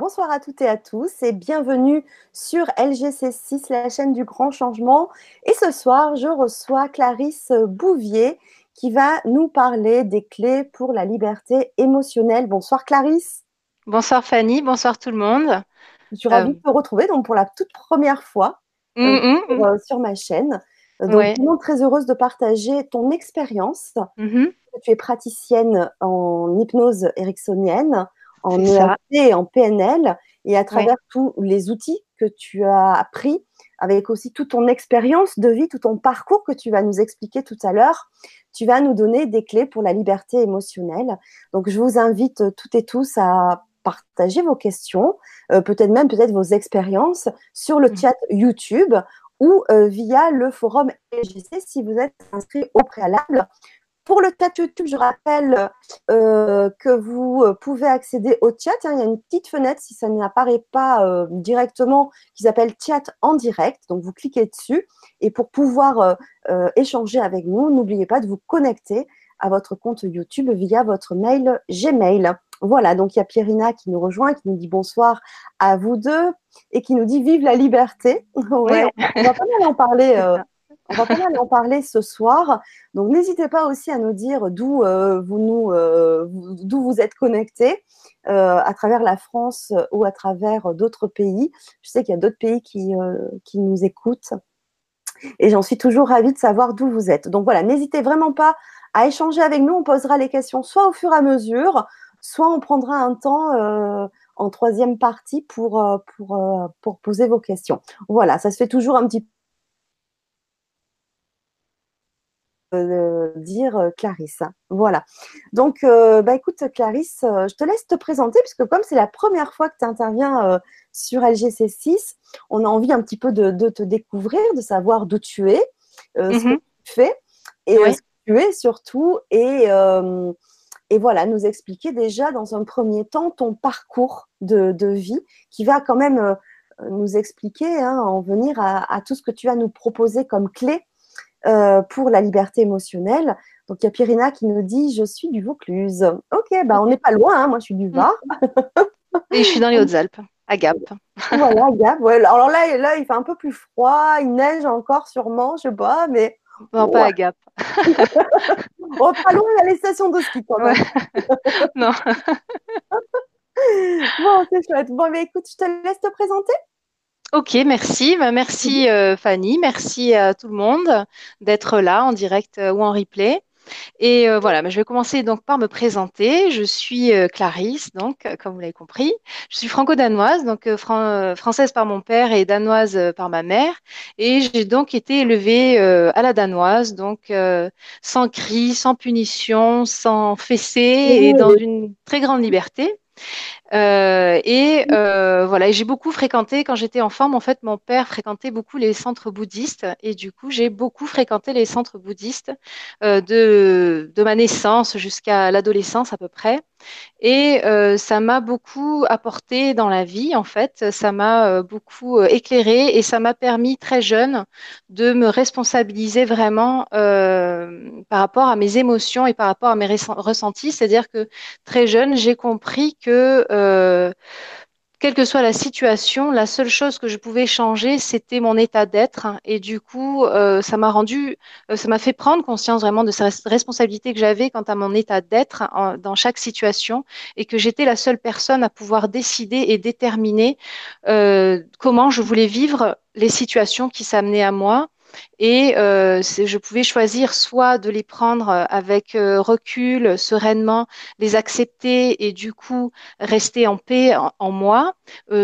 Bonsoir à toutes et à tous et bienvenue sur LGC6, la chaîne du grand changement. Et ce soir, je reçois Clarisse Bouvier qui va nous parler des clés pour la liberté émotionnelle. Bonsoir Clarisse. Bonsoir Fanny, bonsoir tout le monde. Je suis ravie euh. de te retrouver donc pour la toute première fois euh, mm, mm, mm. sur, ma chaîne. Donc, suis très heureuse de partager ton expérience. Mm-hmm. Tu es praticienne en hypnose ericksonienne, en EAP et en PNL, et à travers tous les outils que tu as appris, avec aussi toute ton expérience de vie, tout ton parcours que tu vas nous expliquer tout à l'heure, tu vas nous donner des clés pour la liberté émotionnelle. Donc, je vous invite toutes et tous à partager vos questions, euh, peut-être même peut-être vos expériences sur le mmh. chat YouTube ou euh, via le forum LGC si vous êtes inscrit au préalable. Pour le chat YouTube, je rappelle euh, que vous euh, pouvez accéder au chat. Hein. il y a une petite fenêtre si ça n'apparaît pas euh, directement qui s'appelle chat en direct. Donc vous cliquez dessus et pour pouvoir échanger avec nous, n'oubliez pas de vous connecter à votre compte YouTube via votre mail Gmail. Voilà, donc il y a Pierina qui nous rejoint, qui nous dit bonsoir à vous deux et qui nous dit vive la liberté. ouais, on va pas mal en parler on va pas en parler ce soir. Donc n'hésitez pas aussi à nous dire d'où euh, vous nous euh, d'où vous êtes connectés euh, à travers la France ou à travers d'autres pays. Je sais qu'il y a d'autres pays qui, qui nous écoutent. Et j'en suis toujours ravie de savoir d'où vous êtes. Donc voilà, n'hésitez vraiment pas à échanger avec nous. On posera les questions soit au fur et à mesure, soit on prendra un temps en troisième partie pour, pour, pour poser vos questions. Voilà, ça se fait toujours un petit peu dire euh, Clarisse. Voilà. Donc, euh, bah, écoute, Clarisse, euh, je te laisse te présenter, puisque comme c'est la première fois que tu interviens sur LGC6, on a envie un petit peu de, te découvrir, de savoir d'où tu es, ce que mm-hmm. tu fais, et ce que tu es surtout, et, et voilà, nous expliquer déjà dans un premier temps ton parcours de, vie qui va quand même nous expliquer, hein, en venir à, à, tout ce que tu vas nous proposer comme clé euh, pour la liberté émotionnelle. Donc, il y a Pirina qui nous dit Je suis du Vaucluse. Ok, bah, on n'est pas loin, hein. moi je suis du mm. Var. Et je suis dans les Hautes-Alpes, à Gap. voilà, à Gap. Alors là, là, il fait un peu plus froid, il neige encore sûrement, je sais pas, mais. Non, pas à Gap. oh, pas loin, il y a les stations de ski quand même. non. bon, c'est chouette. Bon, mais écoute, je te laisse te présenter. Ok, merci. Bah, merci euh, Fanny, merci à tout le monde d'être là en direct euh, ou en replay. Et euh, voilà, bah, je vais commencer donc par me présenter. Je suis Clarisse, donc comme vous l'avez compris. Je suis franco-danoise, donc française par mon père et danoise par ma mère. Et j'ai donc été élevée à la danoise, donc sans cris, sans punition, sans fessée et dans une très grande liberté. Euh, et euh, voilà, j'ai beaucoup fréquenté quand j'étais enfant. En fait, mon père fréquentait beaucoup les centres bouddhistes et du coup, j'ai beaucoup fréquenté les centres bouddhistes euh, de, de ma naissance jusqu'à l'adolescence à peu près. Et ça m'a beaucoup apporté dans la vie, en fait. Ça m'a beaucoup éclairé et ça m'a permis très jeune de me responsabiliser vraiment par rapport à mes émotions et par rapport à mes ressentis. C'est-à-dire que très jeune, j'ai compris que quelle que soit la situation, la seule chose que je pouvais changer, c'était mon état d'être. Et du coup, euh, ça m'a rendu, euh, ça m'a fait prendre conscience vraiment de cette responsabilité que j'avais quant à mon état d'être dans chaque situation et que j'étais la seule personne à pouvoir décider et déterminer euh, comment je voulais vivre les situations qui s'amenaient à moi et euh, je pouvais choisir soit de les prendre euh, avec euh, recul, sereinement, les accepter et du coup rester en paix en, moi,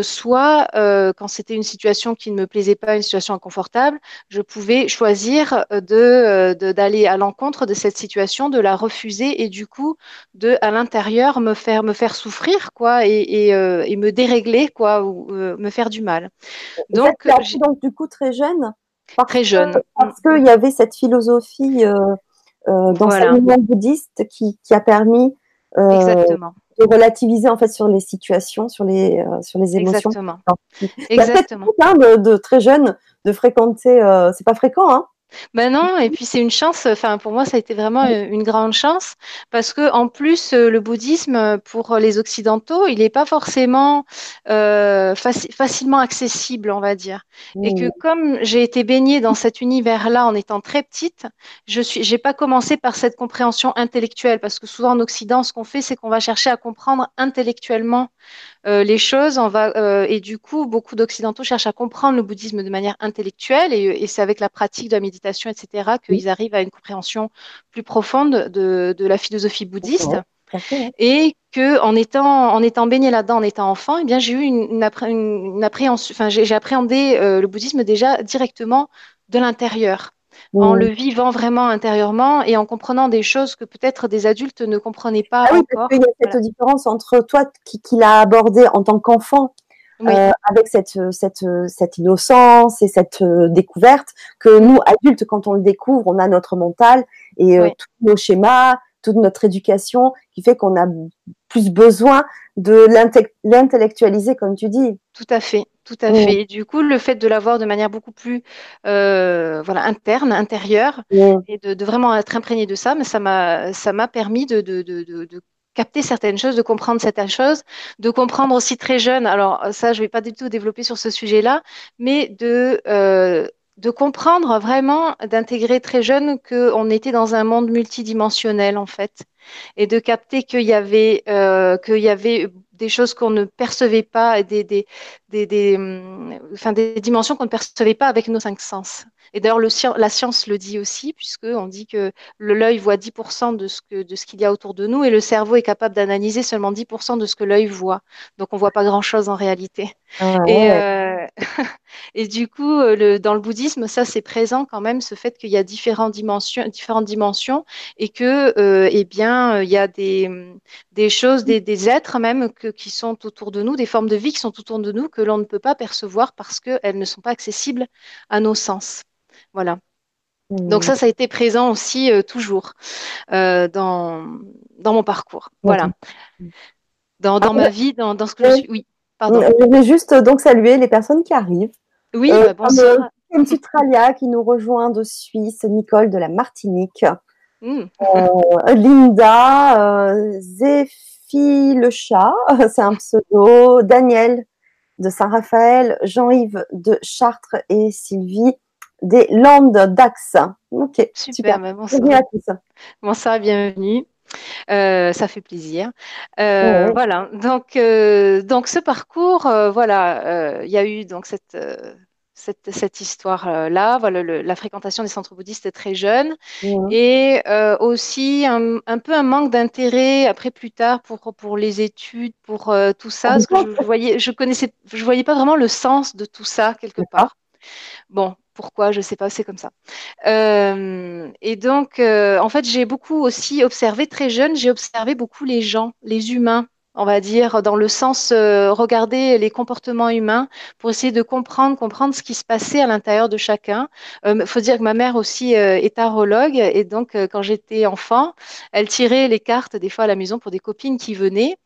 soit quand c'était une situation qui ne me plaisait pas, une situation inconfortable, je pouvais choisir de d'aller à l'encontre de cette situation, de la refuser et du coup de à l'intérieur me faire me faire souffrir quoi et, et, me dérégler quoi ou me faire du mal. Donc, donc du coup très jeune très jeune. parce qu'il y avait cette philosophie euh, euh, dans voilà. bouddhiste qui, a permis euh, de relativiser en fait sur les situations, sur les, sur les émotions. Exactement. Exactement. Il y a de, de, très jeune de fréquenter, c'est pas fréquent, hein, Ben non, et puis c'est une chance, enfin pour moi ça a été vraiment une grande chance parce que en plus euh, le bouddhisme pour les occidentaux, il n'est pas forcément euh, facilement accessible, on va dire. Et que comme j'ai été baignée dans cet univers-là en étant très petite, je suis j'ai pas commencé par cette compréhension intellectuelle parce que souvent en occident ce qu'on fait c'est qu'on va chercher à comprendre intellectuellement euh, les choses. On va, euh, et du coup, beaucoup d'Occidentaux cherchent à comprendre le bouddhisme de manière intellectuelle et, c'est avec la pratique de la méditation, etc., qu'ils arrivent à une compréhension plus profonde de, la philosophie bouddhiste. Et que en étant en étant baigné là-dedans, en étant enfant, eh bien j'ai eu une, appréhension, enfin j'ai appréhendé euh, le bouddhisme déjà directement de l'intérieur en le vivant vraiment intérieurement et en comprenant des choses que peut-être des adultes ne comprenaient pas ah oui, Parce qu'il y a cette différence entre toi qui, l'a abordé en tant qu'enfant, euh, avec cette, cette, cette, innocence et cette euh, découverte, que nous, adultes, quand on le découvre, on a notre mental et euh, tous nos schémas, toute notre éducation qui fait qu'on a plus besoin de l'intellectualiser, comme tu dis. Tout à fait, tout à fait. Et du coup, le fait de l'avoir de manière beaucoup plus euh, voilà, interne, intérieure, et de, vraiment être imprégné de ça, mais ça m'a ça m'a permis de, de, de, capter certaines choses, de comprendre certaines choses, de comprendre aussi très jeune. Alors ça, je ne vais pas du tout développer sur ce sujet-là, mais de euh, de comprendre vraiment, d'intégrer très jeune qu'on était dans un monde multidimensionnel en fait, et de capter qu'il y avait euh, qu'il y avait des choses qu'on ne percevait pas, des, des, des, des, hum, enfin, des dimensions qu'on ne percevait pas avec nos cinq sens. Et d'ailleurs, la science le dit aussi, puisqu'on dit que l'œil voit 10% de ce qu'il y a autour de nous et le cerveau est capable d'analyser seulement 10% de ce que l'œil voit. Donc, on ne voit pas grand-chose en réalité. Ah et, euh, et, du coup, le, dans le bouddhisme, ça, c'est présent quand même, ce fait qu'il y a différentes dimensions, différentes dimensions et que, euh, eh bien, il y a des, des choses, des, des êtres même que, qui sont autour de nous, des formes de vie qui sont autour de nous que l'on ne peut pas percevoir parce qu'elles ne sont pas accessibles à nos sens. Voilà. Donc ça, ça a été présent aussi euh, toujours euh, dans, dans mon parcours. Voilà. Dans, dans ma vie, dans, dans, ce que je suis. Oui, pardon. Je vais juste euh, donc saluer les personnes qui arrivent. Oui, bah, bonsoir. Tralia qui nous rejoint de Suisse, Nicole de la Martinique, mmh. Linda, Zéphi le chat, c'est un pseudo, Daniel de Saint-Raphaël, Jean-Yves de Chartres et Sylvie des Landes d'Axe. Ok, super. Bah, bonsoir. Bonsoir, bienvenue. Euh, ça fait plaisir. Euh, voilà. Donc, euh, donc ce parcours, voilà, il y a eu donc cette cette, cette histoire-là, voilà, la fréquentation des centres bouddhistes très jeune, et aussi un, un, peu un manque d'intérêt après plus tard pour, pour les études, pour tout ça, parce que je, voyais, je connaissais, je voyais pas vraiment le sens de tout ça quelque part. Bon, pourquoi, je ne sais pas, c'est comme ça. Euh, et donc, euh, en fait, j'ai beaucoup aussi observé, très jeune, j'ai observé beaucoup les gens, les humains, on va dire, dans le sens euh, regarder les comportements humains pour essayer de comprendre, comprendre ce qui se passait à l'intérieur de chacun. Il faut dire que ma mère aussi est tarologue et donc quand j'étais enfant, elle tirait les cartes des fois à la maison pour des copines qui venaient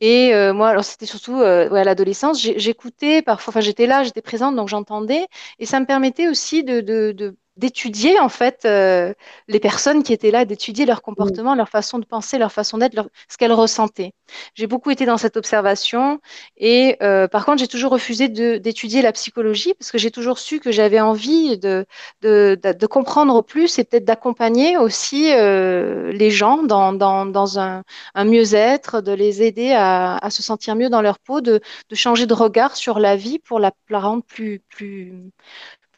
et euh, moi, alors c'était surtout euh, à l'adolescence, j'écoutais parfois, enfin j'étais là, j'étais présente, donc j'entendais, et ça me permettait aussi de, de, de d'étudier en fait euh, les personnes qui étaient là, d'étudier leur comportement, leur façon de penser, leur façon d'être, ce qu'elles ressentaient. J'ai beaucoup été dans cette observation et euh, par contre j'ai toujours refusé d'étudier la psychologie parce que j'ai toujours su que j'avais envie de, de, de, comprendre plus et peut-être d'accompagner aussi euh, les gens dans, dans, dans un, un mieux-être, de les aider à, à, se sentir mieux dans leur peau, de, de changer de regard sur la vie pour la, la rendre plus, plus,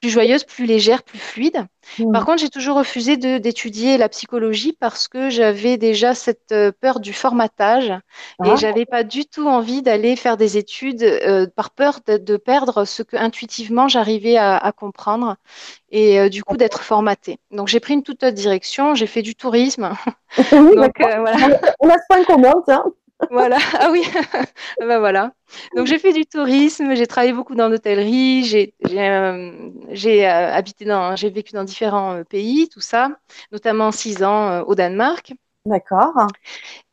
plus joyeuse, plus légère, plus fluide. Mmh. Par contre, j'ai toujours refusé d'étudier la psychologie parce que j'avais déjà cette euh, peur du formatage et et ah. j'avais pas du tout envie d'aller faire des études euh, par peur de, perdre ce que intuitivement j'arrivais à, comprendre et euh, du coup d'être formatée. Donc j'ai pris une toute autre direction, j'ai fait du tourisme. Donc, voilà. On a ce point commun, hein voilà, ah oui, ben voilà. Donc j'ai fait du tourisme, j'ai travaillé beaucoup dans l'hôtellerie, j'ai euh, euh, habité dans, j'ai vécu dans différents euh, pays, tout ça, notamment six ans au Danemark. D'accord.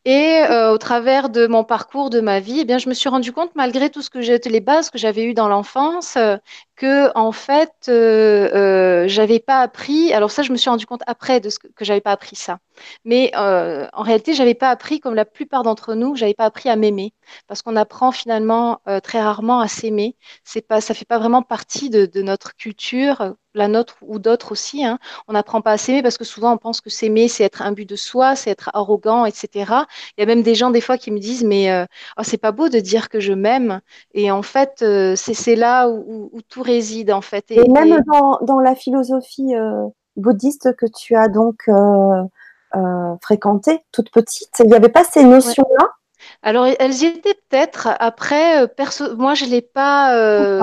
Et euh, au travers de mon parcours, de ma vie, eh bien, je me suis rendu compte, malgré tout ce que j'ai, les bases que j'avais eues dans l'enfance, euh, que en fait, euh, j'avais pas appris. Alors ça, je me suis rendu compte après de ce que, que j'avais pas appris ça. Mais en réalité, j'avais pas appris, comme la plupart d'entre nous, j'avais pas appris à m'aimer, parce qu'on apprend finalement très rarement à s'aimer. C'est pas, ça fait pas vraiment partie de notre culture, la nôtre ou d'autres aussi. Hein. On n'apprend pas à s'aimer parce que souvent on pense que s'aimer, c'est être but de soi, c'est être arrogant, etc. Il y a même des gens des fois qui me disent, mais euh, oh, c'est pas beau de dire que je m'aime. Et en fait, euh, c'est là où, où, tout réside en fait. Et, et même et... Dans, dans, la philosophie euh, bouddhiste que tu as donc fréquentée toute petite, il n'y avait pas ces notions-là? Ouais. Alors elles y étaient peut-être. Après, perso moi je l'ai pas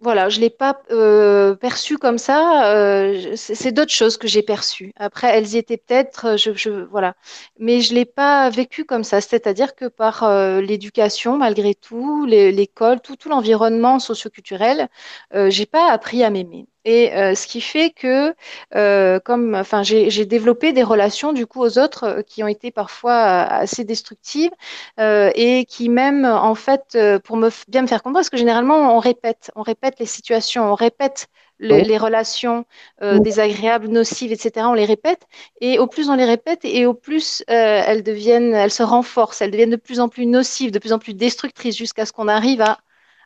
voilà, je ne l'ai pas euh, perçu comme ça. Euh, c'est d'autres choses que j'ai perçues. Après, elles y étaient peut-être, je, je, voilà. Mais je ne l'ai pas vécu comme ça. C'est-à-dire que par euh, l'éducation, malgré tout, l'école, tout, tout l'environnement socioculturel, euh, j'ai pas appris à m'aimer. Et euh, ce qui fait que, euh, comme, enfin, j'ai développé des relations du coup aux autres euh, qui ont été parfois assez destructives euh, et qui même, en fait, pour me bien me faire comprendre, parce que généralement on répète, on répète les situations, on répète les, les relations euh, désagréables, nocives, etc. On les répète et au plus on les répète et au plus euh, elles deviennent, elles se renforcent, elles deviennent de plus en plus nocives, de plus en plus destructrices jusqu'à ce qu'on arrive à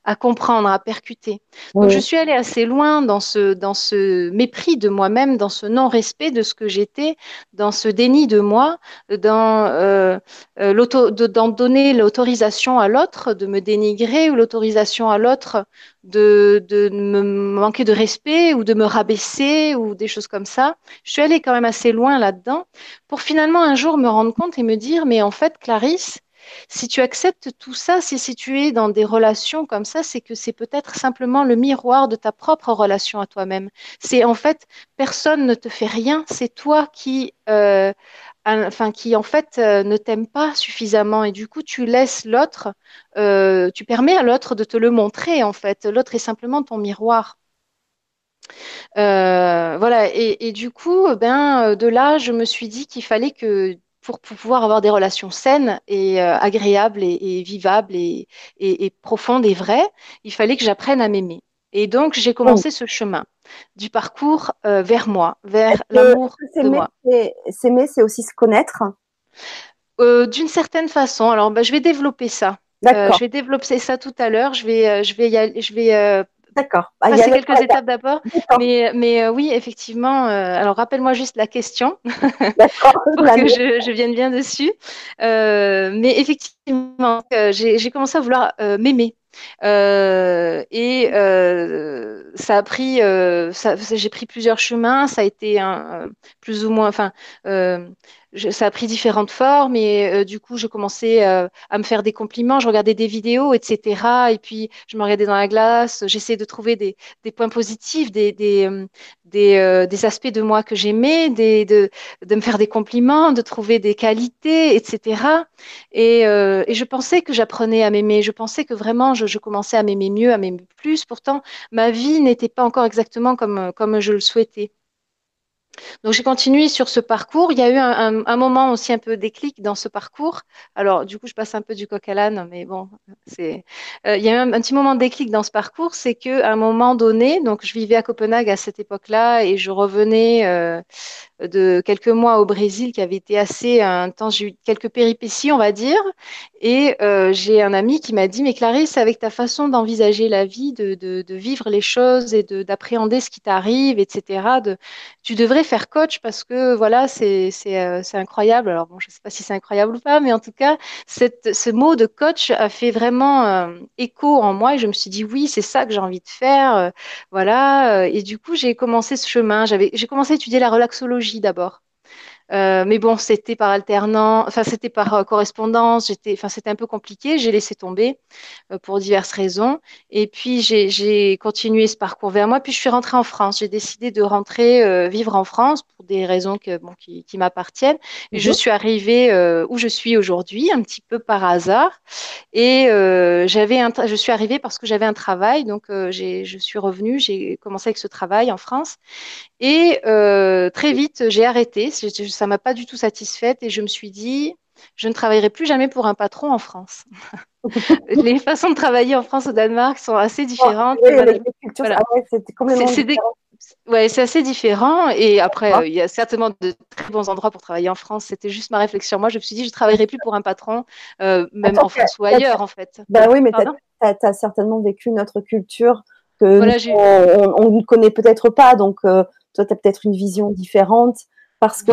à comprendre, à percuter. Donc oui. je suis allée assez loin dans ce, dans ce mépris de moi-même, dans ce non-respect de ce que j'étais, dans ce déni de moi, dans euh, d'en donner l'autorisation à l'autre de me dénigrer ou l'autorisation à l'autre de, de me manquer de respect ou de me rabaisser ou des choses comme ça. Je suis allée quand même assez loin là-dedans pour finalement un jour me rendre compte et me dire, mais en fait, Clarisse, si tu acceptes tout ça, si, tu es dans des relations comme ça, c'est que c'est peut-être simplement le miroir de ta propre relation à toi-même. C'est en fait, personne ne te fait rien, c'est toi qui, euh, enfin, qui en fait euh, ne t'aime pas suffisamment et du coup tu laisses l'autre, euh, tu permets à l'autre de te le montrer en fait. L'autre est simplement ton miroir. Voilà, et, et, du coup, ben, de là, je me suis dit qu'il fallait que pour, pouvoir avoir des relations saines et euh, agréables et, et vivables et, et, profondes et vraies, il fallait que j'apprenne à m'aimer. Et donc, j'ai commencé oh. ce chemin du parcours euh, vers moi, vers l'amour de moi. S'aimer, c'est aussi se connaître? Euh, D'une certaine façon. Alors, bah, je vais développer ça. je vais développer ça tout à l'heure. Je vais, je vais, y aller, je vais D'accord. Bah, Passer quelques étapes d'abord. Mais, mais euh, oui, effectivement. Euh, alors, rappelle-moi juste la question. D'accord. pour que je, je, vienne bien dessus. Euh, mais effectivement, j'ai commencé à vouloir m'aimer. et ça a pris, j'ai pris plusieurs chemins. Ça a été un, plus ou moins, enfin, je, ça a pris différentes formes et euh, du coup, je commençais euh, à me faire des compliments, je regardais des vidéos, etc. Et puis, je me regardais dans la glace, j'essayais de trouver des, des, points positifs, des, des, euh, des, euh, aspects de moi que j'aimais, de, de me faire des compliments, de trouver des qualités, etc. Et, euh, et je pensais que j'apprenais à m'aimer, je pensais que vraiment, je, je commençais à m'aimer mieux, à m'aimer plus. Pourtant, ma vie n'était pas encore exactement comme, comme je le souhaitais. Donc j'ai continué sur ce parcours. Il y a eu un, moment aussi un peu déclic dans ce parcours. Alors du coup, je passe un peu du coq à l'âne, mais bon, c'est. Euh, il y a eu un, petit moment déclic dans ce parcours, c'est que à un moment donné, donc je vivais à Copenhague à cette époque-là et je revenais euh, de quelques mois au Brésil qui avait été assez intense. J'ai eu quelques péripéties, on va dire. Et euh, j'ai un ami qui m'a dit, mais Clarisse, avec ta façon d'envisager la vie, de, vivre les choses et d'appréhender ce qui t'arrive, etc., tu devrais faire coach parce que voilà, c'est euh, incroyable. Alors bon, je ne sais pas si c'est incroyable ou pas, mais en tout cas, cette, ce mot de coach a fait vraiment euh, écho en moi et je me suis dit, oui, c'est ça que j'ai envie de faire. Euh, voilà. Et du coup, j'ai commencé ce chemin. J'ai commencé à étudier la relaxologie d'abord. Euh, mais bon, c'était par alternance, enfin c'était par euh, correspondance. J'étais, enfin c'était un peu compliqué. J'ai laissé tomber euh, pour diverses raisons. Et puis j'ai continué ce parcours vers moi. Puis je suis rentrée en France. J'ai décidé de rentrer euh, vivre en France pour des raisons que, bon, qui, qui m'appartiennent. Mmh. je suis arrivée où je suis aujourd'hui, un petit peu par hasard. Et j'avais, je suis arrivée parce que j'avais un travail. Donc je suis revenue. J'ai commencé avec ce travail en France. Et très vite, j'ai arrêté. Je, ça m'a pas du tout satisfaite et je me suis dit, je ne travaillerai plus jamais pour un patron en France. les façons de travailler en France au Danemark sont assez différentes. Ouais, c'est assez différent. Et après, euh, il y a certainement de très bons endroits pour travailler en France. C'était juste ma réflexion. Moi, je me suis dit, je ne travaillerai plus pour un patron, euh, même en France ou ailleurs, en fait. Bah oui, mais tu as, certainement vécu notre culture que on ne connaît peut-être pas. Donc, euh, toi, tu as peut-être une vision différente parce que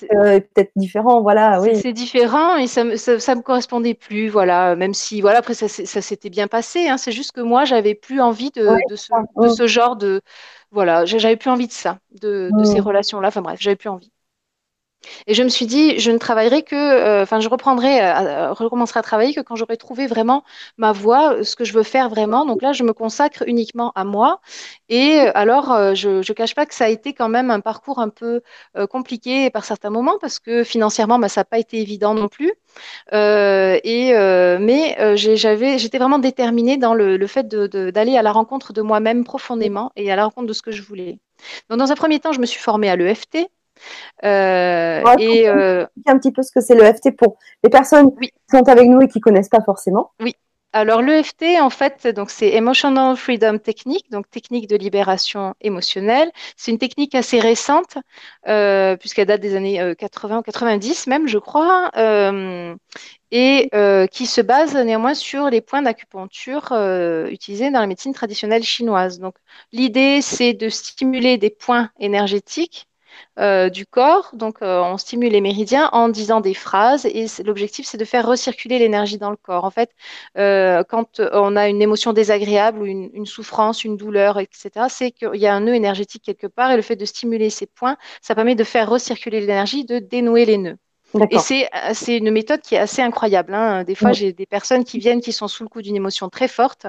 c'est peut-être différent, voilà. Oui. C'est différent et ça, ça, me correspondait plus, voilà. Même si, voilà, après ça, ça s'était bien passé. Hein, c'est juste que moi, j'avais plus envie de, de, ce, de, ce, genre de, voilà, j'avais plus envie de ça, de, de ces relations-là. Enfin bref, j'avais plus envie. Et je me suis dit, je ne travaillerai que, euh, enfin, je reprendrai, euh, recommencerai à travailler que quand j'aurai trouvé vraiment ma voie, euh, ce que je veux faire vraiment. Donc là, je me consacre uniquement à moi. Et alors, je ne cache pas que ça a été quand même un parcours un peu compliqué par certains moments parce que financièrement, bah, ça n'a pas été évident non plus. et mais j'avais, j'étais vraiment déterminée dans le, le fait d'aller à la rencontre de moi-même profondément et à la rencontre de ce que je voulais. Donc, dans un premier temps, je me suis formée à l'EFT. Euh, et euh, un petit peu ce que c'est le FT pour les personnes qui sont avec nous et qui connaissent pas forcément. Oui. Alors l'EFT en fait donc c'est Emotional Freedom Technique donc technique de libération émotionnelle. C'est une technique assez récente euh, puisqu'elle date des années 80 ou 90 même je crois et qui se base néanmoins sur les points d'acupuncture utilisés dans la médecine traditionnelle chinoise. Donc l'idée c'est de stimuler des points énergétiques euh, du corps. Donc, euh, on stimule les méridiens en disant des phrases et l'objectif, c'est de faire recirculer l'énergie dans le corps. En fait, euh, quand on a une émotion désagréable ou une, souffrance, une douleur, etc., c'est qu'il y a un nœud énergétique quelque part et le fait de stimuler ces points, ça permet de faire recirculer l'énergie, de dénouer les nœuds. Et c'est une méthode qui est assez incroyable. Hein. Des fois, j'ai des personnes qui viennent, qui sont sous le coup d'une émotion très forte,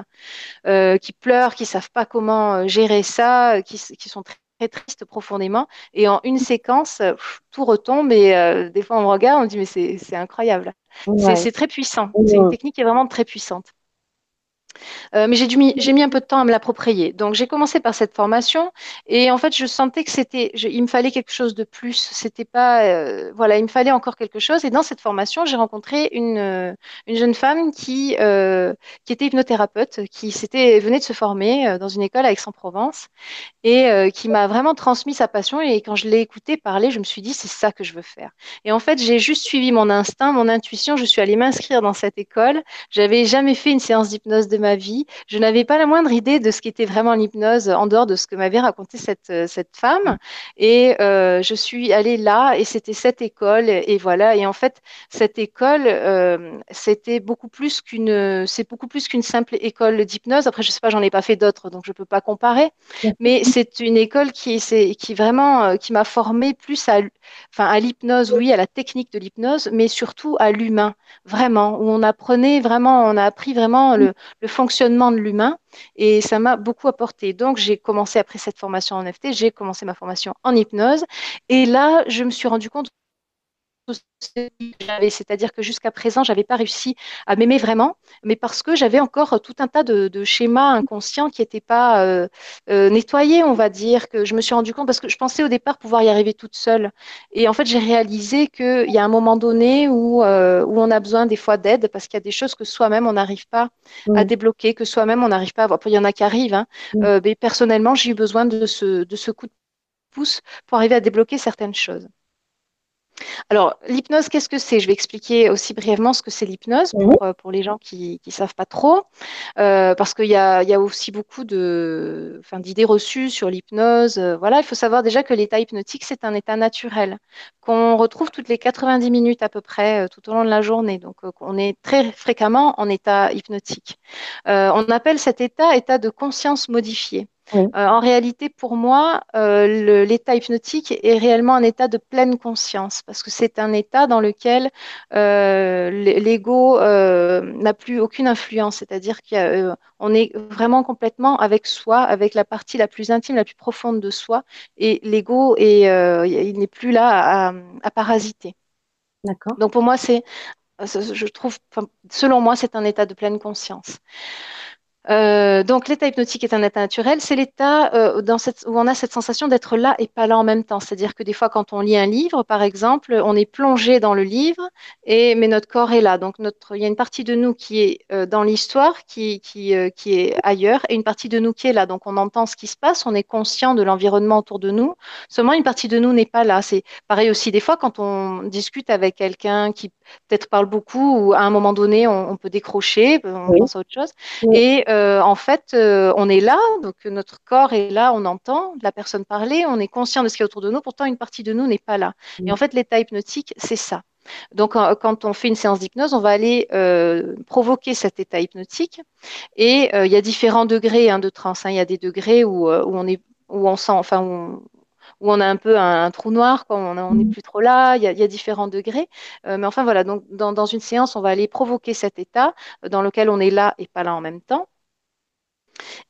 qui pleurent, qui savent pas comment gérer ça, qui, qui sont très triste profondément. Et en une séquence, tout retombe et euh, des fois on me regarde, on dit mais c'est incroyable. C'est très puissant. C'est une technique qui est vraiment très puissante. Euh, mais j'ai mis, mis un peu de temps à me l'approprier. Donc j'ai commencé par cette formation et en fait je sentais que c'était, il me fallait quelque chose de plus. C'était pas, euh, voilà, il me fallait encore quelque chose. Et dans cette formation, j'ai rencontré une, euh, une jeune femme qui, qui était hypnothérapeute, qui s'était venait de se former dans une école à Aix-en-Provence et qui m'a vraiment transmis sa passion. Et quand je l'ai écoutée parler, je me suis dit c'est ça que je veux faire. Et en fait j'ai juste suivi mon instinct, mon intuition. Je suis allée m'inscrire dans cette école. J'avais jamais fait une séance d'hypnose de ma vie. Je n'avais pas la moindre idée de ce qu'était vraiment l'hypnose en dehors de ce que m'avait raconté cette, euh, cette femme. Et euh, je suis allée là et c'était cette école. Et voilà. Et en fait, cette école, euh, c'était beaucoup plus qu'une, c'est beaucoup plus qu'une simple école d'hypnose. Après, je sais pas, j'en ai pas fait d'autres, donc je peux pas comparer. Mais c'est une école qui, c'est, qui vraiment, qui m'a formée plus à, enfin, à l'hypnose, oui, à la technique de l'hypnose, mais surtout à l'humain, vraiment, où on apprenait vraiment, on a appris vraiment le, fonctionnement de l'humain et ça m'a beaucoup apporté. Donc, j'ai commencé après cette formation en FT, j'ai commencé ma formation en hypnose et là, je me suis rendu compte c'est-à-dire que jusqu'à présent, j'avais pas réussi à m'aimer vraiment, mais parce que j'avais encore tout un tas de, schémas inconscients qui n'étaient pas euh, euh, nettoyés, on va dire, que je me suis rendu compte parce que je pensais au départ pouvoir y arriver toute seule. Et en fait, j'ai réalisé qu'il y a un moment donné où, euh, où on a besoin des fois d'aide parce qu'il y a des choses que soi-même on n'arrive pas à débloquer, que soi-même on n'arrive pas à voir. Il y en a qui arrivent, hein. mais personnellement, j'ai eu besoin de ce, de ce coup de pouce pour arriver à débloquer certaines choses. Alors, l'hypnose, qu'est-ce que c'est? Je vais expliquer aussi brièvement ce que c'est l'hypnose pour, euh, pour, les gens qui ne savent pas trop, euh, parce qu'il y a, y a, aussi beaucoup de, enfin, d'idées reçues sur l'hypnose. Euh, voilà, il faut savoir déjà que l'état hypnotique, c'est un état naturel qu'on retrouve toutes les 90 minutes à peu près tout au long de la journée. Donc, on est très fréquemment en état hypnotique. on appelle cet état état de conscience Euh, en réalité, pour moi, euh, l'état hypnotique est réellement un état de pleine conscience parce que c'est un état dans lequel euh, l'ego n'a plus aucune influence, c'est-à-dire qu'on est vraiment complètement avec soi, avec la partie la plus intime, la plus profonde de soi, et l'ego il n'est plus là à, à parasiter. D'accord. Donc pour moi, c'est, je trouve, selon moi, c'est un état de pleine conscience. Euh, donc, l'état hypnotique est un état naturel. C'est l'état euh, dans cette, où on a cette sensation d'être là et pas là en même temps. C'est-à-dire que des fois, quand on lit un livre, par exemple, on est plongé dans le livre, et, mais notre corps est là. Donc, notre, il y a une partie de nous qui est euh, dans l'histoire, qui, qui, qui est ailleurs, et une partie de nous qui est là. Donc, on entend ce qui se passe, on est conscient de l'environnement autour de nous. Seulement, une partie de nous n'est pas là. C'est pareil aussi des fois quand on discute avec quelqu'un qui peut-être parle beaucoup, ou à un moment donné, on, peut décrocher, on pense à autre chose. Et euh, en fait, euh, on est là, donc notre corps est là, on entend la personne parler, on est conscient de ce qui est autour de nous, pourtant une partie de nous n'est pas là. Et en fait, l'état hypnotique, c'est ça. Donc, quand on fait une séance d'hypnose, on va aller euh, provoquer cet état hypnotique. Et il y a différents degrés hein, de transe. Hein. Il y a des degrés où, on est, où on sent, enfin, où on, a un peu un, trou noir, quoi, on n'est plus trop là. Il y a, différents degrés. mais enfin, voilà. Donc, dans, dans, une séance, on va aller provoquer cet état dans lequel on est là et pas là en même temps.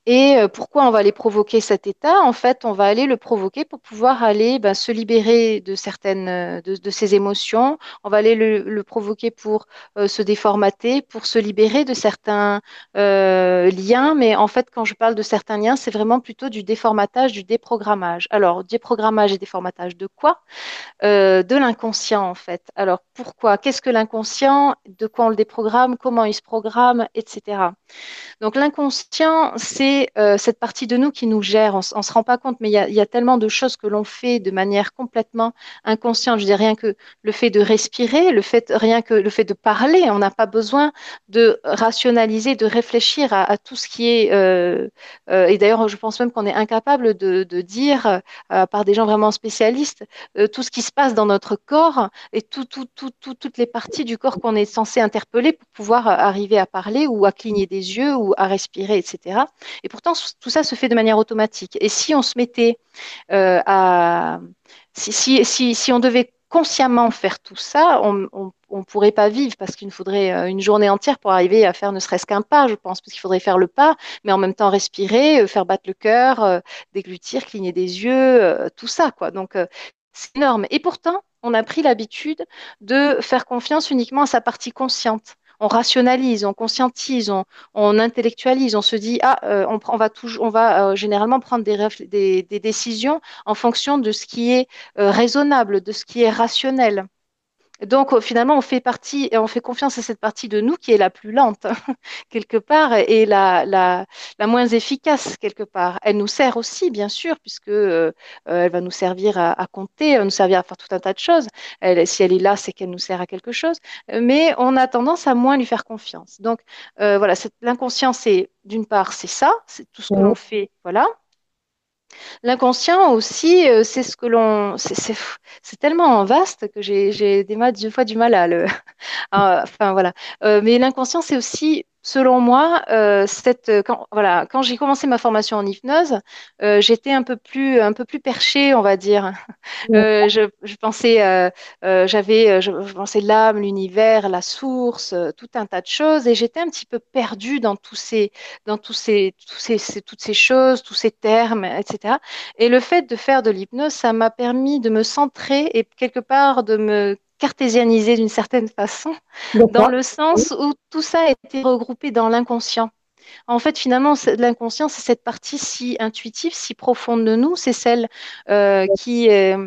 Et euh, pourquoi on va aller provoquer cet état? En fait, on va aller le provoquer pour pouvoir aller ben, se libérer de certaines euh, de, ces émotions. On va aller le, provoquer pour euh, se déformater, pour se libérer de certains liens. Mais en fait, quand je parle de certains liens, c'est vraiment plutôt du déformatage, du déprogrammage. Alors, déprogrammage et déformatage de quoi? De l'inconscient, en fait. Alors, pourquoi? Qu'est-ce que l'inconscient? De quoi on le déprogramme? Comment il se programme? Etc. Donc, l'inconscient, c'est euh, cette partie de nous qui nous gère. On ne se rend pas compte, mais il y a, tellement de choses que l'on fait de manière complètement inconsciente. Je dis rien que le fait de respirer, le fait rien que le fait de parler. On n'a pas besoin de rationaliser, de réfléchir à, tout ce qui est. Euh, euh, et d'ailleurs, je pense même qu'on est incapable de, dire, par des gens vraiment spécialistes, tout ce qui se passe dans notre corps et tout, tout, toutes les parties du corps qu'on est censé interpeller pour pouvoir arriver à parler ou à cligner des yeux ou à respirer, etc. Et pourtant, tout ça se fait de manière automatique. Et si on se mettait euh, à... Si, on devait consciemment faire tout ça, on ne pourrait pas vivre parce qu'il nous faudrait euh, une journée entière pour arriver à faire ne serait-ce qu'un pas, je pense, parce qu'il faudrait faire le pas, mais en même temps respirer, euh, faire battre le cœur, déglutir, cligner des yeux, tout ça, quoi. Donc, c'est énorme. Et pourtant, on a pris l'habitude de faire confiance uniquement à sa partie consciente on rationalise, on conscientise, on, intellectualise, on se dit ah euh, on, va toujours, on va euh, généralement prendre des, décisions en fonction de ce qui est euh, raisonnable, de ce qui est rationnel. Donc finalement, on fait partie, on fait confiance à cette partie de nous qui est la plus lente quelque part et la, la, moins efficace quelque part. Elle nous sert aussi, bien sûr, puisque euh, elle va nous servir à, compter, elle va nous servir à faire tout un tas de choses. Elle, si elle est là, c'est qu'elle nous sert à quelque chose. Mais on a tendance à moins lui faire confiance. Donc euh, voilà, l'inconscient, c'est d'une part, c'est ça, c'est tout ce que l'on fait, voilà, L'inconscient aussi, euh, c'est ce que l'on. C'est tellement vaste que j'ai des, fois du mal à le. enfin voilà. Euh, mais l'inconscient, c'est aussi selon moi, euh, cette, euh, quand, voilà, quand j'ai commencé ma formation en hypnose, euh, j'étais un peu plus, un peu plus perchée, on va dire. Euh, je, je, pensais, euh, euh, j'avais, je, je, pensais l'âme, l'univers, la source, tout un tas de choses, et j'étais un petit peu perdue dans tous ces, dans tous ces, tous ces, ces, toutes ces choses, tous ces termes, etc. Et le fait de faire de l'hypnose, ça m'a permis de me centrer et quelque part de me cartésianisé d'une certaine façon, dans le sens où tout ça a été regroupé dans l'inconscient. En fait, finalement, l'inconscient, c'est cette partie si intuitive, si profonde de nous, c'est celle euh, qui est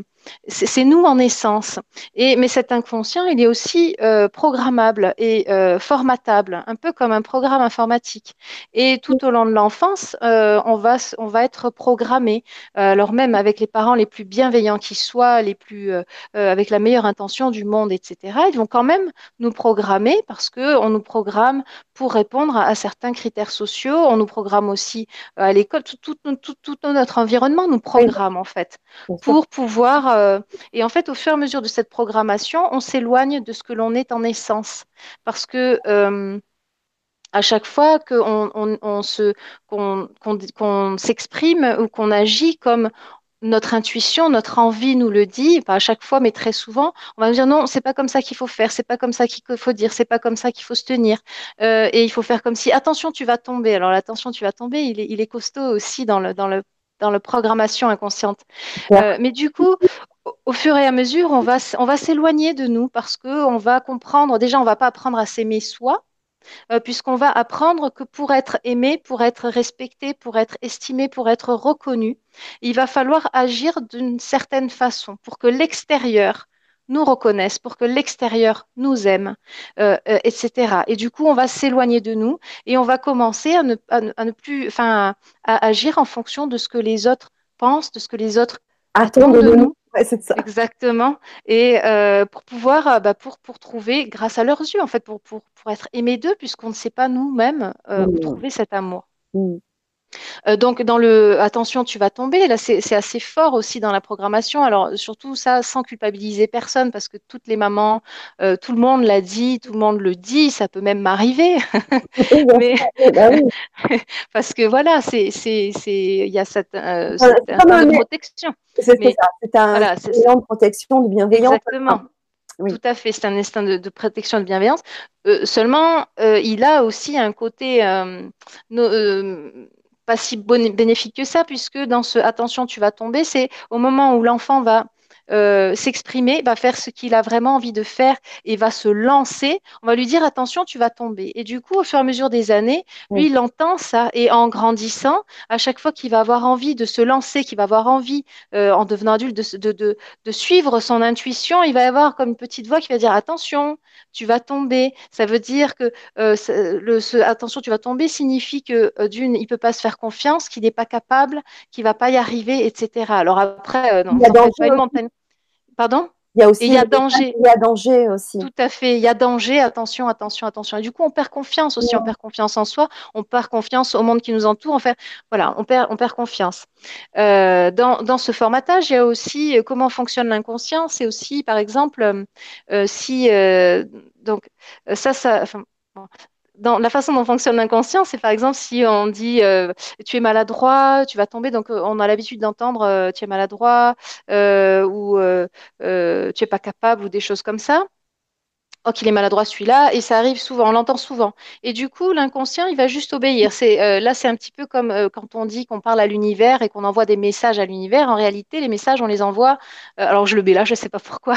c'est nous en essence. Et, mais cet inconscient, il est aussi euh, programmable et euh, formatable, un peu comme un programme informatique. Et tout au long de l'enfance, euh, on, va, on va être programmé. alors même avec les parents les plus bienveillants qui soient, les plus, avec la meilleure intention du monde, etc., ils vont quand même nous programmer parce qu'on nous programme pour répondre à, certains critères sociaux. On nous programme aussi à l'école. Tout, tout, tout, tout, notre environnement nous programme en fait pour pouvoir euh, et en fait, au fur et à mesure de cette programmation, on s'éloigne de ce que l'on est en essence. Parce que euh, à chaque fois qu'on on, se, s'exprime ou qu'on agit comme notre intuition, notre envie nous le dit, pas à chaque fois, mais très souvent, on va nous dire non, c'est pas comme ça qu'il faut faire, c'est pas comme ça qu'il faut dire, c'est pas comme ça qu'il faut se tenir, euh, et il faut faire comme si attention, tu vas tomber. Alors l'attention, tu vas tomber, il est, il est costaud aussi dans le dans le dans la programmation inconsciente. Euh, mais du coup, au, fur et à mesure, on va, on va s'éloigner de nous parce qu'on va comprendre, déjà, on va pas apprendre à s'aimer soi. puisqu'on va apprendre que pour être aimé, pour être respecté, pour être estimé, pour être reconnu, il va falloir agir d'une certaine façon pour que l'extérieur nous reconnaisse, pour que l'extérieur nous aime, euh, euh, etc. Et du coup, on va s'éloigner de nous et on va commencer à ne, plus, enfin, à, agir en fonction de ce que les autres pensent, de ce que les autres attendent de nous. Exactement. Et euh, pour pouvoir, bah, pour, pour trouver, grâce à leurs yeux, en fait, pour, pour, pour être aimé d'eux, puisqu'on ne sait pas nous-mêmes mmh. trouver cet amour. Mmh. Euh, donc, dans le attention, tu vas tomber, là, c'est assez fort aussi dans la programmation. Alors, surtout ça, sans culpabiliser personne, parce que toutes les mamans, euh, tout le monde l'a dit, tout le monde le dit, ça peut même m'arriver. Mais bah parce que voilà, c'est il y a cette, euh, de protection. C'est ça, c'est un voilà, de protection, de bienveillance. Exactement. Tout à fait, c'est un instinct de, protection, de bienveillance. seulement, il a aussi un côté pas si bénéfique que ça, puisque dans ce attention, tu vas tomber, c'est au moment où l'enfant va euh, s'exprimer, va faire ce qu'il a vraiment envie de faire et va se lancer, on va lui dire attention, tu vas tomber. Et du coup, au fur et à mesure des années, lui, il entend ça et en grandissant, à chaque fois qu'il va avoir envie de se lancer, qu'il va avoir envie, euh, en devenant adulte, de, de, de, suivre son intuition, il va y avoir comme une petite voix qui va dire attention, tu vas tomber. Ça veut dire que euh, le, ce, attention, tu vas tomber signifie que d'une, il peut pas se faire confiance, qu'il n'est pas capable, qu'il va pas y arriver, etc. Alors après, non, ça pas une montagne. Pardon? Il y a aussi il y a danger. Il y a danger aussi. Tout à fait. Il y a danger. Attention, attention, attention. Et du coup, on perd confiance aussi. On perd confiance en soi. On perd confiance au monde qui nous entoure. En fait, voilà, on perd, on perd confiance. Euh, dans, dans, ce formatage, il y a aussi euh, comment fonctionne l'inconscient. C'est aussi, par exemple, euh, si donc ça, ça. Enfin, dans la façon dont fonctionne l'inconscient, c'est par exemple si on dit euh, tu es maladroit, tu vas tomber. Donc euh, on a l'habitude d'entendre euh, tu es maladroit ou tu es pas capable ou des choses comme ça. Oh, qu'il est maladroit celui-là, et ça arrive souvent, on l'entend souvent. Et du coup, l'inconscient, il va juste obéir. C'est là, c'est un petit peu comme quand on dit qu'on parle à l'univers et qu'on envoie des messages à l'univers. En réalité, les messages, on les envoie. alors je le mets là, je ne sais pas pourquoi,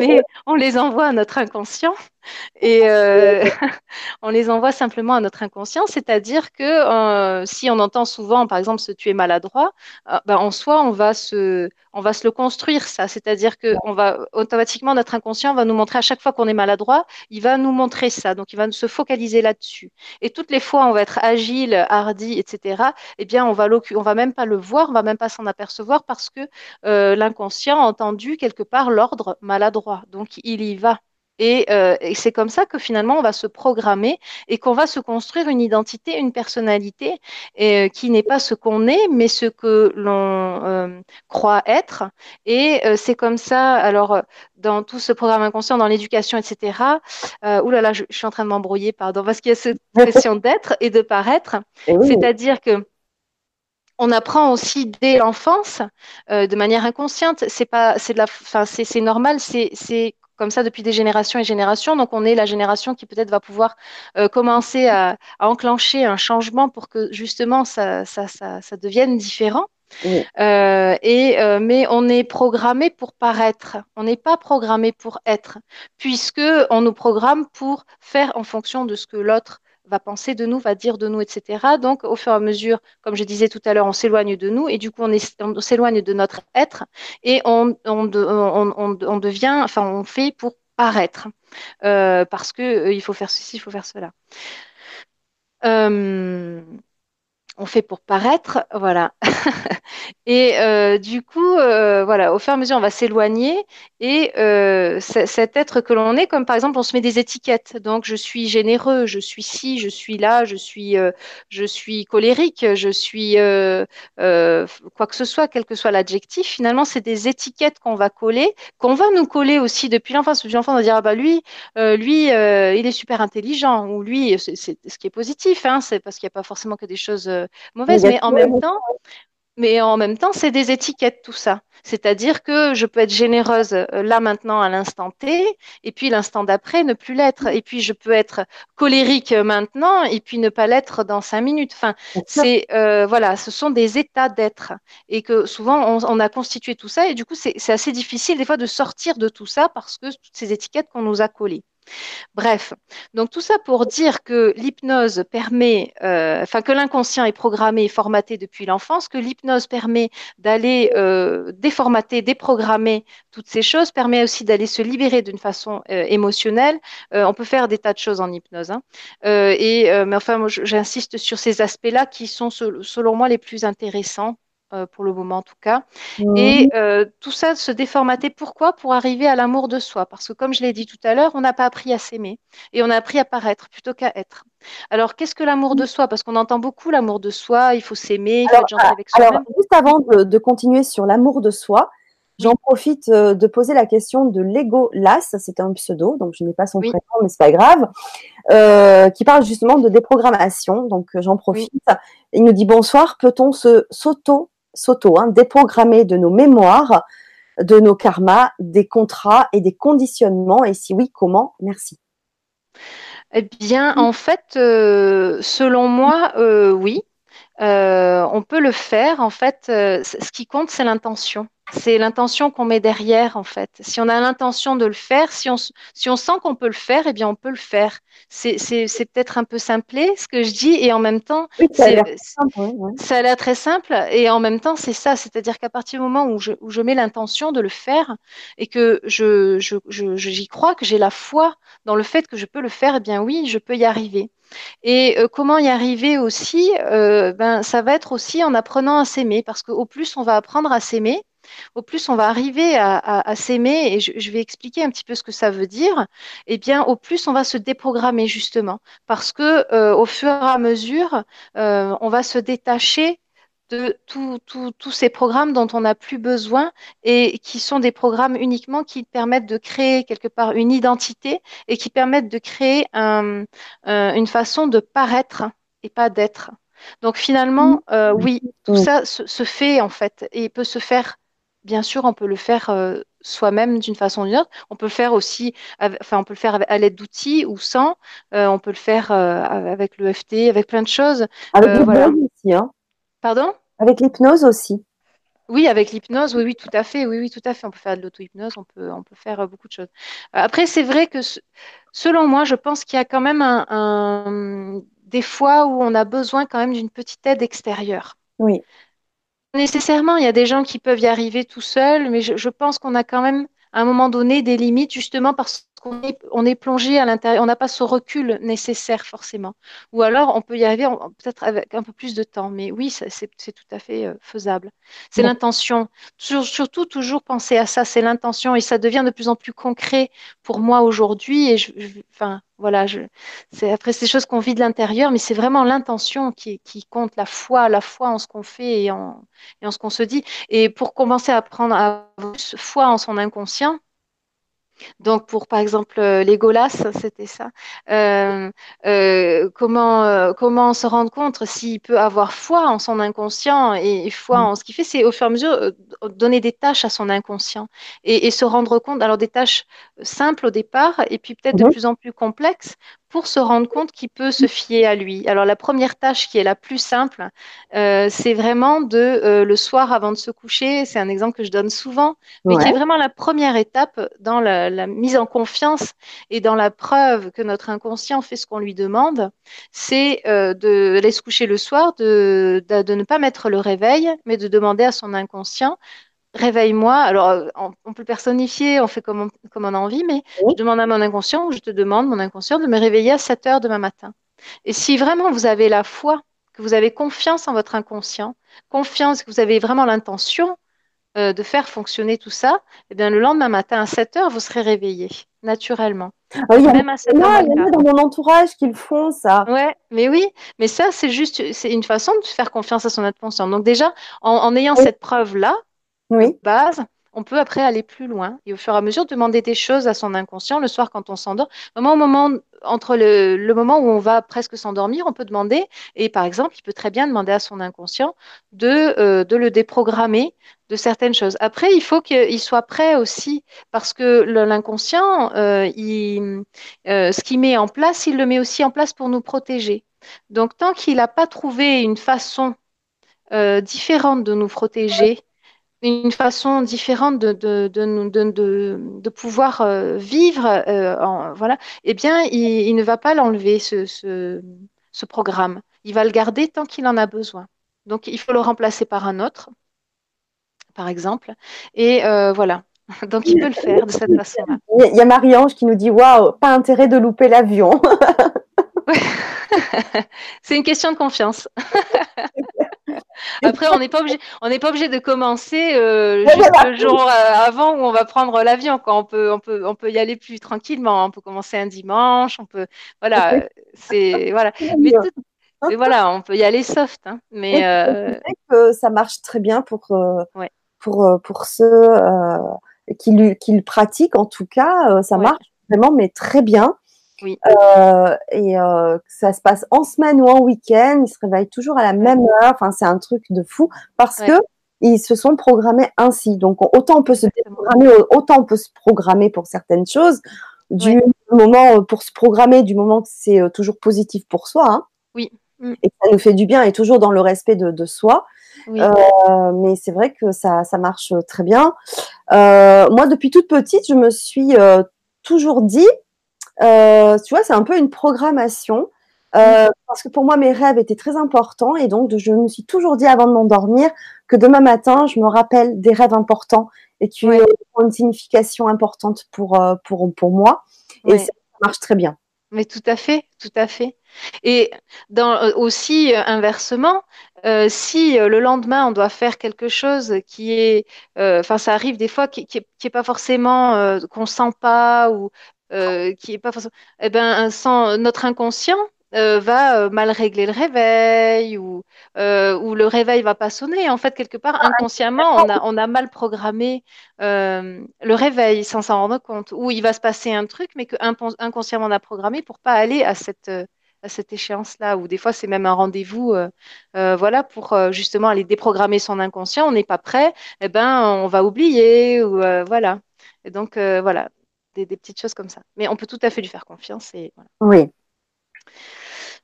mais on les envoie à notre inconscient. Et euh, on les envoie simplement à notre inconscient, c'est-à-dire que euh, si on entend souvent, par exemple, ce tu es maladroit, euh, ben, en soi, on va se, on va se le construire ça, c'est-à-dire que on va automatiquement notre inconscient va nous montrer à chaque fois qu'on est maladroit, il va nous montrer ça, donc il va se focaliser là-dessus. Et toutes les fois, on va être agile, hardi, etc. Eh bien, on va on va même pas le voir, on va même pas s'en apercevoir parce que l'inconscient a entendu quelque part l'ordre maladroit, donc il y va. Euh, et, c'est comme ça que finalement on va se programmer et qu'on va se construire une identité, une personnalité euh, qui n'est pas ce qu'on est, mais ce que l'on euh, croit être. Et c'est comme ça, alors dans tout ce programme inconscient, dans l'éducation, etc. ouh là là, je, suis en train de m'embrouiller, pardon, parce qu'il y a cette pression d'être et de paraître. C'est-à-dire que on apprend aussi dès l'enfance, de manière inconsciente. C'est pas, c'est de la, enfin, c'est normal. C'est comme ça depuis des générations et générations. Donc, on est la génération qui peut-être va pouvoir euh, commencer à, enclencher un changement pour que justement ça, ça, ça, ça devienne différent. Euh, et, euh, mais on est programmé pour paraître, on n'est pas programmé pour être, puisque on nous programme pour faire en fonction de ce que l'autre va penser de nous, va dire de nous, etc. Donc, au fur et à mesure, comme je disais tout à l'heure, on s'éloigne de nous et du coup, on, s'éloigne de notre être et on, devient, enfin, on fait pour paraître euh, parce que euh, il faut faire ceci, il faut faire cela. Euh, on fait pour paraître, voilà. et euh, du coup, euh, voilà, au fur et à mesure, on va s'éloigner et euh, cet être que l'on est, comme par exemple, on se met des étiquettes. Donc, je suis généreux, je suis ci, je suis là, je suis, je suis colérique, je suis quoi que ce soit, quel que soit l'adjectif. Finalement, c'est des étiquettes qu'on va coller, qu'on va nous coller aussi depuis l'enfance. Depuis l'enfance, on va dire ah bah lui, lui, il est super intelligent ou lui, c'est ce qui est positif, hein, c'est parce qu'il n'y a pas forcément que des choses mauvaise, mais en même temps, mais en même temps, c'est des étiquettes tout ça. C'est-à-dire que je peux être généreuse euh, là maintenant à l'instant T, et puis l'instant d'après ne plus l'être. Et puis je peux être colérique maintenant, et puis ne pas l'être dans cinq minutes. Enfin, c'est euh, voilà, ce sont des états d'être, et que souvent on, on, a constitué tout ça, et du coup c'est assez difficile des fois de sortir de tout ça parce que toutes ces étiquettes qu'on nous a collées. Bref, donc tout ça pour dire que l'hypnose permet, euh, enfin que l'inconscient est programmé et formaté depuis l'enfance, que l'hypnose permet d'aller euh, déformater, déprogrammer toutes ces choses, permet aussi d'aller se libérer d'une façon euh, émotionnelle. on peut faire des tas de choses en hypnose. Hein. et, mais enfin, j'insiste sur ces aspects-là qui sont, selon moi, les plus intéressants euh, pour le moment en tout cas. Mhm. Et euh, tout ça se déformater. Pourquoi? Pour arriver à l'amour de soi. Parce que comme je l'ai dit tout à l'heure, on n'a pas appris à s'aimer et on a appris à paraître plutôt qu'à être. Alors qu'est-ce que l'amour de soi? Parce qu'on entend beaucoup l'amour de soi, il faut s'aimer, il faut être gentil avec soi. Alors juste avant de, continuer sur l'amour de soi, J'en profite euh, de poser la question de Lego Las, c'est un pseudo, donc je n'ai pas son prénom, mais c'est pas grave, qui parle justement de déprogrammation. Donc j'en profite. Il nous dit bonsoir, peut-on se s'auto s'auto, hein, déprogrammer de nos mémoires, de nos karmas, des contrats et des conditionnements Et si oui, comment? Merci. Eh bien, en fait, euh, selon moi, euh, oui. Euh, on peut le faire. En fait, ce qui compte, c'est l'intention c'est l'intention qu'on met derrière, en fait. Si on a l'intention de le faire, si on, si on sent qu'on peut le faire, eh bien, on peut le faire. C'est peut-être un peu simplé, ce que je dis, et en même temps, ça, a l'air très simple, et en même temps, c'est ça. C'est-à-dire qu'à partir du moment où je, où je mets l'intention de le faire, et que je, j'y je, je, crois, que j'ai la foi dans le fait que je peux le faire, eh bien oui, je peux y arriver. Et euh, comment y arriver aussi euh, ben, Ça va être aussi en apprenant à s'aimer, parce qu'au plus on va apprendre à s'aimer, au plus on va arriver à, s'aimer, et je, vais expliquer un petit peu ce que ça veut dire, et eh bien au plus on va se déprogrammer justement, parce que euh, au fur et à mesure, euh, on va se détacher de tous ces programmes dont on n'a plus besoin et qui sont des programmes uniquement qui permettent de créer quelque part une identité et qui permettent de créer euh, une façon de paraître et pas d'être. Donc finalement, oui, tout ça se, fait en fait et peut se faire bien sûr, on peut le faire euh, soi-même d'une façon ou d'une autre. On peut le faire aussi, enfin, on peut le faire à l'aide d'outils ou sans. Euh, on peut le faire euh, avec l'EFT, avec plein de choses. Avec l'hypnose aussi. Hein. Pardon? Avec l'hypnose aussi. Oui, avec l'hypnose, oui, oui, tout à fait. Oui, oui, tout à fait. On peut faire de l'auto-hypnose, on peut, on peut faire beaucoup de choses. Après, c'est vrai que selon moi, je pense qu'il y a quand même un, des fois où on a besoin quand même d'une petite aide extérieure. Oui. Nécessairement, il y a des gens qui peuvent y arriver tout seuls, mais je, pense qu'on a quand même à un moment donné des limites justement parce est, on est plongé à l'intérieur, on n'a pas ce recul nécessaire forcément. Ou alors on peut y arriver peut-être avec un peu plus de temps, mais oui, c'est tout à fait euh, faisable. C'est l'intention. Surtout toujours penser à ça, c'est l'intention et ça devient de plus en plus concret pour moi aujourd'hui. Et je, enfin, voilà, je, c'est après ces choses qu'on vit de l'intérieur, mais c'est vraiment l'intention qui, qui, compte, la foi, la foi en ce qu'on fait et en, et en ce qu'on se dit. Et pour commencer à prendre à foi en son inconscient, donc pour par exemple euh, les Golas, c'était ça. Euh, euh, comment comment se rendre compte s'il peut avoir foi en son inconscient et, foi mm. en ce qu'il fait, c'est au fur et à mesure donner des tâches à son inconscient et, se rendre compte. Alors des tâches simples au départ et puis peut-être de mm-hmm. plus en plus complexes pour se rendre compte qu'il peut se fier à lui. Alors la première tâche qui est la plus simple, euh, c'est vraiment de euh, le soir avant de se coucher. C'est un exemple que je donne souvent, mais qui est vraiment la première étape dans la, mise en confiance et dans la preuve que notre inconscient fait ce qu'on lui demande. C'est euh, de aller se coucher le soir, de, de ne pas mettre le réveil, mais de demander à son inconscient réveille-moi. Alors, euh, on, peut personnifier, on fait comme on, comme on a envie, mais je demande à mon inconscient, ou je te demande, mon inconscient, de me réveiller à 7 heures demain matin. Et si vraiment vous avez la foi, que vous avez confiance en votre inconscient, confiance que vous avez vraiment l'intention euh, de faire fonctionner tout ça, eh bien, le lendemain matin à 7 heures, vous serez réveillé, naturellement. Ah il y a même à 7 heures. Il y a dans mon entourage qui le font, ça. Ouais, mais oui, mais ça, c'est juste, c'est une façon de faire confiance à son inconscient. Donc, déjà, en, ayant cette preuve-là, base, on peut après aller plus loin et au fur et à mesure demander des choses à son inconscient le soir quand on s'endort. Vraiment au moment entre le, moment où on va presque s'endormir, on peut demander, et par exemple, il peut très bien demander à son inconscient de, euh, le déprogrammer de certaines choses. Après, il faut qu'il soit prêt aussi, parce que l'inconscient, euh, euh, ce qu'il met en place, il le met aussi en place pour nous protéger. Donc, tant qu'il n'a pas trouvé une façon différente de nous protéger, une façon différente de, de, de, de pouvoir euh, vivre, en, voilà, eh bien, il, ne va pas l'enlever, ce, ce, ce, programme. Il va le garder tant qu'il en a besoin. Donc, il faut le remplacer par un autre, par exemple. Et voilà. Donc, il peut le faire de cette façon-là. Il y a Marie-Ange qui nous dit Waouh, pas intérêt de louper l'avion. C'est une question de confiance. Après, on n'est pas obligé, on n'est pas obligé de commencer euh, juste le jour euh, avant où on va prendre l'avion. On peut, on peut, on peut y aller plus tranquillement. On peut commencer un dimanche. On peut, voilà, c'est voilà. Mais, voilà, on peut y aller soft. Hein. mais euh... que ça marche très bien pour euh, pour pour ceux qui, qui le pratiquent. En tout cas, ça marche vraiment, mais très bien. Oui. Euh, et euh, ça se passe en semaine ou en week-end. Ils se réveillent toujours à la même heure. Enfin, c'est un truc de fou parce que ils se sont programmés ainsi. Donc, autant on peut se programmer, autant on peut se programmer pour certaines choses. Du moment pour se programmer, du moment que c'est euh, toujours positif pour soi. Hein, oui. Mm. Et que ça nous fait du bien et toujours dans le respect de, de soi. Oui. Euh, mais c'est vrai que ça, ça marche très bien. Euh, moi, depuis toute petite, je me suis euh, toujours dit, euh, tu vois, c'est un peu une programmation. Euh, mm. parce que pour moi, mes rêves étaient très importants et donc je me suis toujours dit avant de m'endormir que demain matin, je me rappelle des rêves importants et qui ont une signification importante pour, euh, pour, pour moi. Et ça marche très bien. Mais tout à fait, tout à fait. Et dans, aussi, inversement, euh, si le lendemain on doit faire quelque chose qui est, enfin, ça arrive des fois qui, qui, est, pas forcément qu'on sent pas ou euh, qui est pas forcément. Eh ben, sans notre inconscient euh, va euh, mal régler le réveil ou, ou le réveil va pas sonner. En fait, quelque part, inconsciemment, on a, on a mal programmé le réveil sans s'en rendre compte. Ou il va se passer un truc, mais que inconsciemment on a programmé pour pas aller à cette à cette échéance-là, ou des fois c'est même un rendez-vous, voilà, pour justement aller déprogrammer son inconscient. On n'est pas prêt, eh ben on va oublier, ou voilà. Et donc voilà, des, petites choses comme ça. Mais on peut tout à fait lui faire confiance. Et voilà. Oui.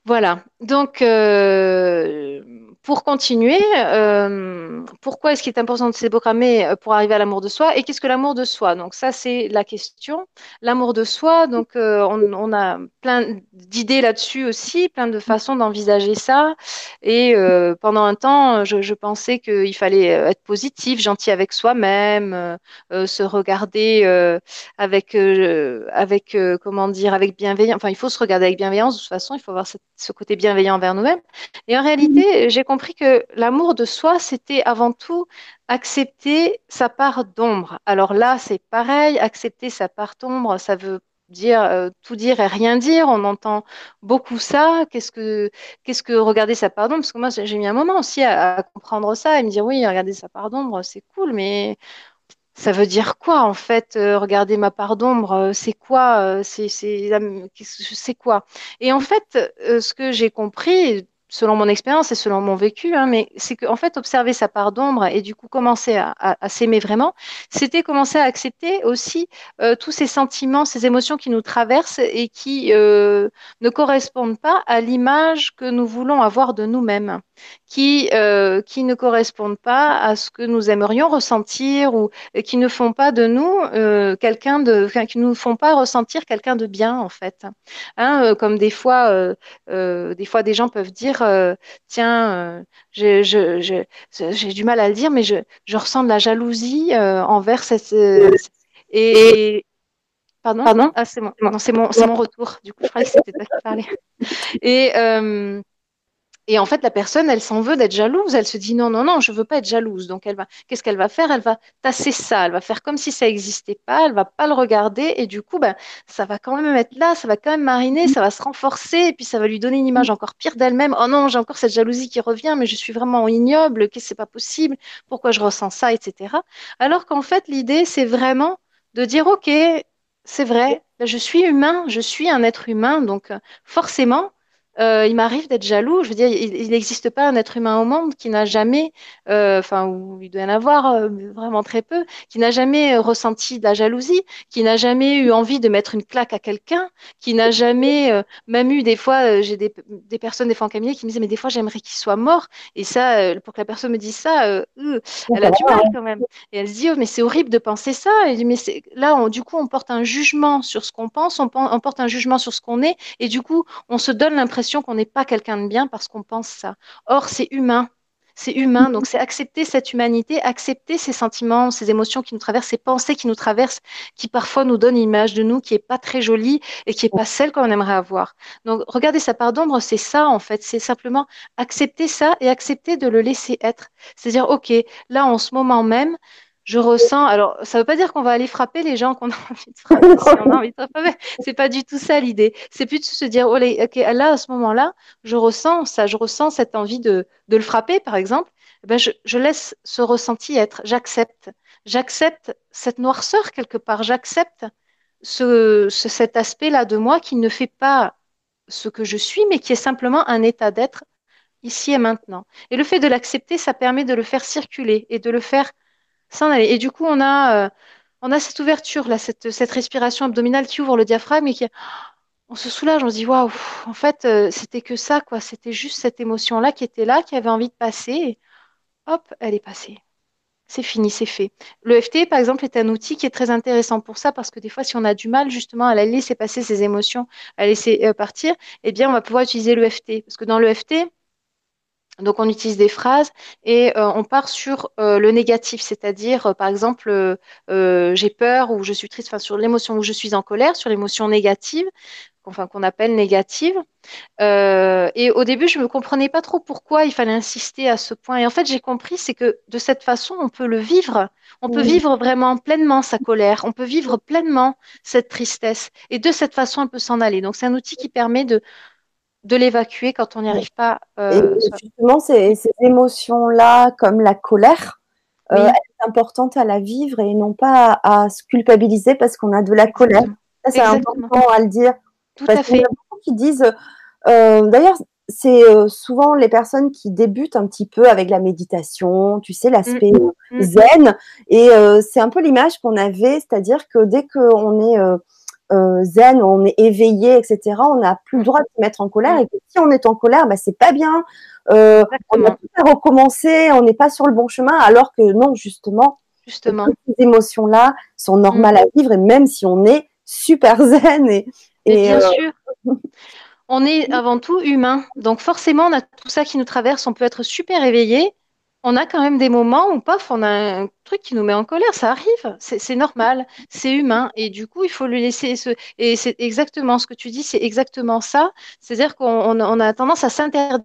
Voilà. Donc, euh, pour continuer, euh, pourquoi est-ce qu'il est important de se déprogrammer euh, pour arriver à l'amour de soi Et qu'est-ce que l'amour de soi? Donc ça, c'est la question. L'amour de soi, donc euh, on, a plein d'idées là-dessus aussi, plein de façons d'envisager ça. Et pendant un temps, je, pensais qu'il fallait être positif, gentil avec soi-même, se regarder avec, avec comment dire, avec bienveillance. Enfin, il faut se regarder avec bienveillance. De toute façon, il faut avoir ce côté bienveillant envers nous-mêmes. Et en réalité, j'ai compris que l'amour de soi, c'était avant tout accepter sa part d'ombre. Alors là, c'est pareil, accepter sa part d'ombre, ça veut dire euh, tout dire et rien dire. On entend beaucoup ça. Qu'est-ce que qu'est-ce que regarder sa part d'ombre? Parce que moi, j'ai mis un moment aussi à, comprendre ça et me dire oui, regarder sa part d'ombre, c'est cool, mais ça veut dire quoi en fait euh, Regarder ma part d'ombre, euh, c'est quoi C'est c'est quoi? Et en fait, ce que j'ai compris selon mon expérience et selon mon vécu, hein, mais c'est qu'en fait, observer sa part d'ombre et du coup commencer à, s'aimer vraiment, c'était commencer à accepter aussi euh, tous ces sentiments, ces émotions qui nous traversent et qui euh, ne correspondent pas à l'image que nous voulons avoir de nous-mêmes, qui, euh, qui ne correspondent pas à ce que nous aimerions ressentir ou qui ne font pas de nous quelqu'un de, qui nous font pas ressentir quelqu'un de bien en fait. Hein, comme des fois, des fois, des gens peuvent dire euh, tiens, euh, j'ai du mal à le dire, mais je, ressens de la jalousie euh, envers cette. et, Pardon, Pardon? Ah, c'est mon, mon, mon, retour. Du coup, je croyais que c'était toi qui parlais. Et, et en fait, la personne, elle s'en veut d'être jalouse. Elle se dit non, non, non, je veux pas être jalouse. Donc, elle va, qu'est-ce qu'elle va faire? Elle va tasser ça. Elle va faire comme si ça n'existait pas. Elle va pas le regarder. Et du coup, ben, ça va quand même être là. Ça va quand même mariner. Ça va se renforcer. Et puis, ça va lui donner une image encore pire d'elle-même. Oh non, j'ai encore cette jalousie qui revient, mais je suis vraiment ignoble. Qu'est-ce c'est pas possible? Pourquoi je ressens ça, etc. Alors qu'en fait, l'idée, c'est vraiment de dire ok, c'est vrai. Je suis humain. Je suis un être humain. Donc, forcément euh, il m'arrive d'être jaloux. Je veux dire, il n'existe pas un être humain au monde qui n'a jamais, euh, enfin, ou il doit y en avoir euh, vraiment très peu, qui n'a jamais ressenti de la jalousie, qui n'a jamais eu envie de mettre une claque à quelqu'un, qui n'a jamais, même eu des fois, j'ai des, des, personnes des fois en cabinet qui me disaient, mais des fois j'aimerais qu'il soit mort. Et ça, pour que la personne me dise ça, elle a du mal quand même. Et elle se dit, oh, mais c'est horrible de penser ça. Et mais là, on, du coup, on porte un jugement sur ce qu'on pense, on, on porte un jugement sur ce qu'on est, et du coup, on se donne l'impression qu'on n'est pas quelqu'un de bien parce qu'on pense ça. Or, c'est humain. C'est humain, donc c'est accepter cette humanité, accepter ces sentiments, ces émotions qui nous traversent, ces pensées qui nous traversent, qui parfois nous donnent une image de nous qui est pas très jolie et qui est pas celle qu'on aimerait avoir. Donc regardez sa part d'ombre, c'est ça en fait, c'est simplement accepter ça et accepter de le laisser être. C'est-à-dire, ok, là en ce moment même, je ressens. Alors, ça ne veut pas dire qu'on va aller frapper les gens qu'on a envie de frapper si on a envie de frapper. C'est pas du tout ça l'idée. C'est plus de se dire, oh, ok, là, à ce moment-là, je ressens ça, je ressens cette envie de, de le frapper, par exemple. Eh ben, je, je, laisse ce ressenti être. J'accepte. J'accepte cette noirceur quelque part. J'accepte ce, ce, cet aspect-là de moi qui ne fait pas ce que je suis, mais qui est simplement un état d'être ici et maintenant. Et le fait de l'accepter, ça permet de le faire circuler et de le faire et du coup, on a, euh, on a cette ouverture, là, cette, cette, respiration abdominale qui ouvre le diaphragme et qui. On se soulage, on se dit waouh, en fait, euh, c'était que ça, quoi. C'était juste cette émotion-là qui était là, qui avait envie de passer. Et hop, elle est passée. C'est fini, c'est fait. Le FT, par exemple, est un outil qui est très intéressant pour ça parce que des fois, si on a du mal justement à la laisser passer ses émotions, à laisser euh, partir, eh bien, on va pouvoir utiliser le FT. Parce que dans le FT, donc, on utilise des phrases et euh, on part sur euh, le négatif, c'est-à-dire, euh, par exemple, j'ai peur ou je suis triste, enfin, sur l'émotion où je suis en colère, sur l'émotion négative, enfin, qu'on appelle négative. et au début, je ne me comprenais pas trop pourquoi il fallait insister à ce point. Et en fait, j'ai compris, c'est que de cette façon, on peut le vivre. On peut vivre vraiment pleinement sa colère. On peut vivre pleinement cette tristesse. Et de cette façon, on peut s'en aller. Donc, c'est un outil qui permet de de l'évacuer quand on n'y arrive pas. Euh, justement, ces, émotions-là, comme la colère, euh, elles sont importantes à la vivre et non pas à, se culpabiliser parce qu'on a de la colère. Ça, c'est important à le dire. Tout à fait. Il y a beaucoup qui disent, euh, d'ailleurs, c'est souvent les personnes qui débutent un petit peu avec la méditation, tu sais, l'aspect mm, mm, mm. zen. Et c'est un peu l'image qu'on avait, c'est-à-dire que dès qu'on est euh, zen, on est éveillé, etc., on n'a plus le droit de se mettre en colère. Et que si on est en colère, bah, c'est pas bien. Euh, on a tout à recommencer, on n'est pas sur le bon chemin, alors que non, justement, justement. ces émotions-là sont normales à mm. vivre, et même si on est super zen. Et, bien euh, sûr. On est avant tout humain. Donc forcément, on a tout ça qui nous traverse. On peut être super éveillé, on a quand même des moments où, paf, on a un truc qui nous met en colère. Ça arrive, c'est normal, c'est humain. Et du coup, il faut lui laisser ce. Et c'est exactement ce que tu dis, c'est exactement ça. C'est-à-dire qu'on a tendance à s'interdire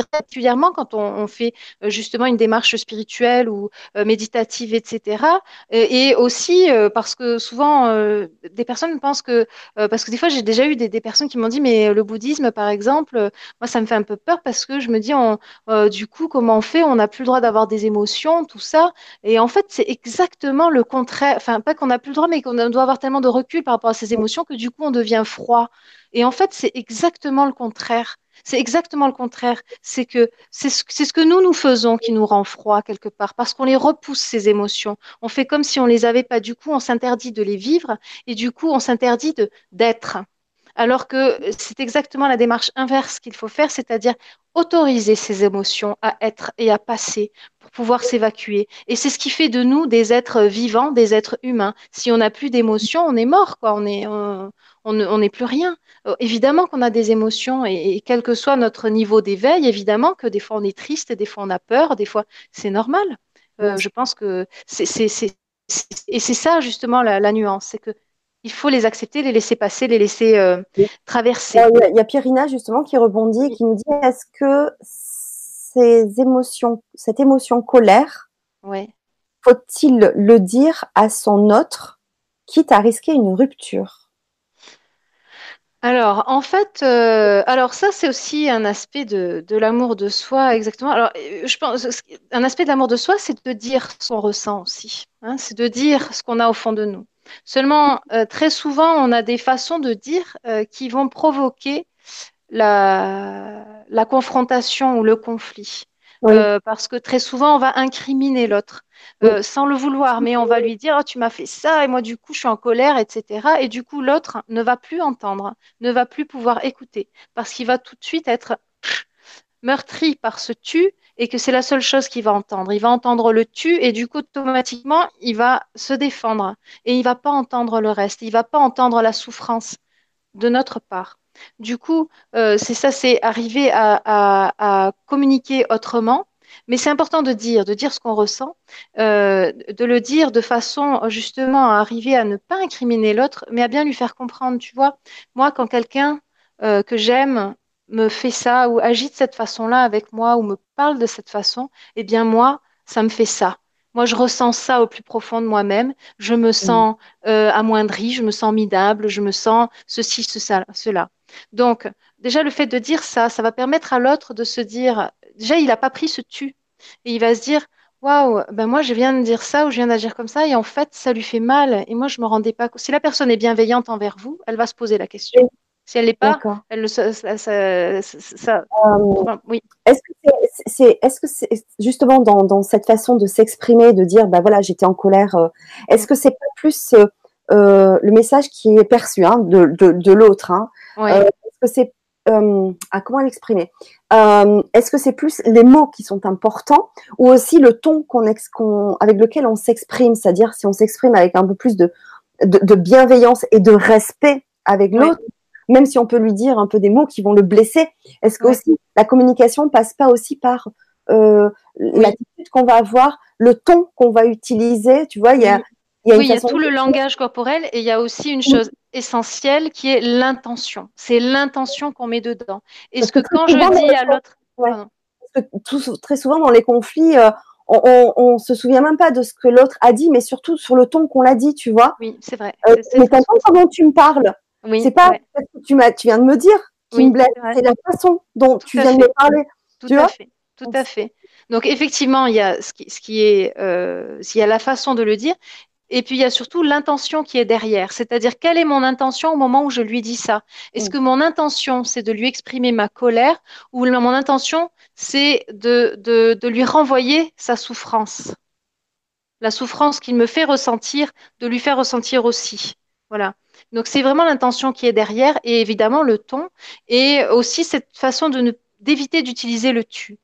particulièrement quand on, fait euh, justement une démarche spirituelle ou euh, méditative, etc. Et, aussi euh, parce que souvent, des personnes pensent que, parce que des fois, j'ai déjà eu des, personnes qui m'ont dit, mais le bouddhisme, par exemple, moi, ça me fait un peu peur parce que je me dis, on, du coup, comment on fait? On n'a plus le droit d'avoir des émotions, tout ça. Et en fait, c'est exactement le contraire. Enfin, pas qu'on n'a plus le droit, mais qu'on doit avoir tellement de recul par rapport à ces émotions que du coup, on devient froid. Et en fait, c'est exactement le contraire. C'est exactement le contraire. C'est que c'est ce, que nous nous faisons qui nous rend froid quelque part, parce qu'on les repousse ces émotions. On fait comme si on les avait pas. Du coup, on s'interdit de les vivre et du coup, on s'interdit d'être. Alors que c'est exactement la démarche inverse qu'il faut faire, c'est-à-dire autoriser ces émotions à être et à passer pour pouvoir s'évacuer. Et c'est ce qui fait de nous des êtres vivants, des êtres humains. Si on n'a plus d'émotions, on est mort, quoi. On est, n'est plus rien. Euh, évidemment qu'on a des émotions et, quel que soit notre niveau d'éveil, évidemment que des fois on est triste, des fois on a peur, des fois c'est normal. Euh, je pense que c'est et c'est ça justement la, nuance, c'est que il faut les accepter, les laisser passer, les laisser euh, traverser. Il y, a Pierina justement qui rebondit et qui nous dit est-ce que ces émotions, cette émotion colère, faut-il le dire à son autre, quitte à risquer une rupture? Alors, en fait, euh, alors ça, c'est aussi un aspect de, l'amour de soi, exactement. Alors, euh, je pense, un aspect de l'amour de soi, c'est de dire ce qu'on ressent aussi. Hein, c'est de dire ce qu'on a au fond de nous. Seulement, euh, très souvent, on a des façons de dire qui vont provoquer la, la confrontation ou le conflit. Euh, parce que très souvent, on va incriminer l'autre euh, sans le vouloir, mais on va lui dire oh, Tu m'as fait ça, et moi, du coup, je suis en colère, etc. Et du coup, l'autre ne va plus entendre, ne va plus pouvoir écouter, parce qu'il va tout de suite être meurtri par ce tu et que c'est la seule chose qu'il va entendre. Il va entendre le tu et du coup, automatiquement, il va se défendre et il va pas entendre le reste. Il va pas entendre la souffrance de notre part. Du coup, euh, c'est ça, c'est arriver à, communiquer autrement. Mais c'est important de dire, de dire ce qu'on ressent, euh, de le dire de façon justement à arriver à ne pas incriminer l'autre, mais à bien lui faire comprendre. Tu vois, moi, quand quelqu'un euh, que j'aime me fait ça ou agit de cette façon-là avec moi ou me parle de cette façon, eh bien moi, ça me fait ça. Moi, je ressens ça au plus profond de moi-même. Je me sens amoindrie, je me sens midable, je me sens ceci, cela. Donc, déjà, le fait de dire ça, ça va permettre à l'autre de se dire, déjà, il n'a pas pris ce tu. Et il va se dire, waouh, ben moi, je viens de dire ça ou je viens d'agir comme ça, et en fait, ça lui fait mal. Et moi, je me rendais pas. Si la personne est bienveillante envers vous, elle va se poser la question. Si elle n'est pas, elle le, ça, euh, oui. Est-ce que c'est, est, -ce que c'est justement dans, cette façon de s'exprimer, de dire, ben voilà, j'étais en colère. Euh, est-ce que c'est pas plus euh, le message qui est perçu hein, de, de, l'autre hein, euh, Est-ce que c'est euh, ah, comment l'exprimer? Est-ce que c'est plus les mots qui sont importants ou aussi le ton qu'on avec lequel on s'exprime? C'est-à-dire si on s'exprime avec un peu plus de, de, bienveillance et de respect avec l'autre, même si on peut lui dire un peu des mots qui vont le blesser. Est-ce que aussi la communication passe pas aussi par l'attitude qu'on va avoir, le ton qu'on va utiliser? Tu vois, il y a oui, il y a tout le langage corporel et il y a aussi une chose essentielle qui est l'intention. C'est l'intention qu'on met dedans. Est-ce que, quand je dis à l'autre. très souvent dans les conflits, euh, on, ne se souvient même pas de ce que l'autre a dit, mais surtout sur le ton qu'on l'a dit, tu vois. Oui, c'est vrai. Euh, mais façon comment tu me parles. Oui, c'est pas ce que tu, tu viens de me dire qui me blesse, c'est la façon dont tu viens de me parler. Tout à fait. Tout à fait. Donc effectivement, il y a ce qui, ce qui est, euh, il y a la façon de le dire, et puis, il y a surtout l'intention qui est derrière. C'est-à-dire, quelle est mon intention au moment où je lui dis ça? Est-ce mm. que mon intention, c'est de lui exprimer ma colère ou mon intention, c'est de, de, lui renvoyer sa souffrance? La souffrance qu'il me fait ressentir, de lui faire ressentir aussi. Voilà. Donc, c'est vraiment l'intention qui est derrière et évidemment le ton et aussi cette façon de ne d'éviter d'utiliser le tu.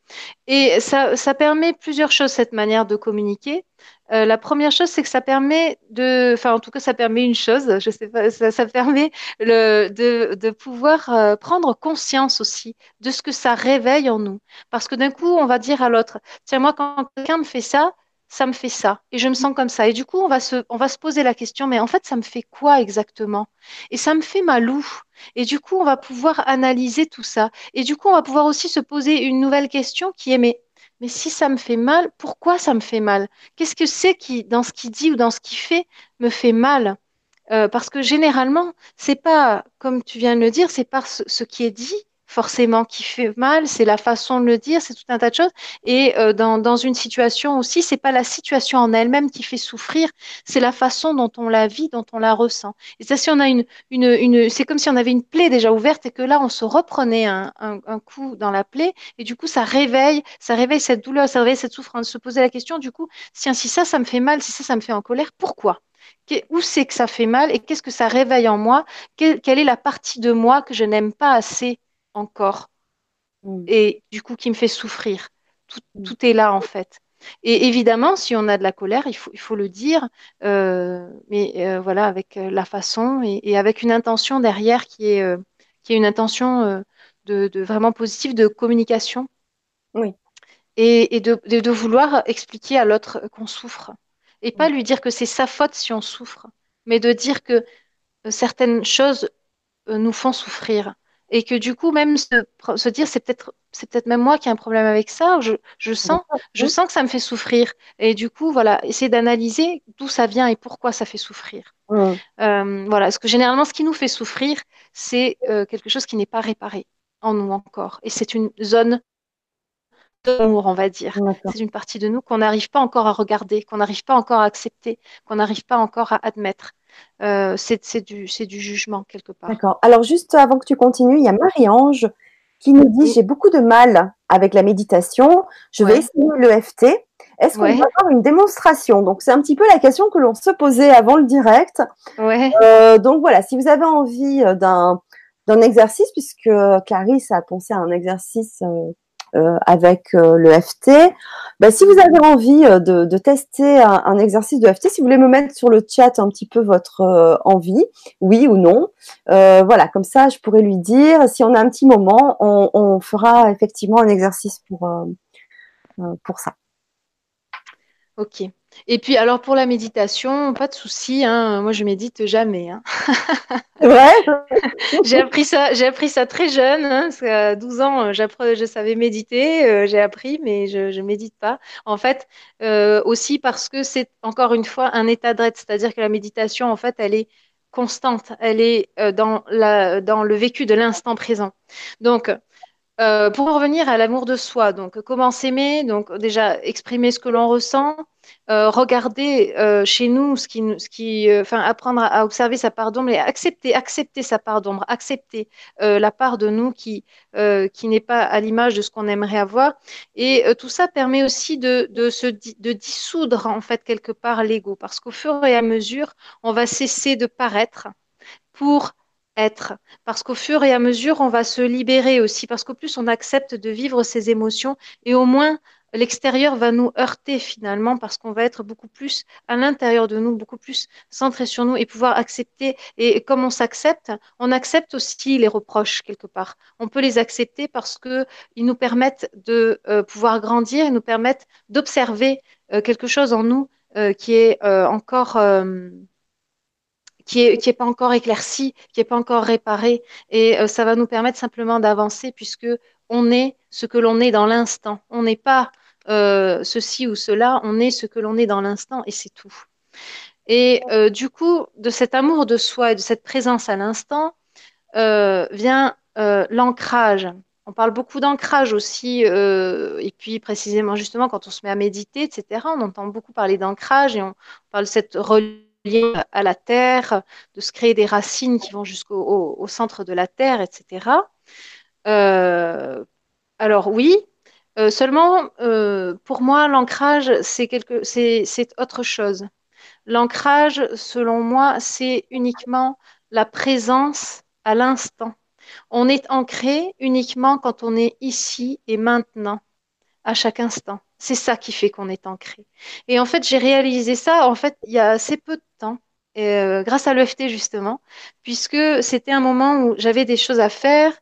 Et ça, ça, permet plusieurs choses, cette manière de communiquer. Euh, la première chose, c'est que ça permet de, enfin en tout cas, ça permet une chose, je sais pas, ça, permet de, pouvoir euh, prendre conscience aussi de ce que ça réveille en nous. Parce que d'un coup, on va dire à l'autre, tiens, moi, quand quelqu'un me fait ça, ça me fait ça et je me sens comme ça. Et du coup, on va se, on va se poser la question, mais en fait, ça me fait quoi exactement? Et ça me fait malou. Et du coup, on va pouvoir analyser tout ça. Et du coup, on va pouvoir aussi se poser une nouvelle question qui est, mais mais si ça me fait mal, pourquoi ça me fait mal? Qu'est-ce que c'est qui, dans ce qu'il dit ou dans ce qu'il fait, me fait mal? Euh, Parce que généralement, c'est pas, comme tu viens de le dire, c'est pas ce qui est dit forcément qui fait mal, c'est la façon de le dire, c'est tout un tas de choses. Et euh, dans, dans, une situation aussi, c'est pas la situation en elle-même qui fait souffrir, c'est la façon dont on la vit, dont on la ressent. Et ça, si on a une, une, une c'est comme si on avait une plaie déjà ouverte et que là, on se reprenait un, un, coup dans la plaie, et du coup, ça réveille, ça réveille cette douleur, ça réveille cette souffrance. Se poser la question, du coup, si, si ça, ça me fait mal, si ça, ça me fait en colère, pourquoi? Où c'est que ça fait mal et qu'est-ce que ça réveille en moi? Quelle, est la partie de moi que je n'aime pas assez? Encore mm. et du coup qui me fait souffrir. Mm. Tout, est là en fait. Et évidemment, si on a de la colère, il faut, il faut le dire, euh, mais euh, voilà, avec euh, la façon et, avec une intention derrière qui est, qui est une intention de, vraiment positive de communication. Oui. Et, de, de, vouloir expliquer à l'autre qu'on souffre. Et pas mm. lui dire que c'est sa faute si on souffre, mais de dire que certaines choses nous font souffrir et que du coup même se, se dire c'est peut-être c'est peut-être même moi qui ai un problème avec ça je, je sens je sens que ça me fait souffrir. Et du coup voilà essayer d'analyser d'où ça vient et pourquoi ça fait souffrir. Euh, voilà parce que généralement ce qui nous fait souffrir c'est euh, quelque chose qui n'est pas réparé en nous encore. Et c'est une zone d'amour on va dire. C'est une partie de nous qu'on n'arrive pas encore à regarder qu'on n'arrive pas encore à accepter qu'on n'arrive pas encore à admettre c'est du, du jugement quelque part. D'accord. Alors juste avant que tu continues, il y a Marie-Ange qui nous dit j'ai beaucoup de mal avec la méditation, je vais essayer l'EFT. Est-ce qu'on va avoir une démonstration? Donc c'est un petit peu la question que l'on se posait avant le direct. Ouais. Euh, donc voilà, si vous avez envie euh, d'un exercice, puisque Clarisse a pensé à un exercice euh, euh, avec euh, le FT. Bah, si vous avez envie euh, de, tester un, exercice de FT, si vous voulez me mettre sur le chat un petit peu votre envie, oui ou non, voilà, comme ça je pourrais lui dire. Si on a un petit moment, on, on fera effectivement un exercice pour, pour ça. Ok. Et puis, alors pour la méditation, pas de souci. Hein. Moi, je médite jamais. Hein. Ouais. j'ai appris ça. J'ai appris ça très jeune. Hein, parce qu'à 12 ans, je savais méditer. Euh, j'ai appris, mais je, ne médite pas. En fait, euh, aussi parce que c'est encore une fois un état d'être. C'est-à-dire que la méditation, en fait, elle est constante. Elle est euh, dans la dans le vécu de l'instant présent. Donc euh, pour en revenir à l'amour de soi, donc comment s'aimer, donc déjà exprimer ce que l'on ressent, euh, regarder euh, chez nous ce qui, ce qui, enfin apprendre à, observer sa part d'ombre et accepter, accepter sa part d'ombre, accepter la part de nous qui, qui n'est pas à l'image de ce qu'on aimerait avoir. Et tout ça permet aussi de, de, se, de dissoudre en fait quelque part l'ego, parce qu'au fur et à mesure, on va cesser de paraître pour Parce qu'au fur et à mesure, on va se libérer aussi, parce qu'au plus on accepte de vivre ses émotions, et au moins l'extérieur va nous heurter finalement, parce qu'on va être beaucoup plus à l'intérieur de nous, beaucoup plus centré sur nous, et pouvoir accepter. Et comme on s'accepte, on accepte aussi les reproches quelque part. On peut les accepter parce qu'ils nous permettent de euh, pouvoir grandir, ils nous permettent d'observer euh, quelque chose en nous euh, qui est encore qui est, qui est pas encore éclairci, qui est pas encore réparé. Et euh, ça va nous permettre simplement d'avancer puisque on est ce que l'on est dans l'instant. On n'est pas euh, ceci ou cela, on est ce que l'on est dans l'instant et c'est tout. Et euh, du coup, de cet amour de soi et de cette présence à l'instant vient l'ancrage. On parle beaucoup d'ancrage aussi, et puis précisément justement quand on se met à méditer, etc., on entend beaucoup parler d'ancrage et on parle de cette religion à la terre, de se créer des racines qui vont jusqu'au centre de la terre, etc. Euh, alors oui, euh, seulement euh, pour moi, l'ancrage, c'est quelque, c'est autre chose. L'ancrage, selon moi, c'est uniquement la présence à l'instant. On est ancré uniquement quand on est ici et maintenant, à chaque instant. C'est ça qui fait qu'on est ancré. Et en fait, j'ai réalisé ça en fait il y a assez peu de euh, grâce à l'EFT justement, puisque c'était un moment où j'avais des choses à faire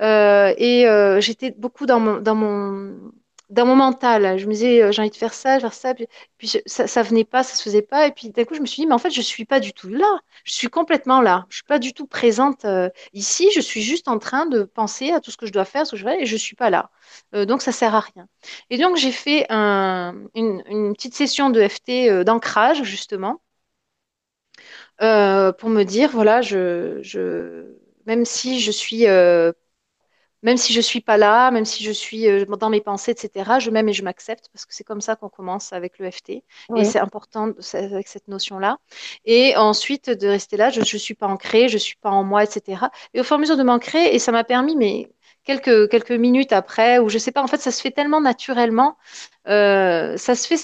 euh, et euh, j'étais beaucoup dans mon, dans mon dans mon mental. Je me disais, j'ai envie de faire ça, faire ça. Puis, ça, ça venait pas, ça se faisait pas. Et puis d'un coup, je me suis dit, mais en fait, je suis pas du tout là. Je suis complètement là. Je suis pas du tout présente ici. Je suis juste en train de penser à tout ce que je dois faire, ce je vais, et je suis pas là. Donc, ça sert à rien. Et donc, j'ai fait un, une, une, petite session de FT d'ancrage, justement, pour me dire, voilà, je, je, même si je suis même si je suis pas là, même si je suis euh, dans mes pensées, etc., je m'aime et je m'accepte parce que c'est comme ça qu'on commence avec le FT. Et c'est important avec cette notion-là. Et ensuite, de rester là, je ne suis pas ancrée, je ne suis pas en moi, etc. Et au fur et à mesure de m'ancrer, et ça m'a permis, mais quelques, quelques minutes après, ou je sais pas, en fait, ça se fait tellement naturellement. Euh, ça se fait,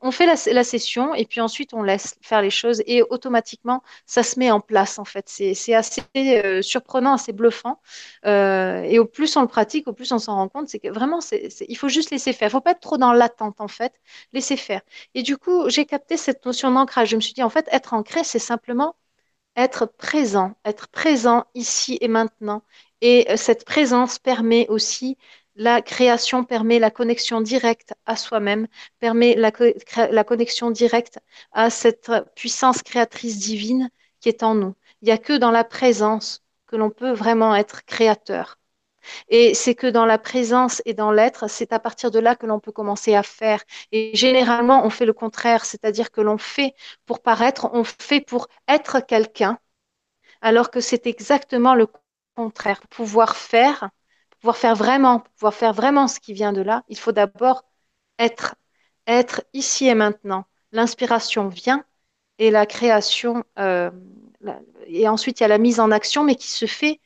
on, fait la, session et puis ensuite on laisse faire les choses et automatiquement ça se met en place en fait. C'est assez euh, surprenant, assez bluffant. Euh, et au plus on le pratique, au plus on s'en rend compte, c'est que vraiment, il faut juste laisser faire. Il faut pas être trop dans l'attente en fait, laisser faire. Et du coup, j'ai capté cette notion d'ancrage. Je me suis dit en fait, être ancré, c'est simplement être présent, être présent ici et maintenant et euh, cette présence permet aussi la création, permet la connexion directe à soi-même, permet la, la, connexion directe à cette puissance créatrice divine qui est en nous. Il n'y a que dans la présence que l'on peut vraiment être créateur. Et c'est que dans la présence et dans l'être, c'est à partir de là que l'on peut commencer à faire. Et généralement, on fait le contraire, c'est-à-dire que l'on fait pour paraître, on fait pour être quelqu'un, alors que c'est exactement le contraire. Pouvoir faire, pouvoir faire vraiment, pouvoir faire vraiment ce qui vient de là, il faut d'abord être, être ici et maintenant. L'inspiration vient et la création, et ensuite il y a la mise en action, mais qui se fait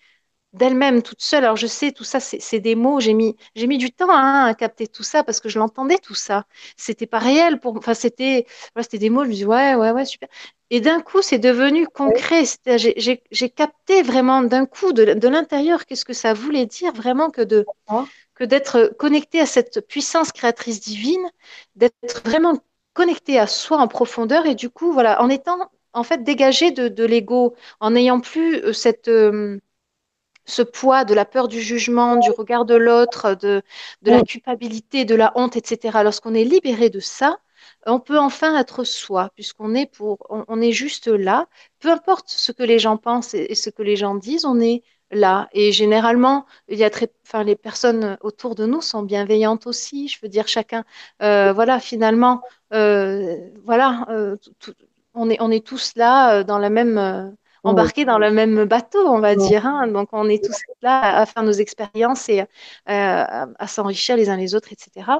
d'elle-même toute seule. Alors je sais, tout ça, c'est des mots. J'ai mis, j'ai mis du temps hein, à capter tout ça parce que je l'entendais tout ça. C'était pas réel pour, enfin c'était, c'était des mots. Je me dis ouais, ouais, ouais, super. Et d'un coup, c'est devenu concret. J'ai capté vraiment d'un coup de, de l'intérieur qu'est-ce que ça voulait dire vraiment que de que d'être connecté à cette puissance créatrice divine, d'être vraiment connecté à soi en profondeur et du coup, voilà, en étant en fait dégagé de, de l'ego, en n'ayant plus euh, cette euh, ce poids de la peur du jugement, du regard de l'autre, de, de la culpabilité, de la honte, etc. Lorsqu'on est libéré de ça, on peut enfin être soi, puisqu'on est pour, on, est juste là. Peu importe ce que les gens pensent et, ce que les gens disent, on est là. Et généralement, il y a très, enfin, les personnes autour de nous sont bienveillantes aussi. Je veux dire, chacun, euh, voilà, finalement, euh, voilà, euh, on est, on est tous là dans la même embarqués dans le même bateau, on va dire. Hein. Donc, on est tous là à faire nos expériences et euh, à s'enrichir les uns les autres, etc.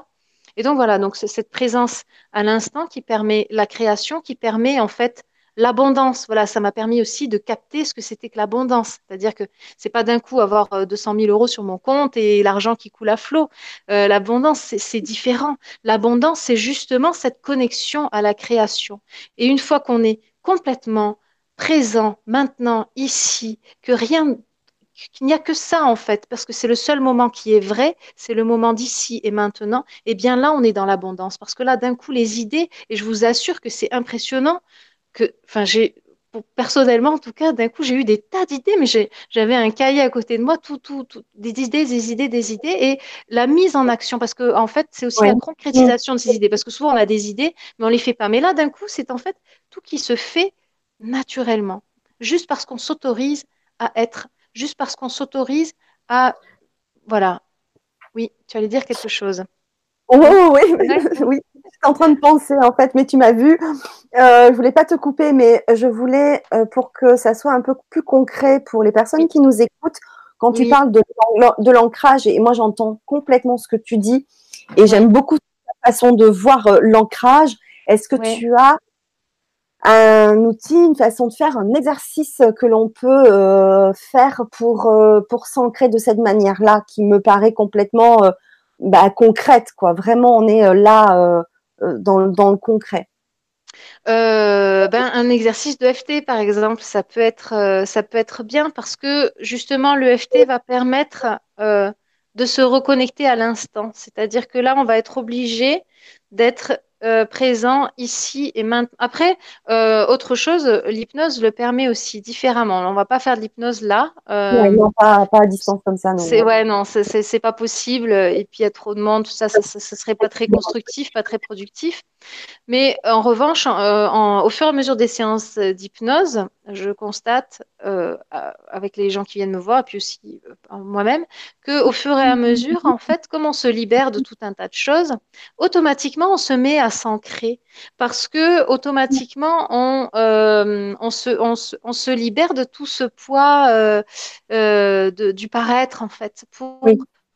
Et donc, voilà, donc cette présence à l'instant qui permet la création, qui permet en fait l'abondance. Voilà, ça m'a permis aussi de capter ce que c'était que l'abondance. C'est-à-dire que c'est pas d'un coup avoir 200 euh, 000 euros sur mon compte et l'argent qui coule à flot. Euh, l'abondance, c'est différent. L'abondance, c'est justement cette connexion à la création. Et une fois qu'on est complètement présent, maintenant, ici, que rien, qu'il n'y a que ça en fait, parce que c'est le seul moment qui est vrai, c'est le moment d'ici et maintenant, et eh bien là, on est dans l'abondance, parce que là, d'un coup, les idées, et je vous assure que c'est impressionnant, que, enfin, j'ai, personnellement en tout cas, d'un coup, j'ai eu des tas d'idées, mais j'avais un cahier à côté de moi, tout, tout, des idées, des idées, des idées, et la mise en action, parce que en fait, c'est aussi la concrétisation de ces idées, parce que souvent on a des idées, mais on les fait pas. Mais là, d'un coup, c'est en fait tout qui se fait naturellement, juste parce qu'on s'autorise à être, juste parce qu'on s'autorise à... Voilà. Oui, tu allais dire quelque chose. Oh, oui, oui. J'étais en train de penser en fait, mais tu m'as vu. Euh, je voulais pas te couper, mais je voulais euh, pour que ça soit un peu plus concret pour les personnes qui nous écoutent. Quand tu parles de, de l'ancrage, et moi j'entends complètement ce que tu dis, et j'aime beaucoup ta façon de voir euh, l'ancrage. Est-ce que tu as un outil, une façon de faire, un exercice que l'on peut euh, faire pour, euh, pour s'ancrer de cette manière-là, qui me paraît complètement euh, bah, concrète. Quoi. Vraiment, on est là dans, dans, le concret. ben, un exercice de FT, par exemple, ça peut être, ça peut être bien parce que justement, le FT va permettre de se reconnecter à l'instant. C'est-à-dire que là, on va être obligé d'être euh, présent ici et maintenant. Après, euh, autre chose, l'hypnose le permet aussi différemment. On va pas faire de l'hypnose là. Euh, non, pas, pas, à distance comme ça. Non. C'est ouais, non, c'est pas possible. Et puis il y a trop de monde, tout ça, ça, ça, serait pas très constructif, pas très productif. Mais en revanche, en, au fur et à mesure des séances d'hypnose, je constate avec les gens qui viennent me voir, et puis aussi moi-même, que au fur et à mesure, en fait, comme on se libère de tout un tas de choses, automatiquement, on se met à s'ancrer parce que automatiquement on, euh, on, se, on, se, libère de tout ce poids euh, euh, de, du paraître en fait pour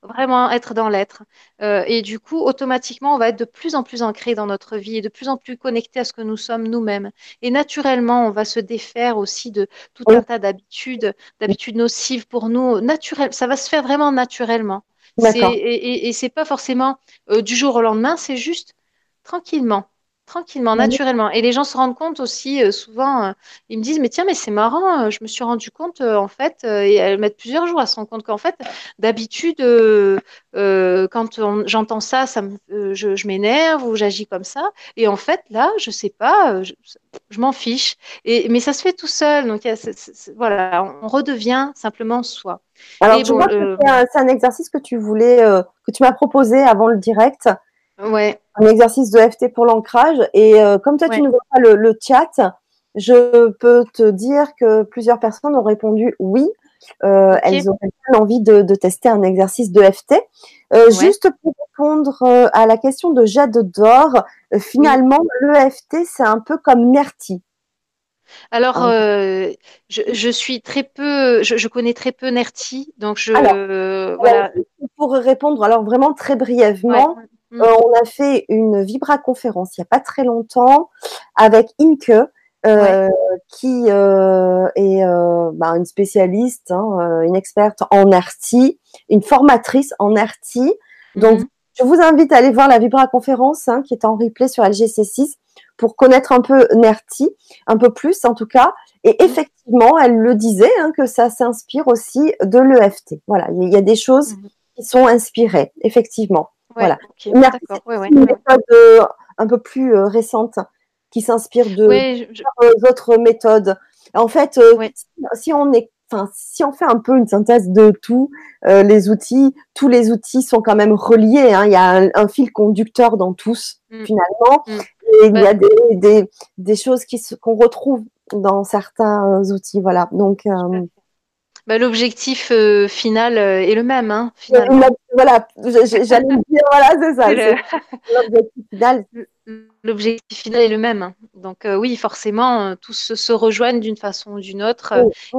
vraiment être dans l'être. et du coup, automatiquement, on va être de plus en plus ancré dans notre vie et de plus en plus connecté à ce que nous sommes nous-mêmes. Et naturellement, on va se défaire aussi de tout un tas d'habitudes, d'habitudes nocives pour nous. Naturel, ça va se faire vraiment naturellement. Et, et, et c'est pas forcément du jour au lendemain, c'est juste tranquillement, tranquillement, naturellement. Et les gens se rendent compte aussi, euh, souvent, euh, ils me disent, mais tiens, mais c'est marrant, euh, je me suis rendu compte, en fait, et elles mettent plusieurs jours à se rendre compte qu'en fait, d'habitude, quand j'entends ça, ça je, m'énerve ou j'agis comme ça. Et en fait, là, je sais pas, je, m'en fiche. Et, mais ça se fait tout seul. Donc, voilà, on redevient simplement soi. Alors, vois, c'est un, exercice que tu voulais, que tu m'as proposé avant le direct. Ouais. Un exercice de FT pour l'ancrage. Et euh, comme toi, tu ne vois pas le, chat, je peux te dire que plusieurs personnes ont répondu oui. Euh, elles ont envie de, tester un exercice de FT. Euh, juste pour répondre à la question de Jade d'Or, finalement, le FT, c'est un peu comme Nerti. Alors, ah, je, suis très peu, je, connais très peu Nerti, donc je. voilà. Pour répondre, alors vraiment très brièvement, euh, on a fait une Vibra conférence il n'y a pas très longtemps avec Inke qui est bah, une spécialiste, hein, une experte en RT, une formatrice en RT. Donc, mhm. je vous invite à aller voir la Vibra conférence hein, qui est en replay sur LGC6 pour connaître un peu NERTI, un peu plus en tout cas. Et mhm. effectivement, elle le disait, hein, que ça s'inspire aussi de l'EFT. Voilà, il y a des choses qui sont inspirées, effectivement. Voilà. une méthode euh, un peu plus euh, récente qui s'inspire de autres méthodes. En fait, euh, si, on est Enfin, si on fait un peu une synthèse de tous les outils, tous les outils sont quand même reliés. Hein. Il y a un, fil conducteur dans tous, mm. finalement. Mm. Et il y a des, des, choses qu'on retrouve dans certains outils. Voilà. Donc, euh, bah, l'objectif euh, final euh, est le même, hein, Voilà, j'allais dire, voilà, c'est ça. L'objectif final. L'objectif final est le même. Hein. Donc oui, forcément, tous se, rejoignent d'une façon ou d'une autre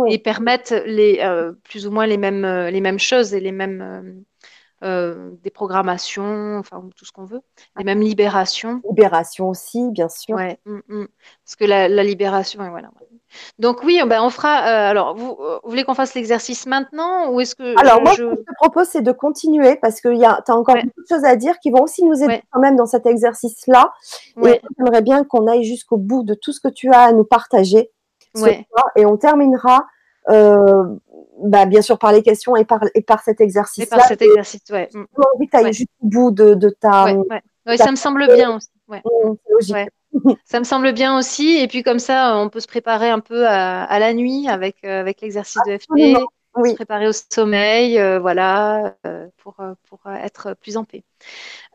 et permettent les, plus ou moins les mêmes, les mêmes choses et les mêmes euh, des programmations, enfin tout ce qu'on veut, les mêmes libérations. Libération aussi, bien sûr. Ouais, mm, mm. parce que la, libération, voilà. Donc oui, ben on fera. Euh, alors, vous, euh, vous, voulez qu'on fasse l'exercice maintenant ou est-ce que Alors moi, ce que je te propose, c'est de continuer parce que tu as encore beaucoup de choses à dire qui vont aussi nous aider quand même dans cet exercice-là. Et j'aimerais bien qu'on aille jusqu'au bout de tout ce que tu as à nous partager. et on terminera euh, bah, bien sûr par les questions et par, et par cet exercice. par cet exercice, ouais. J'ai envie que tu ailles jusqu'au bout de, de ta. Ouais, ça me semble bien aussi. Ouais. ça me semble bien aussi. Et puis comme ça, on peut se préparer un peu à, à la nuit avec, euh, avec l'exercice de FT, se préparer au sommeil, euh, voilà, pour, pour être plus en paix.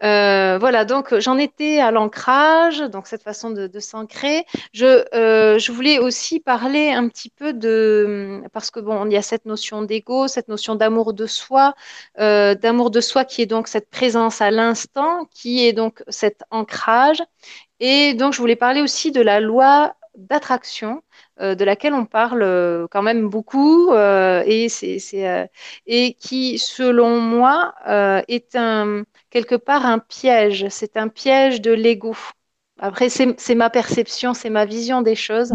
Euh, voilà, donc j'en étais à l'ancrage, donc cette façon de, s'ancrer. Je, euh, je, voulais aussi parler un petit peu de, parce que bon, il y a cette notion d'ego, cette notion d'amour de soi, euh, d'amour de soi qui est donc cette présence à l'instant, qui est donc cet ancrage. Et donc je voulais parler aussi de la loi d'attraction de laquelle on parle quand même beaucoup et, c'est, et qui, selon moi, est un, quelque part un piège. C'est un piège de l'ego. Après, c'est ma perception, c'est ma vision des choses.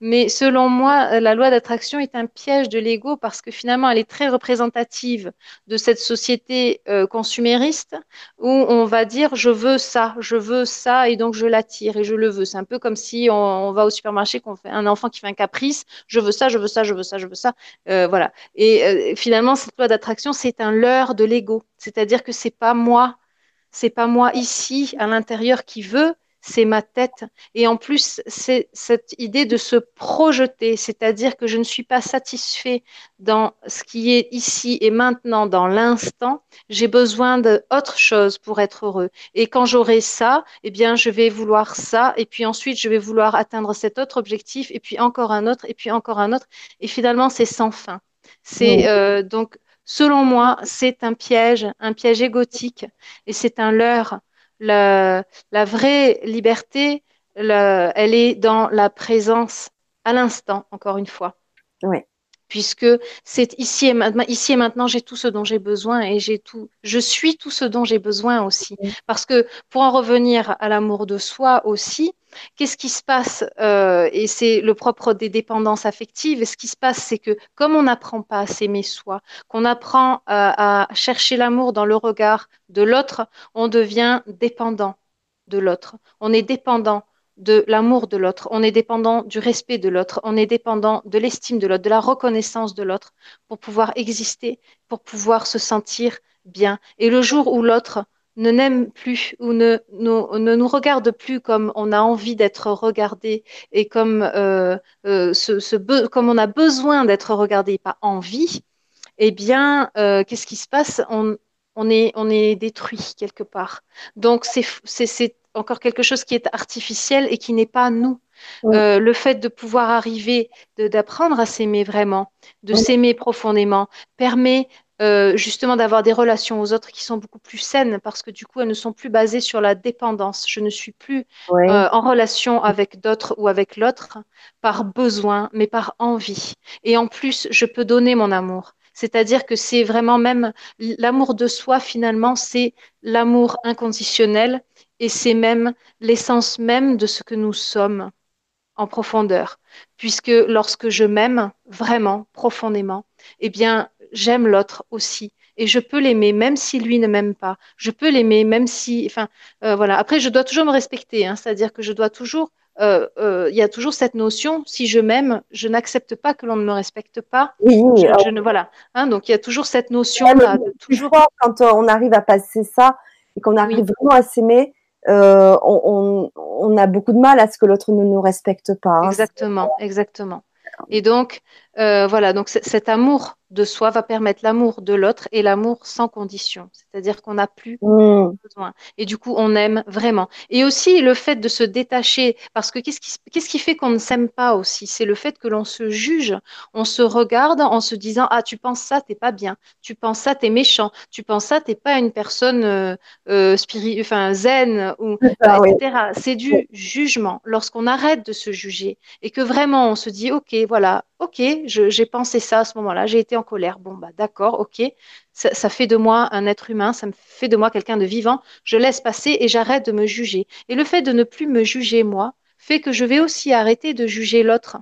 Mais selon moi, la loi d'attraction est un piège de l'ego parce que finalement, elle est très représentative de cette société euh, consumériste où on va dire je veux ça, je veux ça et donc je l'attire et je le veux. C'est un peu comme si on, va au supermarché, qu'on fait un enfant qui fait un caprice, je veux ça, je veux ça, je veux ça, je veux ça. Euh, voilà. Et euh, finalement, cette loi d'attraction, c'est un leurre de l'ego. C'est-à-dire que c'est pas moi, c'est pas moi ici à l'intérieur qui veut, c'est ma tête. Et en plus, c'est cette idée de se projeter, c'est-à-dire que je ne suis pas satisfait dans ce qui est ici et maintenant, dans l'instant. J'ai besoin d'autre chose pour être heureux. Et quand j'aurai ça, eh bien, je vais vouloir ça. Et puis ensuite, je vais vouloir atteindre cet autre objectif, et puis encore un autre, et puis encore un autre. Et finalement, c'est sans fin. C'est euh, donc, selon moi, c'est un piège, un piège égotique, et c'est un leurre la, vraie liberté, elle est dans la présence à l'instant, encore une fois. Puisque c'est ici et maintenant, ici et maintenant, j'ai tout ce dont j'ai besoin et j'ai tout, je suis tout ce dont j'ai besoin aussi. Parce que pour en revenir à l'amour de soi aussi, Qu'est-ce qui se passe euh, Et c'est le propre des dépendances affectives. ce qui se passe, c'est que comme on n'apprend pas à s'aimer soi, qu'on apprend à, chercher l'amour dans le regard de l'autre, on devient dépendant de l'autre. On est dépendant de l'amour de l'autre, on est dépendant du respect de l'autre, on est dépendant de l'estime de l'autre, de la reconnaissance de l'autre pour pouvoir exister, pour pouvoir se sentir bien. Et le jour où l'autre ne n'aime plus ou ne, ne, nous regarde plus comme on a envie d'être regardé et comme, euh, euh, comme on a besoin d'être regardé, pas envie, eh bien, euh, qu'est-ce qui se passe? On, on, est, on est détruit quelque part. Donc, c'est encore quelque chose qui est artificiel et qui n'est pas nous. le fait de pouvoir arriver, d'apprendre à s'aimer vraiment, de s'aimer profondément, permet euh, justement d'avoir des relations aux autres qui sont beaucoup plus saines parce que du coup elles ne sont plus basées sur la dépendance. Je ne suis plus euh, en relation avec d'autres ou avec l'autre par besoin, mais par envie. Et en plus, je peux donner mon amour. C'est-à-dire que c'est vraiment même l'amour de soi, finalement, c'est l'amour inconditionnel et c'est même l'essence même de ce que nous sommes. en profondeur, puisque lorsque je m'aime vraiment profondément, eh bien, j'aime l'autre aussi. Et je peux l'aimer même si lui ne m'aime pas. Je peux l'aimer même si, enfin, euh, voilà. Après, je dois toujours me respecter, hein. c'est-à-dire que je dois toujours, euh, euh, il y a toujours cette notion, si je m'aime, je n'accepte pas que l'on ne me respecte pas. Oui, je, ne, voilà. Hein, donc il y a toujours cette notion là. toujours... quand on arrive à passer ça et qu'on arrive vraiment à s'aimer, on, on, a beaucoup de mal à ce que l'autre ne nous respecte pas. Exactement, exactement. Et donc, euh, voilà, donc cet amour de soi va permettre l'amour de l'autre et l'amour sans condition. C'est-à-dire qu'on n'a plus mmh. besoin. Et du coup, on aime vraiment. Et aussi le fait de se détacher, parce que qu'est-ce qui, qui fait qu'on ne s'aime pas aussi? C'est le fait que l'on se juge, on se regarde en se disant ah tu penses ça, t'es pas bien. Tu penses ça, t'es méchant. Tu penses ça, t'es pas une personne euh, euh enfin zen ou etc. C'est du jugement. Lorsqu'on arrête de se juger et que vraiment on se dit ok voilà ok j'ai pensé ça à ce moment-là, j'ai été en colère. Bon bah d'accord ok ça, fait de moi un être humain, ça me fait de moi quelqu'un de vivant. Je laisse passer et j'arrête de me juger. Et le fait de ne plus me juger moi fait que je vais aussi arrêter de juger l'autre.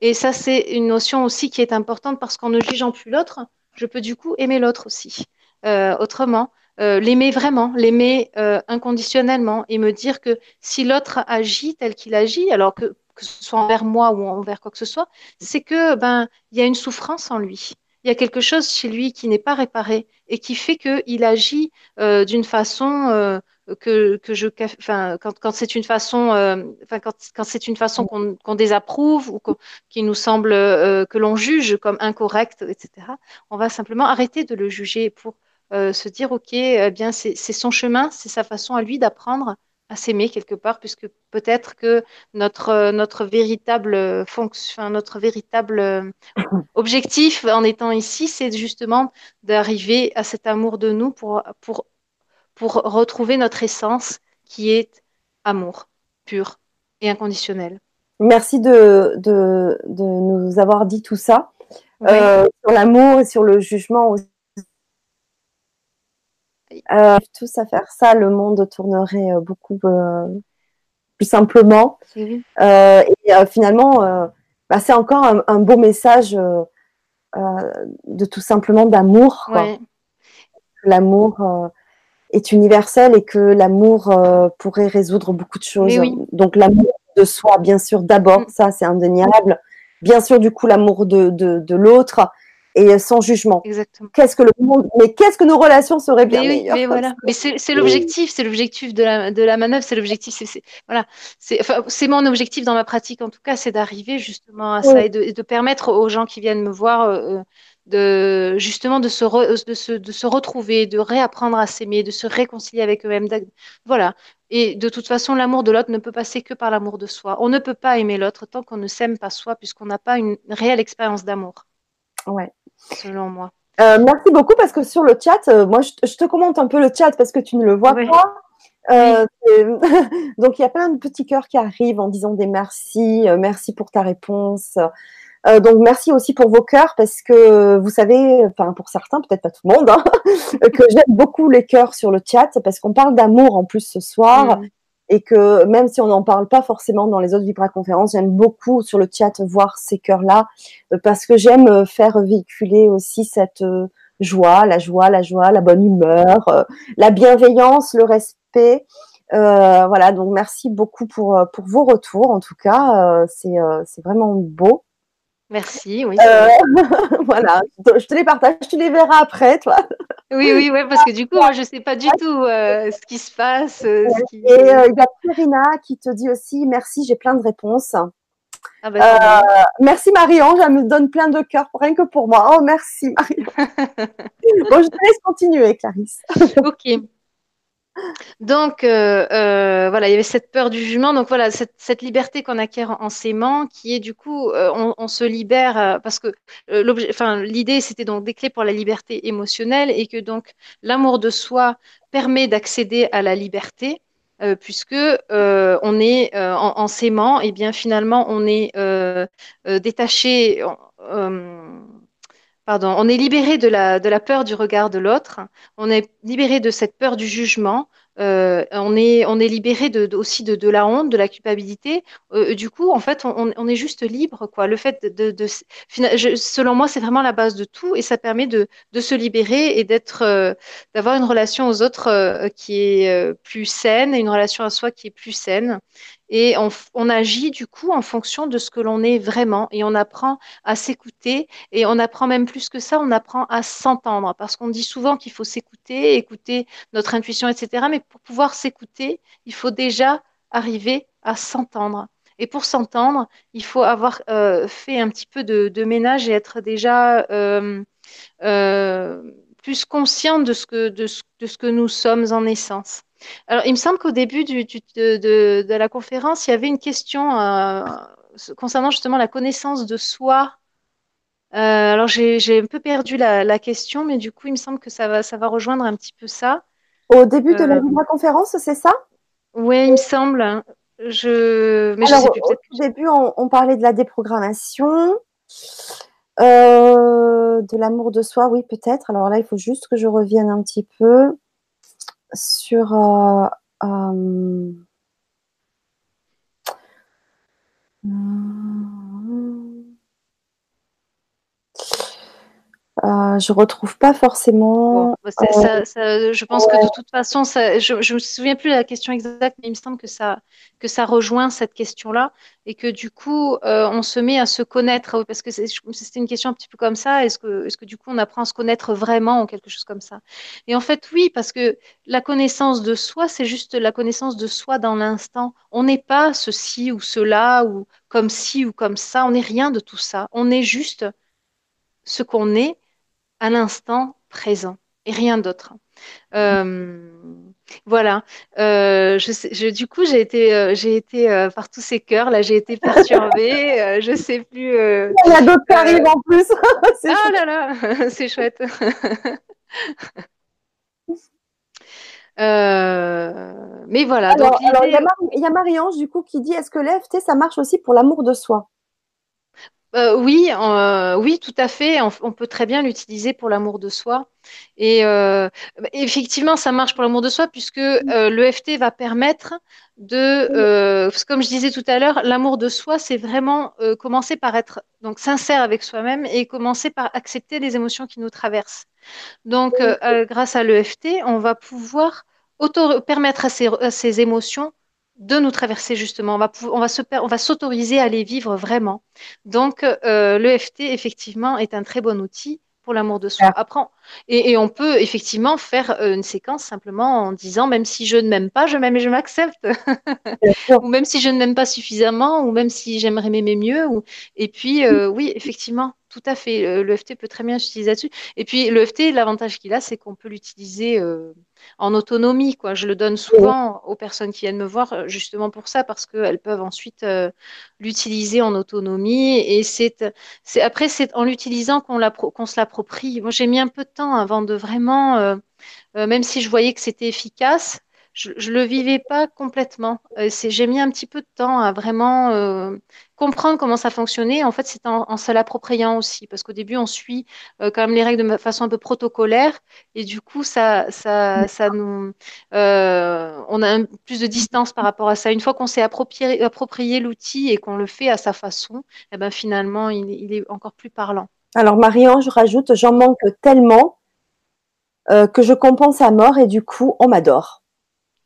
Et ça, c'est une notion aussi qui est importante parce qu'en ne jugeant plus l'autre, je peux du coup aimer l'autre aussi. Euh, autrement, euh, l'aimer vraiment, l'aimer euh, inconditionnellement et me dire que si l'autre agit tel qu'il agit, alors que, que ce soit envers moi ou envers quoi que ce soit, c'est que ben il y a une souffrance en lui il y a quelque chose chez lui qui n'est pas réparé et qui fait qu'il agit euh, d'une façon euh, que, que, je, enfin, quand, quand c'est une façon, euh, quand, quand c'est une façon qu'on désapprouve ou qui nous semble que l'on juge comme incorrecte, etc. On va simplement arrêter de le juger pour se dire, ok, eh bien, c'est son chemin, c'est sa façon à lui d'apprendre à s'aimer quelque part, puisque peut-être que notre, notre véritable fonction, notre véritable euh, objectif en étant ici, c'est justement d'arriver à cet amour de nous pour, pour, pour retrouver notre essence qui est amour pur et inconditionnel. Merci de, de, de nous avoir dit tout ça. Euh, sur l'amour et sur le jugement aussi euh, tous à faire ça, le monde tournerait euh, beaucoup euh, plus simplement. et finalement, bah, c'est encore un, beau message de tout simplement d'amour. L'amour est universel et que l'amour pourrait résoudre beaucoup de choses. Donc l'amour de soi, bien sûr, d'abord, mm. ça c'est indéniable. Bien sûr, du coup, l'amour de, de, de l'autre et sans jugement. Exactement. Qu'est-ce que le monde, mais qu'est-ce que nos relations seraient bien mais meilleures. Mais voilà, mais c'est l'objectif, c'est l'objectif de la, de la manœuvre, c'est l'objectif, c'est voilà, c'est enfin, mon objectif dans ma pratique en tout cas, c'est d'arriver justement à ça et, de, de, permettre aux gens qui viennent me voir euh, euh, de justement de se, de, se, de se retrouver, de réapprendre à s'aimer, de se réconcilier avec eux-mêmes. Voilà. Et de toute façon, l'amour de l'autre ne peut passer que par l'amour de soi. On ne peut pas aimer l'autre tant qu'on ne s'aime pas soi, puisqu'on n'a pas une réelle expérience d'amour. Ouais selon moi. Euh, merci beaucoup parce que sur le chat, euh, moi je, te commente un peu le chat parce que tu ne le vois pas. Euh, donc il y a plein de petits cœurs qui arrivent en disant des merci, merci pour ta réponse. donc merci aussi pour vos cœurs parce que vous savez, enfin pour certains, peut-être pas tout le monde, hein, que j'aime beaucoup les cœurs sur le chat parce qu'on parle d'amour en plus ce soir. Mm et que même si on n'en parle pas forcément dans les autres Vibra conférences, j'aime beaucoup sur le chat voir ces cœurs-là euh, parce que j'aime euh, faire véhiculer aussi cette euh, joie, la joie, la joie, la bonne humeur, la bienveillance, le respect. voilà, donc merci beaucoup pour, pour vos retours. En tout cas, c'est vraiment beau. Merci, oui. voilà, je te les partage, tu les verras après, toi. Oui, oui, oui, parce que du coup, moi, je ne sais pas du tout euh, ce qui se passe. Euh, et euh, il y a Perina qui te dit aussi merci, j'ai plein de réponses. Ah bah, merci Marie-Ange, elle me donne plein de cœur, rien que pour moi. Oh, merci Marie. bon, je te laisse continuer, Clarisse. ok. Donc, euh, euh, voilà, il y avait cette peur du jugement. Donc, voilà, cette, liberté qu'on acquiert en, s'aimant, qui est du coup, euh, on, se libère parce que l'idée, c'était donc des clés pour la liberté émotionnelle et que donc l'amour de soi permet d'accéder à la liberté. puisque on est en, s'aimant, et bien finalement on est détaché, pardon, on est libéré de la, de la peur du regard de l'autre, on est libéré de cette peur du jugement, euh, on, est, on est libéré de, aussi de, la honte, de la culpabilité. Euh, du coup, en fait, on, est juste libre. Quoi. Le fait de, selon moi, c'est vraiment la base de tout et ça permet de, se libérer et euh, d'avoir une relation aux autres qui est plus saine et une relation à soi qui est plus saine. Et on, agit du coup en fonction de ce que l'on est vraiment. Et on apprend à s'écouter. Et on apprend même plus que ça, on apprend à s'entendre. Parce qu'on dit souvent qu'il faut s'écouter, écouter notre intuition, etc. Mais pour pouvoir s'écouter, il faut déjà arriver à s'entendre. Et pour s'entendre, il faut avoir euh, fait un petit peu de, ménage et être déjà euh, euh, plus conscient de ce, que, de ce que nous sommes en essence. Alors, il me semble qu'au début de, la conférence, il y avait une question euh, concernant justement la connaissance de soi. Euh, alors, j'ai un peu perdu la, question, mais du coup, il me semble que ça va, ça va rejoindre un petit peu ça. Au début de la, euh, conférence, c'est ça? Oui, il me semble. Je... Mais alors, Au début, on, parlait de la déprogrammation. de l'amour de soi, oui, peut-être. Alors là, il faut juste que je revienne un petit peu sur euh, euh, je retrouve pas forcément. Bah, je pense que de toute façon, je ne me souviens plus de la question exacte, mais il me semble que ça, que ça rejoint cette question-là et que du coup, on se met à se connaître parce que c'était une question un petit peu comme ça. Est-ce que, est-ce que du coup, on apprend à se connaître vraiment ou quelque chose comme ça? Et en fait, oui, parce que la connaissance de soi, c'est juste la connaissance de soi dans l'instant. On n'est pas ceci ou cela ou comme ci ou comme ça. On n'est rien de tout ça. On est juste ce qu'on est à l'instant présent et rien d'autre. Euh, voilà. Euh, je du coup, j'ai été, euh, j'ai été par tous ces cœurs. Là, j'ai été perturbée. je sais plus. Il y a d'autres qui arrivent en plus. ah là là, c'est chouette. mais voilà. donc, il y, a Marie-Ange du coup qui dit est-ce que l'EFT ça marche aussi pour l'amour de soi? Euh, oui, euh, oui, tout à fait. On, peut très bien l'utiliser pour l'amour de soi. Et euh, effectivement, ça marche pour l'amour de soi puisque l'EFT va permettre de, comme je disais tout à l'heure, l'amour de soi, c'est vraiment commencer par être donc sincère avec soi-même et commencer par accepter les émotions qui nous traversent. Donc, grâce à l'EFT, on va pouvoir permettre à ces émotions de nous traverser justement. On va, on va, se, on va s'autoriser à les vivre vraiment. Donc, euh, l'EFT, effectivement, est un très bon outil pour l'amour de soi. Après, et, on peut effectivement faire euh, une séquence simplement en disant même si je ne m'aime pas, je m'aime et je m'accepte. ou même si je ne m'aime pas suffisamment, ou même si j'aimerais m'aimer mieux. Ou... Et puis, euh, oui, effectivement, tout à fait. L'EFT peut très bien s'utiliser là-dessus. Et puis, l'EFT, l'avantage qu'il a, c'est qu'on peut l'utiliser euh, en autonomie. Quoi. Je le donne souvent aux personnes qui viennent me voir, euh, justement pour ça, parce qu'elles peuvent ensuite euh, l'utiliser en autonomie. Et c'est, après, c'est en l'utilisant qu'on, qu'on se l'approprie. Moi, j'ai mis un peu de temps avant de vraiment, même si je voyais que c'était efficace, je, ne le vivais pas complètement. Euh, j'ai mis un petit peu de temps à vraiment euh, comprendre comment ça fonctionnait. En fait, c'est en, se l'appropriant aussi, parce qu'au début, on suit euh, quand même les règles de façon un peu protocolaire, et du coup, ça, ça, ça nous, on a plus de distance par rapport à ça. Une fois qu'on s'est approprié, approprié l'outil et qu'on le fait à sa façon, eh ben finalement, il, il est encore plus parlant. Alors, Marie-Ange rajoute, j'en manque tellement que je compense à mort et du coup, on m'adore.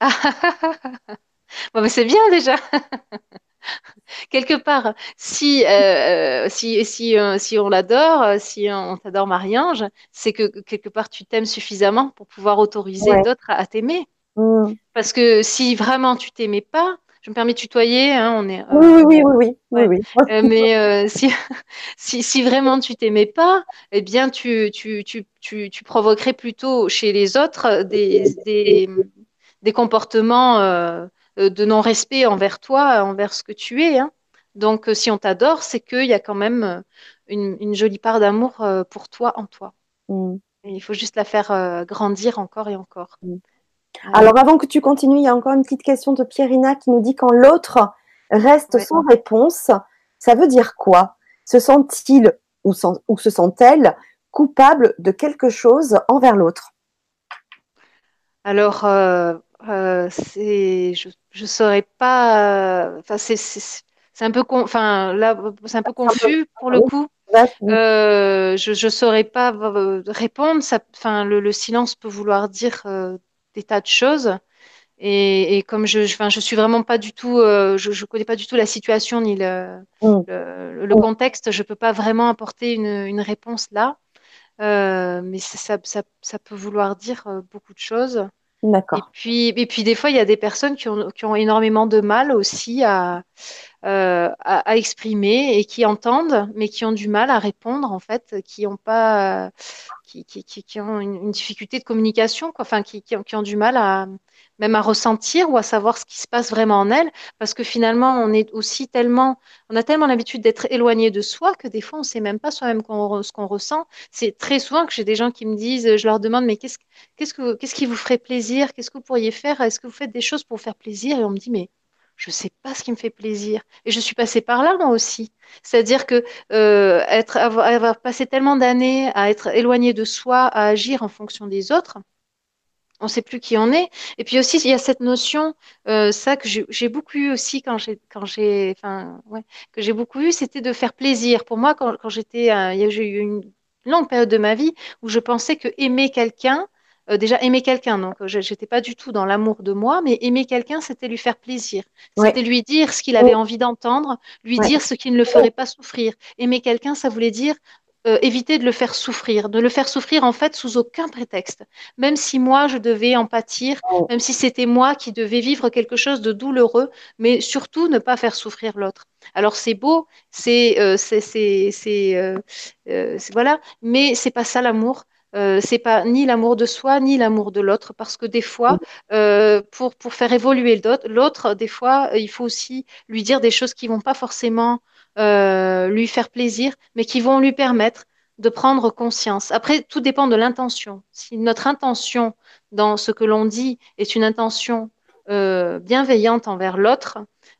bon, c'est bien déjà. Quelque part, si, euh, si, si, euh, si on l'adore, si on t'adore Marie-Ange, c'est que quelque part tu t'aimes suffisamment pour pouvoir autoriser d'autres à, t'aimer. Mm. Parce que si vraiment tu t'aimais pas, je me permets de tutoyer, hein, on est. oui, oui, oui, oui, oui, mais si, si, si, vraiment tu t'aimais pas, eh bien tu, tu, tu, tu, tu provoquerais plutôt chez les autres des, des des comportements euh, euh, de non-respect envers toi, envers ce que tu es. Hein. Donc, euh, si on t'adore, c'est qu'il y a quand même une, jolie part d'amour pour toi en toi. Mm. il faut juste la faire grandir encore et encore. Mm. Alors, avant que tu continues, il y a encore une petite question de Pierina qui nous dit quand l'autre reste sans réponse, ça veut dire quoi? Se sent-il ou, ou se sent-elle coupable de quelque chose envers l'autre? Alors, c'est, je ne saurais pas. Enfin, c'est, c'est un peu, enfin là, c'est un peu confus pour le coup. Euh, je ne saurais pas répondre. Ça, enfin, le, silence peut vouloir dire des tas de choses. Et, comme je, enfin, je suis vraiment pas du tout, je, ne connais pas du tout la situation ni le, mm. le, mm. contexte, je peux pas vraiment apporter une, une réponse là. Euh, mais ça, ça, ça, peut vouloir dire euh, beaucoup de choses. D'accord. Et puis, et puis des fois, il y a des personnes qui ont, qui ont énormément de mal aussi à, euh, à, exprimer et qui entendent, mais qui ont du mal à répondre en fait, qui ont pas, qui, qui, qui, ont une, difficulté de communication, quoi. enfin, qui, qui, ont du mal à, même à ressentir ou à savoir ce qui se passe vraiment en elle, parce que finalement, on est aussi tellement, on a tellement l'habitude d'être éloigné de soi que des fois, on ne sait même pas soi-même ce qu'on ressent. C'est très souvent que j'ai des gens qui me disent, je leur demande, mais qu'est-ce qu'est-ce que qu'est-ce qui vous ferait plaisir? Qu'est-ce que vous pourriez faire? Est-ce que vous faites des choses pour vous faire plaisir? Et on me dit, mais je ne sais pas ce qui me fait plaisir. Et je suis passée par là, moi aussi. C'est-à-dire que euh, être, avoir, avoir passé tellement d'années à être éloigné de soi, à agir en fonction des autres, on ne sait plus qui on est. Et puis aussi, il y a cette notion, euh, ça que j'ai beaucoup eu aussi quand j'ai, quand j'ai, enfin, ouais, que j'ai beaucoup eu, c'était de faire plaisir. Pour moi, quand, quand j'étais, euh, j'ai eu une longue période de ma vie où je pensais que aimer quelqu'un, euh, déjà aimer quelqu'un, donc je n'étais pas du tout dans l'amour de moi, mais aimer quelqu'un, c'était lui faire plaisir. C'était lui dire ce qu'il avait envie d'entendre, lui dire ce qui ne le ferait pas souffrir. Aimer quelqu'un, ça voulait dire euh, éviter de le faire souffrir, de le faire souffrir en fait sous aucun prétexte. Même si moi je devais en pâtir, oh. même si c'était moi qui devais vivre quelque chose de douloureux, mais surtout ne pas faire souffrir l'autre. Alors c'est beau, c'est euh, c'est euh, voilà, mais c'est pas ça l'amour. Euh, c'est pas ni l'amour de soi ni l'amour de l'autre parce que des fois euh, pour, faire évoluer l'autre des fois il faut aussi lui dire des choses qui vont pas forcément euh, lui faire plaisir, mais qui vont lui permettre de prendre conscience. Après, tout dépend de l'intention. Si notre intention dans ce que l'on dit est une intention euh, bienveillante envers l'autre,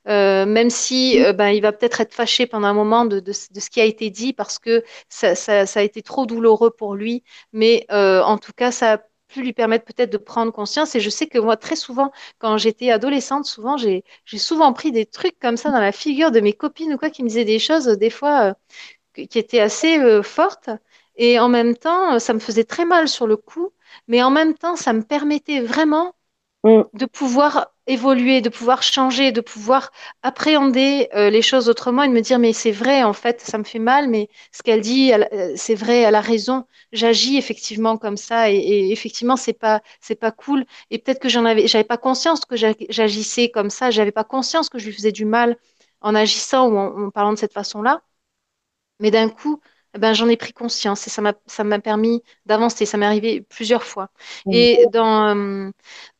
euh, même si ben, il va peut-être être fâché pendant un moment de, ce qui a été dit parce que ça, a été trop douloureux pour lui, mais en tout cas, ça pu lui permettre peut-être de prendre conscience. Et je sais que moi, très souvent, quand j'étais adolescente, souvent, j'ai souvent pris des trucs comme ça dans la figure de mes copines ou quoi, qui me disaient des choses, des fois, euh, qui étaient assez euh, fortes. Et en même temps, ça me faisait très mal sur le coup, mais en même temps, ça me permettait vraiment mm. de pouvoir évoluer, de pouvoir changer, de pouvoir appréhender euh, les choses autrement et de me dire mais c'est vrai en fait ça me fait mal mais ce qu'elle dit euh, c'est vrai elle a raison. J'agis effectivement comme ça et, effectivement c'est pas c'est pas cool. Et peut-être que j'en avais j'avais pas conscience que j'agissais comme ça. J'avais pas conscience que je lui faisais du mal en agissant ou en parlant de cette façon là mais d'un coup ben, j'en ai pris conscience et ça m'a, ça m'a permis d'avancer. Ça m'est arrivé plusieurs fois. Et dans, euh,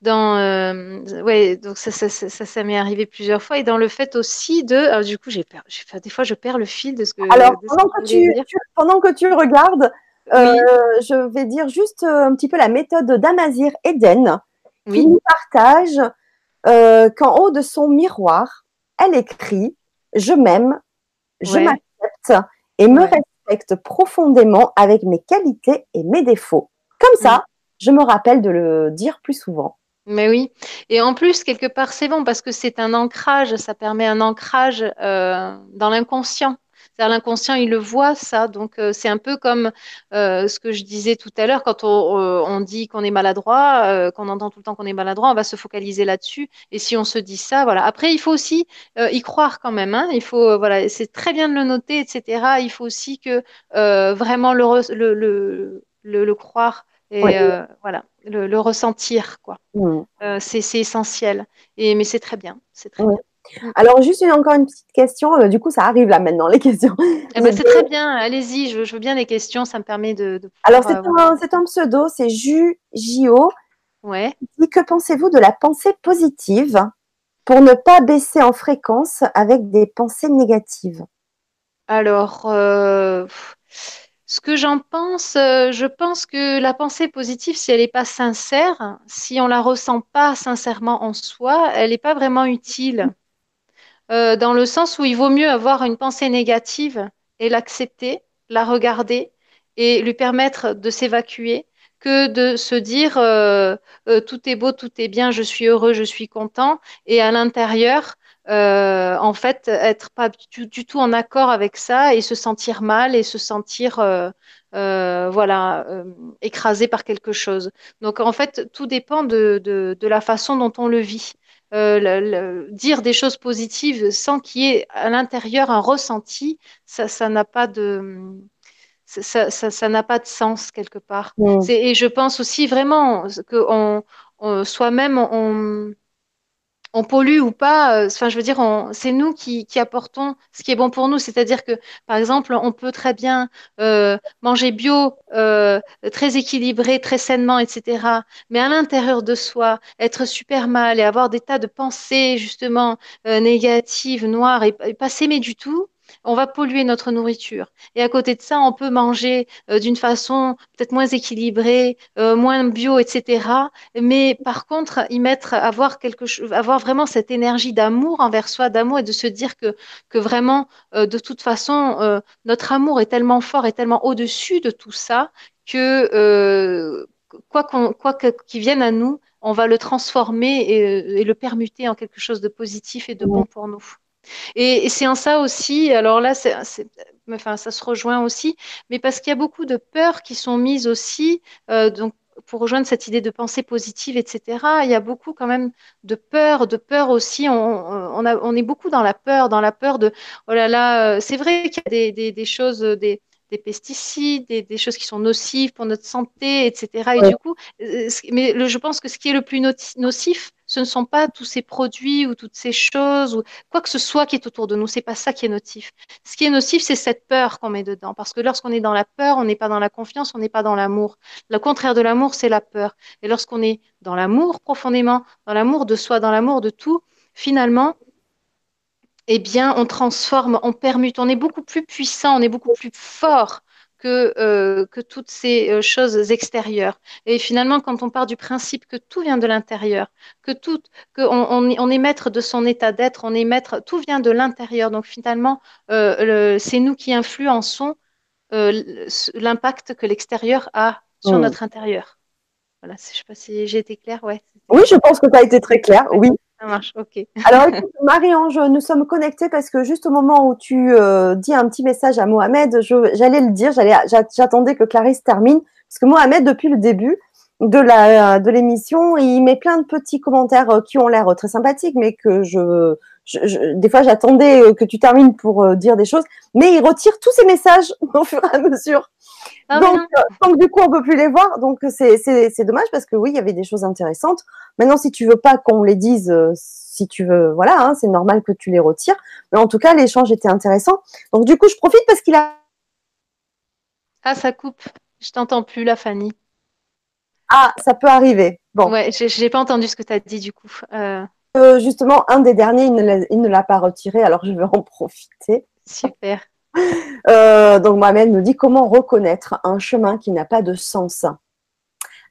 dans euh, ouais, donc ça, ça, ça, ça m'est arrivé plusieurs fois. Et dans le fait aussi de, alors, du coup, j'ai peur, des fois, je perds le fil de ce que. Alors, pendant, que tu, pendant que tu regardes, euh, je vais dire juste un petit peu la méthode d'Amazir Eden, qui nous partage qu'en haut de son miroir, elle écrit Je m'aime, je m'accepte et me respecte profondément avec mes qualités et mes défauts. Comme ça, mm. je me rappelle de le dire plus souvent. Mais oui. Et en plus, quelque part, c'est bon parce que c'est un ancrage, ça permet un ancrage euh, dans l'inconscient l'inconscient, il le voit, ça. Donc, euh, c'est un peu comme euh, ce que je disais tout à l'heure, quand on, euh, dit qu'on est maladroit, qu'on entend tout le temps qu'on est maladroit, on va se focaliser là-dessus. Et si on se dit ça, voilà. Après, il faut aussi y croire quand même. Hein. Il faut, voilà, c'est très bien de le noter, etc. Il faut aussi que vraiment le, le, le, le, croire et voilà, le, ressentir, quoi. Mmh. c'est essentiel. Et, mais c'est très bien. C'est très bien. Alors, juste encore une petite question. Euh, du coup, ça arrive là maintenant, les questions. Eh ben, c'est très bien. Allez-y, je, veux bien les questions. Ça me permet de. Alors, c'est un, pseudo, c'est Ju-J-O. Ouais. que pensez-vous de la pensée positive pour ne pas baisser en fréquence avec des pensées négatives? Alors, euh, ce que j'en pense, euh, je pense que la pensée positive, si elle n'est pas sincère, si on la ressent pas sincèrement en soi, elle n'est pas vraiment utile. Euh, dans le sens où il vaut mieux avoir une pensée négative et l'accepter, la regarder et lui permettre de s'évacuer, que de se dire euh, euh, tout est beau, tout est bien, je suis heureux, je suis content, et à l'intérieur, en fait, être pas du, tout en accord avec ça et se sentir mal et se sentir voilà écrasé par quelque chose. Donc en fait, tout dépend de, la façon dont on le vit. Dire des choses positives sans qu'il y ait à l'intérieur un ressenti, ça n'a pas de ça n'a pas de sens quelque part. Mm. Et je pense aussi vraiment que on, soi-même, on, on pollue ou pas, euh, enfin, je veux dire, c'est nous qui, apportons ce qui est bon pour nous. C'est-à-dire que, par exemple, on peut très bien euh, manger bio, euh, très équilibré, très sainement, etc. Mais à l'intérieur de soi, être super mal et avoir des tas de pensées, justement, négatives, noires, et, et pas s'aimer du tout, on va polluer notre nourriture. Et à côté de ça, on peut manger euh, d'une façon peut-être moins équilibrée, euh, moins bio, etc. Mais par contre, y mettre, avoir quelque chose, avoir vraiment cette énergie d'amour envers soi, d'amour et de se dire que, que vraiment, euh, de toute façon, notre amour est tellement fort et tellement au-dessus de tout ça que quoi qu'on, quoi qu'il vienne à nous, on va le transformer et, et, le permuter en quelque chose de positif et de bon pour nous. Et, c'est en ça aussi, alors là, enfin, ça se rejoint aussi, mais parce qu'il y a beaucoup de peurs qui sont mises aussi, euh, donc pour rejoindre cette idée de pensée positive, etc., il y a beaucoup quand même de peur, de peur aussi. On, est beaucoup dans la peur, dans la peur de, oh là là, euh, c'est vrai qu'il y a des, des, des choses, des, des pesticides, des, choses qui sont nocives pour notre santé, etc. Et du coup, euh, mais je pense que ce qui est le plus nocif, ce ne sont pas tous ces produits ou toutes ces choses ou quoi que ce soit qui est autour de nous. C'est pas ça qui est nocif. Ce qui est nocif, c'est cette peur qu'on met dedans. Parce que lorsqu'on est dans la peur, on n'est pas dans la confiance, on n'est pas dans l'amour. Le contraire de l'amour, c'est la peur. Et lorsqu'on est dans l'amour profondément, dans l'amour de soi, dans l'amour de tout, finalement, eh bien, on transforme, on permute, on est beaucoup plus puissant, on est beaucoup plus fort que, euh, que toutes ces euh, choses extérieures. Et finalement, quand on part du principe que tout vient de l'intérieur, que tout, que on, est maître de son état d'être, on est maître, tout vient de l'intérieur. Donc finalement, euh, c'est nous qui influençons l'impact que l'extérieur a sur mm. notre intérieur. Voilà, je ne sais pas si j'ai été claire. Ouais, oui, je pense que tu as été très claire. Oui. Ça marche, ok. Alors, Marie-Ange, nous sommes connectés parce que juste au moment où tu euh, dis un petit message à Mohamed, j'allais le dire, j'attendais que Clarisse termine, parce que Mohamed, depuis le début de la de l'émission, il met plein de petits commentaires euh, qui ont l'air très sympathiques, mais que je, des fois j'attendais euh, que tu termines pour dire des choses, mais il retire tous ces messages au fur et à mesure. Ah donc, donc, du coup, on peut plus les voir. Donc, c'est dommage parce que oui, il y avait des choses intéressantes. Maintenant, si tu veux pas qu'on les dise, euh, si tu veux, voilà, hein, c'est normal que tu les retires. Mais en tout cas, l'échange était intéressant. Donc, du coup, je profite parce qu'il a. Ah, ça coupe. Je t'entends plus, la Fanny. Ah, ça peut arriver. Bon. Ouais, j'ai pas entendu ce que tu as dit du coup. Euh... Euh, justement, un des derniers, il ne l'a pas retiré, alors je vais en profiter. Super. Euh, donc Mohamed nous dit comment reconnaître un chemin qui n'a pas de sens.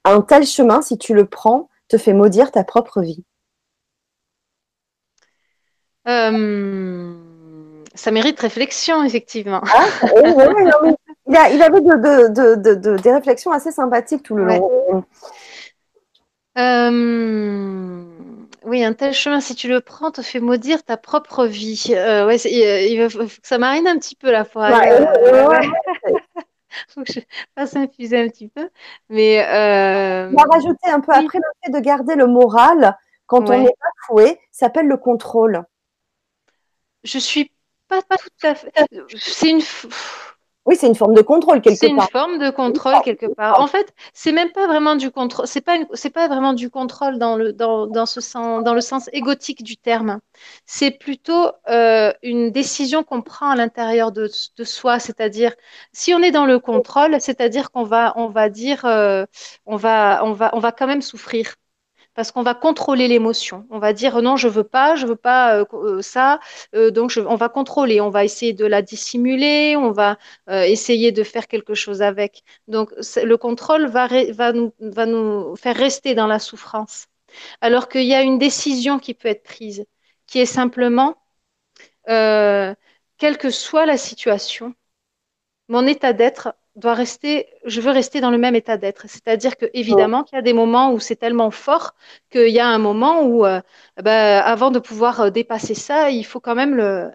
Un tel chemin, si tu le prends, te fait maudire ta propre vie. Euh, ça mérite réflexion, effectivement. Ah, il, avait des réflexions assez sympathiques tout le long. Euh, oui, un tel chemin, si tu le prends, te fait maudire ta propre vie. Euh, ouais, il, faut que ça marine un petit peu la fois. Il faut que je fasse infuser un petit peu. Mais euh... On va rajouter un peu après le fait de garder le moral quand on n'est pas foué, s'appelle le contrôle. Je suis pas tout à fait. C'est une. Oui, c'est une forme de contrôle quelque part. C'est une forme de contrôle quelque part. En fait, c'est même pas vraiment du contrôle. C'est pas c'est pas vraiment du contrôle dans le dans, dans ce sens dans le sens égotique du terme. C'est plutôt euh, une décision qu'on prend à l'intérieur de, de, soi. C'est-à-dire, si on est dans le contrôle, c'est-à-dire qu'on va on va dire euh, on va on va on va quand même souffrir parce qu'on va contrôler l'émotion. On va dire non, je veux pas, je veux pas euh, euh, ça, euh, donc on va contrôler, on va essayer de la dissimuler, on va essayer de faire quelque chose avec. Donc le contrôle va, va, nous, va nous faire rester dans la souffrance. Alors qu'il y a une décision qui peut être prise, qui est simplement, quelle que soit la situation, mon état d'être doit rester, je veux rester dans le même état d'être. C'est-à-dire que évidemment qu'il y a des moments où c'est tellement fort qu'il y a un moment où, euh, ben, avant de pouvoir euh, dépasser ça, il faut quand même le,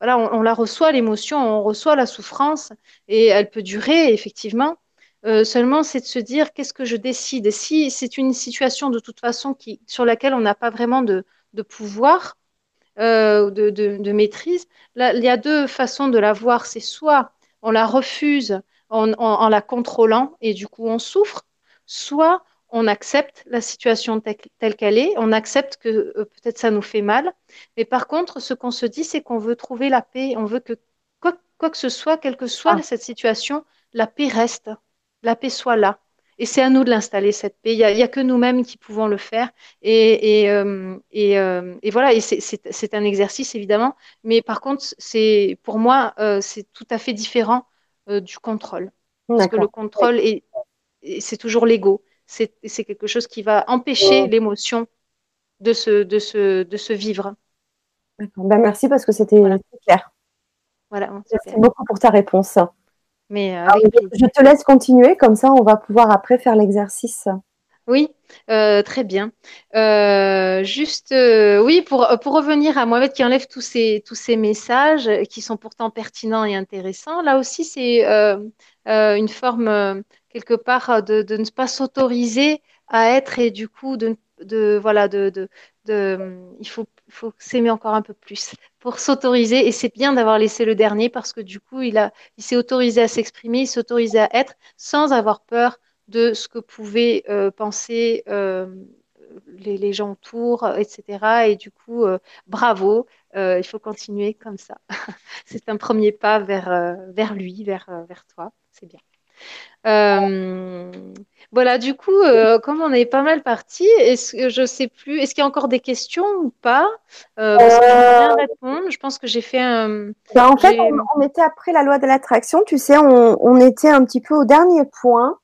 voilà, on, la reçoit l'émotion, on reçoit la souffrance et elle peut durer effectivement. Euh, seulement, c'est de se dire qu'est-ce que je décide? Si c'est une situation de toute façon qui, sur laquelle on n'a pas vraiment de, de pouvoir, euh, de, de, de, maîtrise, là, il y a deux façons de la voir. C'est soit on la refuse en, en, en, la contrôlant et du coup on souffre, soit on accepte la situation telle qu'elle est, on accepte que euh, peut-être ça nous fait mal, mais par contre, ce qu'on se dit, c'est qu'on veut trouver la paix, on veut que quoi, quoi que ce soit, quelle que soit ah. cette situation, la paix reste, la paix soit là. Et c'est à nous de l'installer, cette paix. Il n'y a, a, que nous-mêmes qui pouvons le faire. Et, et, euh, et, euh, et voilà, et c'est un exercice, évidemment. Mais par contre, c'est pour moi, euh, c'est tout à fait différent du contrôle. Parce que le contrôle, est, c'est toujours l'ego c'est quelque chose qui va empêcher l'émotion de se, de, se, de se vivre. Ben, merci parce que c'était clair. Voilà, merci beaucoup pour ta réponse. Mais euh, je te laisse continuer, comme ça on va pouvoir après faire l'exercice. Oui, euh, très bien. Euh, juste, euh, oui, pour, pour revenir à Mohamed qui enlève tous ces, tous ces messages qui sont pourtant pertinents et intéressants, là aussi, c'est une forme quelque part de, de ne pas s'autoriser à être et du coup de, de voilà de, de, il faut faut s'aimer encore un peu plus pour s'autoriser et c'est bien d'avoir laissé le dernier parce que du coup il il s'est autorisé à s'exprimer il s'est autorisé à être sans avoir peur de ce que pouvaient euh, penser euh, les, gens autour, etc. Et du coup, euh, bravo, il faut continuer comme ça. c'est un premier pas vers, lui, vers toi. C'est bien. Euh, voilà, du coup, euh, comme on est pas mal parti, est-ce que je sais plus, est-ce qu'il y a encore des questions ou pas? Euh, Parce que bien répondre. Je pense que j'ai fait un. Ben, en fait, on, on, était après la loi de l'attraction. Tu sais, on, on, était un petit peu au dernier point.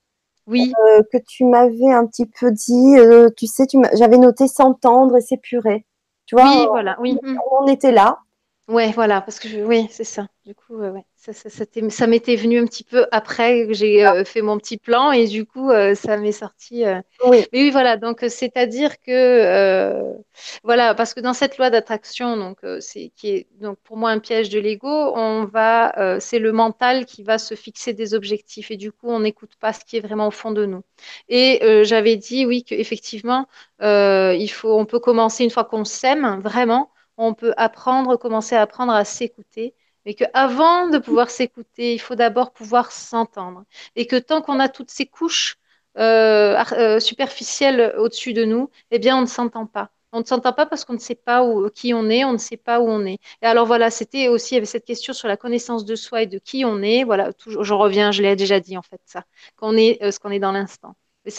Oui. que tu m'avais un petit peu dit. tu sais, tu j'avais noté s'entendre et s'épurer. Tu vois? Oui, voilà. Oui. On était là. Ouais, voilà, parce que je... oui, c'est ça. Du coup, ouais ça, ça, ça m'était venu un petit peu après que j'ai euh, fait mon petit plan et du coup, euh, ça m'est sorti. Euh... Oui. Mais oui, voilà. Donc, c'est-à-dire que, voilà, parce que dans cette loi d'attraction, donc, c'est qui est donc pour moi un piège de l'ego, on va, c'est le mental qui va se fixer des objectifs et du coup, on n'écoute pas ce qui est vraiment au fond de nous. Et j'avais dit, oui, qu'effectivement, il faut, on peut commencer une fois qu'on s'aime vraiment, on peut apprendre, commencer à apprendre à s'écouter mais qu'avant de pouvoir s'écouter, il faut d'abord pouvoir s'entendre. Et que tant qu'on a toutes ces couches euh, euh, superficielles au-dessus de nous, eh bien, on ne s'entend pas. On ne s'entend pas parce qu'on ne sait pas où, qui on est, on ne sait pas où on est. Et alors voilà, c'était aussi, il y avait cette question sur la connaissance de soi et de qui on est. Voilà, toujours, je reviens, je l'ai déjà dit en fait, ça, qu'on est euh, ce qu'on est dans l'instant.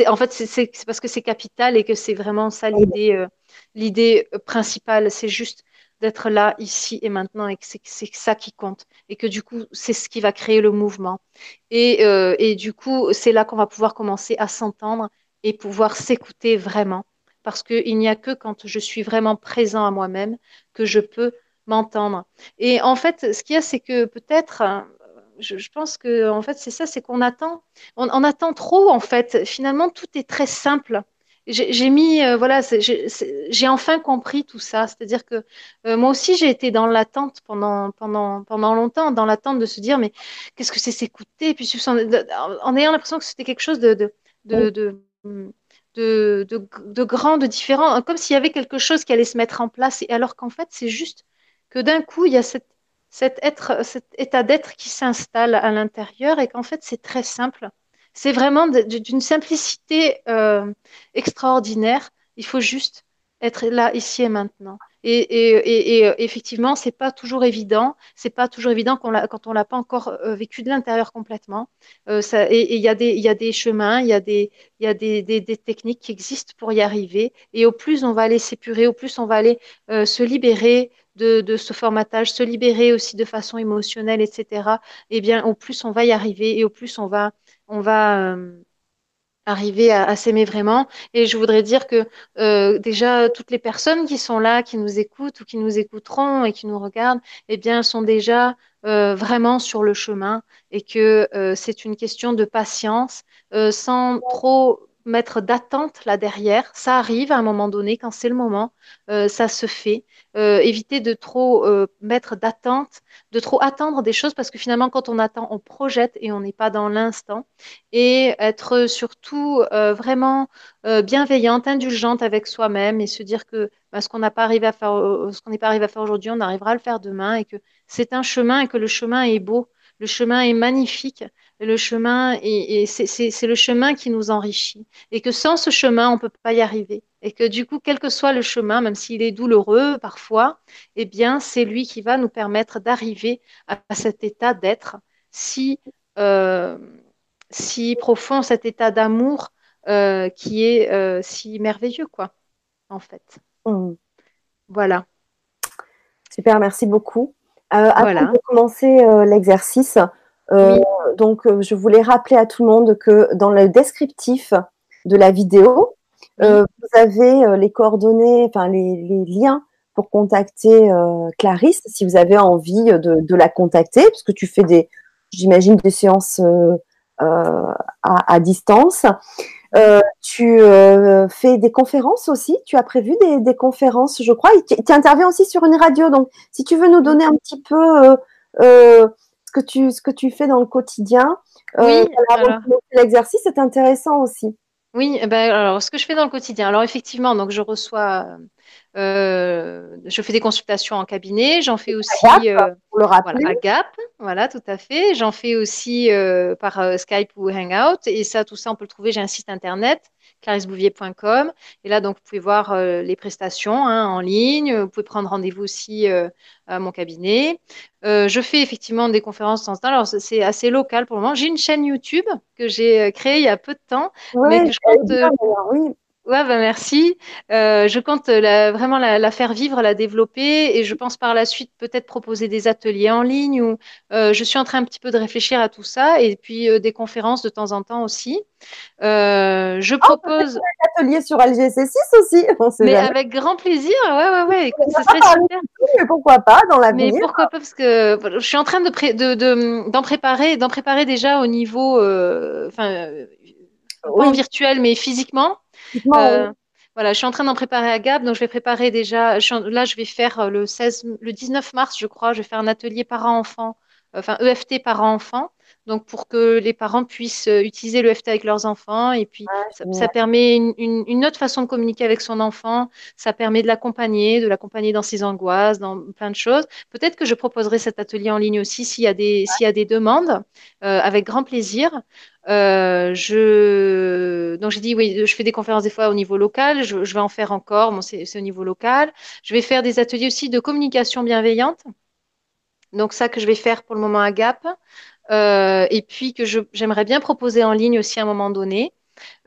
En fait, c'est parce que c'est capital et que c'est vraiment ça l'idée, euh, l'idée principale. C'est juste d'être là, ici et maintenant, et que c'est ça qui compte, et que du coup, c'est ce qui va créer le mouvement. Et, euh, et du coup, c'est là qu'on va pouvoir commencer à s'entendre et pouvoir s'écouter vraiment, parce qu'il n'y a que quand je suis vraiment présent à moi-même que je peux m'entendre. Et en fait, ce qu'il y a, c'est que peut-être, je, je, pense que en fait, c'est ça, c'est qu'on attend, on attend trop, en fait. Finalement, tout est très simple j'ai mis, euh, voilà, j'ai enfin compris tout ça. C'est-à-dire que euh, moi aussi, j'ai été dans l'attente pendant, pendant, pendant longtemps, dans l'attente de se dire, mais qu'est-ce que c'est s'écouter? Puis en, en, ayant l'impression que c'était quelque chose de, de, de, de, de, de, de grand, de différent, comme s'il y avait quelque chose qui allait se mettre en place. Et alors qu'en fait, c'est juste que d'un coup, il y a cette, cet, être, cet état d'être qui s'installe à l'intérieur et qu'en fait, c'est très simple. C'est vraiment d'une simplicité euh, extraordinaire. Il faut juste être là, ici et maintenant. Et, et, et, et effectivement, c'est pas toujours évident. C'est pas toujours évident quand, quand on l'a pas encore euh, vécu de l'intérieur complètement. Euh, et il y, a des, chemins, il y a, des, techniques qui existent pour y arriver. Et au plus on va aller s'épurer, au plus on va aller euh, se libérer de, de, ce formatage, se libérer aussi de façon émotionnelle, etc. Eh bien, au plus on va y arriver et au plus on va on va, euh, arriver à, s'aimer vraiment. Et je voudrais dire que euh, déjà toutes les personnes qui sont là, qui nous écoutent ou qui nous écouteront et qui nous regardent, eh bien, sont déjà euh, vraiment sur le chemin et que c'est une question de patience, sans trop mettre d'attente là derrière. Ça arrive à un moment donné, quand c'est le moment, euh, ça se fait. Euh, éviter de trop euh, mettre d'attente, de trop attendre des choses, parce que finalement, quand on attend, on projette et on n'est pas dans l'instant. Et être surtout vraiment bienveillante, indulgente avec soi-même et se dire que bah, ce qu'on n'a pas arrivé à faire, ce qu'on n'est pas arrivé à faire aujourd'hui, on arrivera à le faire demain et que c'est un chemin et que le chemin est beau. Le chemin est magnifique le chemin, et, c'est le chemin qui nous enrichit. Et que sans ce chemin, on ne peut pas y arriver. Et que du coup, quel que soit le chemin, même s'il est douloureux parfois, eh bien, c'est lui qui va nous permettre d'arriver à, cet état d'être si, euh, si profond, cet état d'amour euh, qui est euh, si merveilleux, quoi, en fait. Mmh. Voilà. Super, merci beaucoup. avant de commencer l'exercice, euh, donc, euh, je voulais rappeler à tout le monde que dans le descriptif de la vidéo, euh, vous avez les coordonnées, enfin les, liens pour contacter Clarisse si vous avez envie de, la contacter, parce que tu fais des, j'imagine, des séances à, distance. tu fais des conférences aussi? Tu as prévu des, conférences, je crois? tu interviens aussi sur une radio. Donc, si tu veux nous donner un petit peu que tu, ce que tu fais dans le quotidien. Euh, oui, l'exercice est intéressant aussi. Oui, eh ben, alors ce que je fais dans le quotidien. Alors effectivement, donc je reçois, euh, je fais des consultations en cabinet. J'en fais aussi euh, pour le rappeler. à Gap, voilà, tout à fait. J'en fais aussi par Skype ou Hangout. Et ça, tout ça, on peut le trouver. J'ai un site internet clarissebouvier.com. Et là, donc, vous pouvez voir euh, les prestations hein, en ligne. Vous pouvez prendre rendez-vous aussi euh, à mon cabinet. Euh, je fais effectivement des conférences en ce temps. Alors, c'est assez local pour le moment. J'ai une chaîne YouTube que j'ai créée il y a peu de temps. mais que je compte, oui. Ouais, bah merci. Euh, je compte la, vraiment la, la, faire vivre, la développer et je pense par la suite peut-être proposer des ateliers en ligne ou euh, je suis en train un petit peu de réfléchir à tout ça et puis euh, des conférences de temps en temps aussi. Euh, je ah, propose. un atelier sur LGC6 aussi. mais avec grand plaisir. Ouais, ouais, ouais. Écoute, ce serait super. Mais pourquoi pas dans l'avenir Mais pourquoi pas Parce que je suis en train de, de, d'en préparer, d'en préparer déjà au niveau, euh, enfin, pas en virtuel, mais physiquement. Euh, voilà, je suis en train d'en préparer à Gab, donc je vais préparer déjà. là, je vais faire euh, le 16, le 19 mars, je crois, je vais faire un atelier parents-enfants, enfin EFT parents-enfants. Donc, pour que les parents puissent euh, utiliser l'EFT avec leurs enfants. Et puis, ça, permet une, autre façon de communiquer avec son enfant. Ça permet de l'accompagner, de l'accompagner dans ses angoisses, dans plein de choses. Peut-être que je proposerai cet atelier en ligne aussi s'il y a des, s'il y a des demandes, avec grand plaisir. Euh, je... Donc j'ai dit oui, je fais des conférences des fois au niveau local, je, vais en faire encore, bon, c'est au niveau local. Je vais faire des ateliers aussi de communication bienveillante. Donc ça que je vais faire pour le moment à Gap. Euh, et puis que j'aimerais bien proposer en ligne aussi à un moment donné.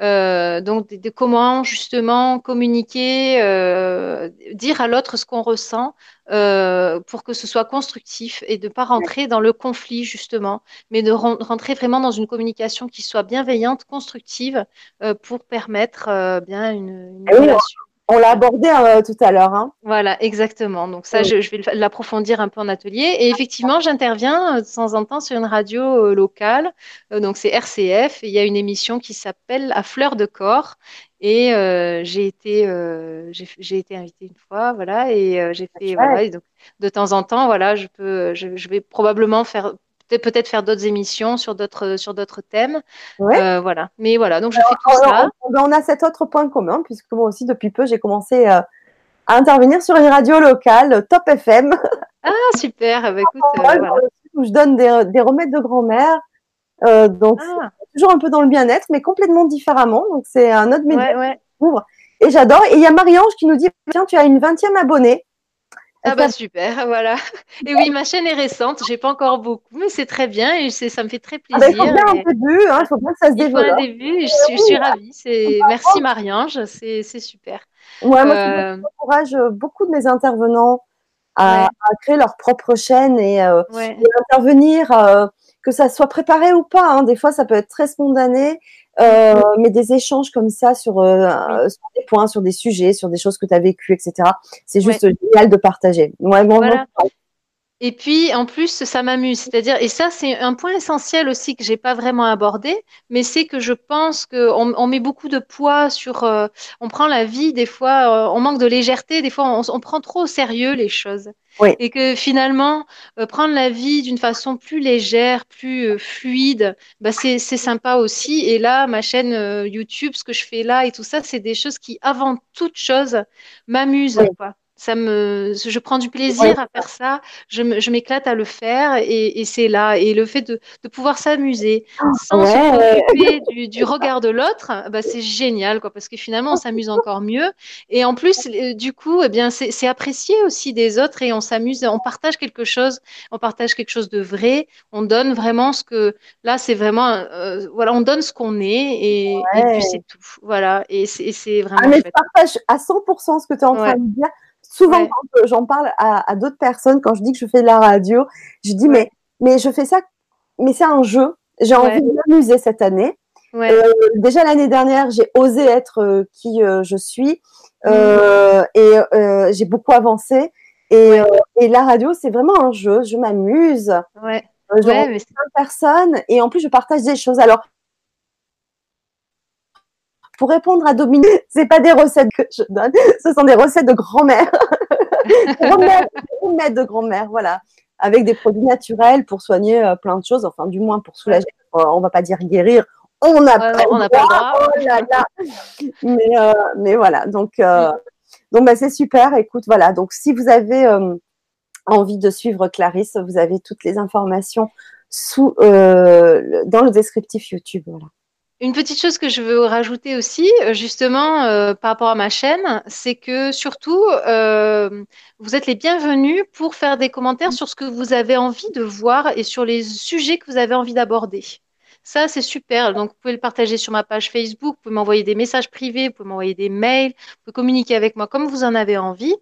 Euh, donc, de, comment justement communiquer, euh, dire à l'autre ce qu'on ressent euh, pour que ce soit constructif et de ne pas rentrer dans le conflit justement, mais de rentrer vraiment dans une communication qui soit bienveillante, constructive pour permettre bien une, ah relation. On l'a abordé euh, tout à l'heure. Hein. Voilà, exactement. Donc ça, je, vais l'approfondir un peu en atelier. Et effectivement, j'interviens euh, de temps en temps sur une radio euh, locale. donc c'est RCF. il y a une émission qui s'appelle À fleur de corps. Et j'ai été, j'ai été invitée une fois, voilà, et j'ai fait, voilà, donc, de temps en temps, voilà, je peux, je vais probablement faire peut-être faire d'autres émissions sur d'autres sur d'autres thèmes. Euh, voilà. Mais voilà, donc je fais tout ça. On, a cet autre point commun puisque moi aussi depuis peu j'ai commencé euh, à intervenir sur une radio locale, Top FM. Ah super. Bah, écoute, euh, où je donne des, des remèdes de grand-mère. donc ah. toujours un peu dans le bien-être, mais complètement différemment. Donc c'est un autre média ouais, Et j'adore. Et il y a Marie-Ange qui nous dit tiens, tu as une 20e abonnée. Ah bah super, voilà. Et oui, ma chaîne est récente, j'ai pas encore beaucoup, mais c'est très bien et ça me fait très plaisir. Ah bah, il faut bien un début, hein, il faut bien que ça se développe. Il faut un début, je suis, ravie. Merci Marie-Ange, c'est super. Ouais, moi, euh... j'encourage beaucoup de mes intervenants à, créer leur propre chaîne et, euh, intervenir, euh, que ça soit préparé ou pas. Hein. Des fois, ça peut être très spontané. Mais des échanges comme ça sur, des points, sur des sujets, sur des choses que tu as vécues, etc. C'est juste génial de partager. Ouais, voilà. Et puis, en plus, ça m'amuse. C'est-à-dire, et ça, c'est un point essentiel aussi que j'ai pas vraiment abordé, mais c'est que je pense qu'on on met beaucoup de poids sur, euh, on prend la vie, des fois, euh, on manque de légèreté, des fois, on, on, prend trop au sérieux les choses. Oui. Et que finalement, euh, prendre la vie d'une façon plus légère, plus fluide, bah, c'est sympa aussi. Et là, ma chaîne YouTube, ce que je fais là et tout ça, c'est des choses qui, avant toute chose, m'amusent. quoi ça me, je prends du plaisir à faire ça, je m'éclate à le faire et, c'est là. Et le fait de, pouvoir s'amuser sans se préoccuper du, regard de l'autre, bah, c'est génial, quoi, parce que finalement, on s'amuse encore mieux. Et en plus, du coup, eh bien, c'est apprécié aussi des autres et on s'amuse, on partage quelque chose, on partage quelque chose de vrai, on donne vraiment ce que, là, c'est vraiment, euh, voilà, on donne ce qu'on est et, puis c'est tout. Voilà, et c'est vraiment. Ah, mais je partage à 100% ce que tu es en train de dire. Souvent, quand j'en parle à, d'autres personnes, quand je dis que je fais de la radio, je dis mais, mais je fais ça, mais c'est un jeu. J'ai envie de m'amuser cette année. Euh, déjà l'année dernière, j'ai osé être euh, qui euh, je suis mmh. et j'ai beaucoup avancé. Et, et la radio, c'est vraiment un jeu. Je m'amuse. Ouais. je ouais, mais personne et en plus je partage des choses. Alors pour répondre à Dominique, c'est pas des recettes que je donne, ce sont des recettes de grand-mère. remèdes de grand-mère, voilà. Avec des produits naturels pour soigner euh, plein de choses, enfin, du moins pour soulager. On on va pas dire guérir, on n'a pas, on pas, le droit. Oh mais, euh, mais voilà, donc, euh, donc bah, c'est super. Écoute, voilà. Donc, si vous avez envie de suivre Clarisse, vous avez toutes les informations sous, dans le descriptif YouTube. Voilà. Une petite chose que je veux rajouter aussi, euh, justement, euh, par rapport à ma chaîne, c'est que surtout, euh, vous êtes les bienvenus pour faire des commentaires sur ce que vous avez envie de voir et sur les sujets que vous avez envie d'aborder. Ça, c'est super. Donc, vous pouvez le partager sur ma page Facebook, vous pouvez m'envoyer des messages privés, vous pouvez m'envoyer des mails, vous pouvez communiquer avec moi comme vous en avez envie.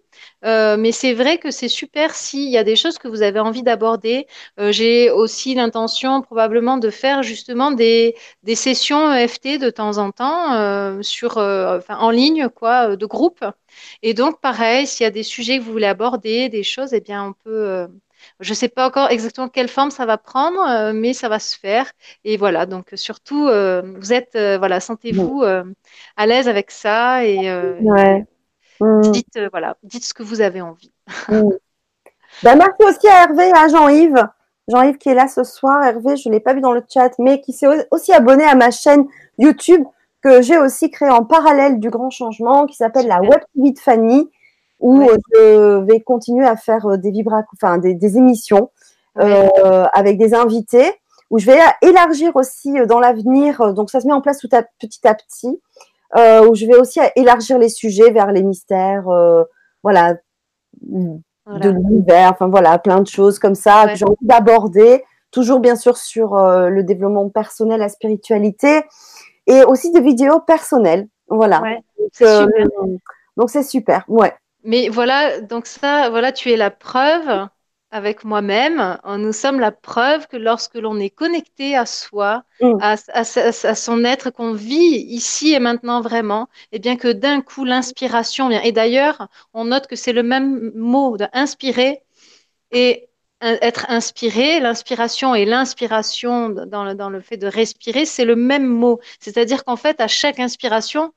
Euh, mais c'est vrai que c'est super s'il y a des choses que vous avez envie d'aborder. Euh, j'ai aussi l'intention probablement de faire justement des, sessions EFT de temps en temps euh, en ligne, quoi, de groupe. Et donc, pareil, s'il y a des sujets que vous voulez aborder, des choses, eh bien, on peut je ne sais pas encore exactement quelle forme ça va prendre, euh, mais ça va se faire. Et voilà, donc surtout, euh, vous êtes, euh, voilà, sentez-vous à l'aise avec ça et, mm. dites, voilà, dites ce que vous avez envie. Mm. Ben, merci aussi à Hervé et à Jean-Yves. Jean-Yves qui est là ce soir. Hervé, je ne l'ai pas vu dans le chat, mais qui s'est aussi abonné à ma chaîne YouTube que j'ai aussi créée en parallèle du grand changement qui s'appelle la Web TV de Fanny où euh, je vais continuer à faire euh, des vibra, enfin des, émissions euh, avec des invités, où je vais élargir aussi dans l'avenir. Donc ça se met en place tout à, petit à petit, où je vais aussi élargir les sujets vers les mystères, voilà, de l'univers, enfin voilà, plein de choses comme ça que j'ai envie d'aborder. Toujours bien sûr sur le développement personnel, la spiritualité, et aussi des vidéos personnelles. Voilà. donc c'est super. Ouais. Mais voilà, donc ça, voilà, tu es la preuve avec moi-même. Nous sommes la preuve que lorsque l'on est connecté à soi, mm. à, son être qu'on vit ici et maintenant vraiment, et eh bien que d'un coup l'inspiration vient. Et d'ailleurs, on note que c'est le même mot d'inspirer et être inspiré, l'inspiration et l'inspiration dans le, dans le fait de respirer, c'est le même mot. C'est-à-dire qu'en fait, à chaque inspiration,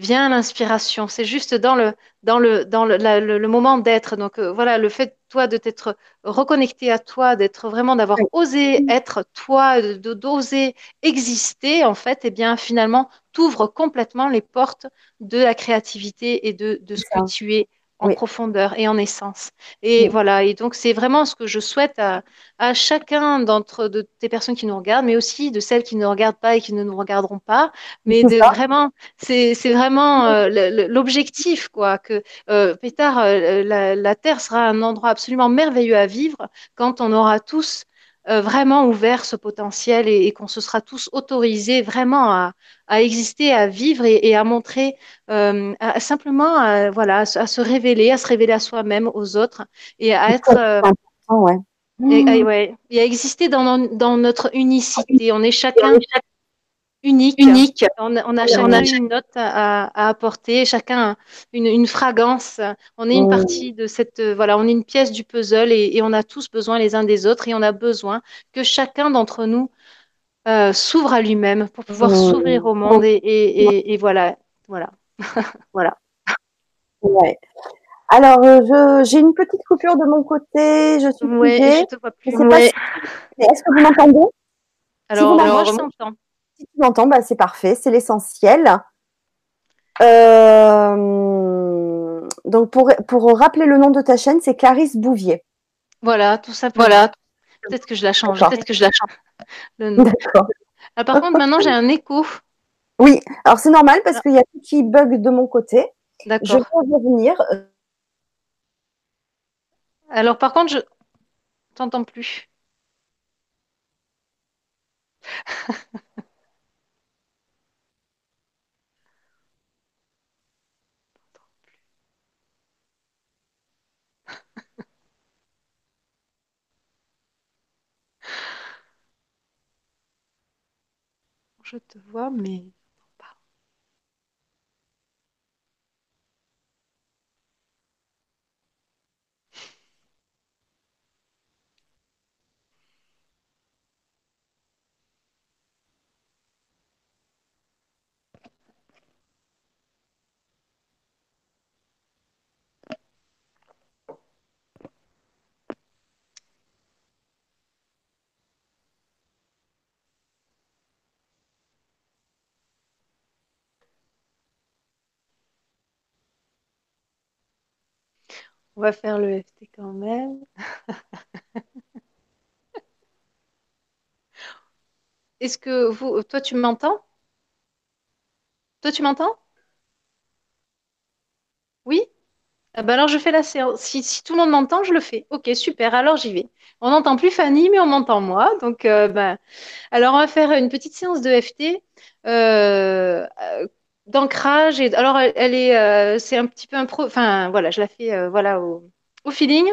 vient l'inspiration. C'est juste dans le, dans le, dans le, le, moment d'être. Donc euh, voilà, le fait, toi, de t'être reconnecté à toi, d'être vraiment, d'avoir osé être toi, d'oser exister, en fait, et eh bien, finalement, t'ouvre complètement les portes de la créativité et de, de ce que tu es en profondeur et en essence. Et voilà, et donc c'est vraiment ce que je souhaite à, à chacun d'entre de tes personnes qui nous regardent, mais aussi de celles qui ne regardent pas et qui ne nous regarderont pas, mais de vraiment, c'est vraiment euh, l'objectif, quoi, que euh, Pétard, euh, la, la, Terre sera un endroit absolument merveilleux à vivre quand on aura tous euh, vraiment ouvert ce potentiel et, qu'on se sera tous autorisés vraiment à, à exister, à vivre et, à montrer, euh, simplement à, voilà, à, se révéler, à se révéler à soi-même, aux autres et à être. Euh, ouais. Et, et, ouais, et, à exister dans, dans, notre unicité. On est chacun unique. unique. On, a chacun une note à, apporter, chacun une, une, fragrance. On est une partie de cette, voilà, on est une pièce du puzzle et, on a tous besoin les uns des autres et on a besoin que chacun d'entre nous euh, s'ouvre à lui-même pour pouvoir s'ouvrir au monde et, et, et, voilà, voilà, voilà. Ouais. Alors, euh, j'ai une petite coupure de mon côté. Je suis ouais, je te vois plus. Est-ce que vous m'entendez? Alors, moi, je t'entends. Si tu m'entends, bah, c'est parfait, c'est l'essentiel. Euh, donc, pour, pour rappeler le nom de ta chaîne, c'est Clarisse Bouvier. Voilà, tout ça. Voilà. Peut-être que je la change. Peut-être que je la change. D'accord. Ah, par contre, maintenant, j'ai un écho. Oui, alors c'est normal parce qu'il y a tout qui bug de mon côté. D'accord. Je vais revenir. Alors, par contre, je t'entends plus. Je te vois, mais On va faire le FT quand même. Est-ce que vous, toi, tu m'entends? Toi, tu m'entends? Oui? Ah bah alors je fais la séance. Si, tout le monde m'entend, je le fais. Ok, super, alors j'y vais. On n'entend plus Fanny, mais on m'entend moi. Donc, euh, bah, alors on va faire une petite séance de FT. Euh, d'ancrage. Et alors, elle, est, euh, c'est un petit peu un pro. Enfin, voilà, je la fais, euh, voilà, au, feeling.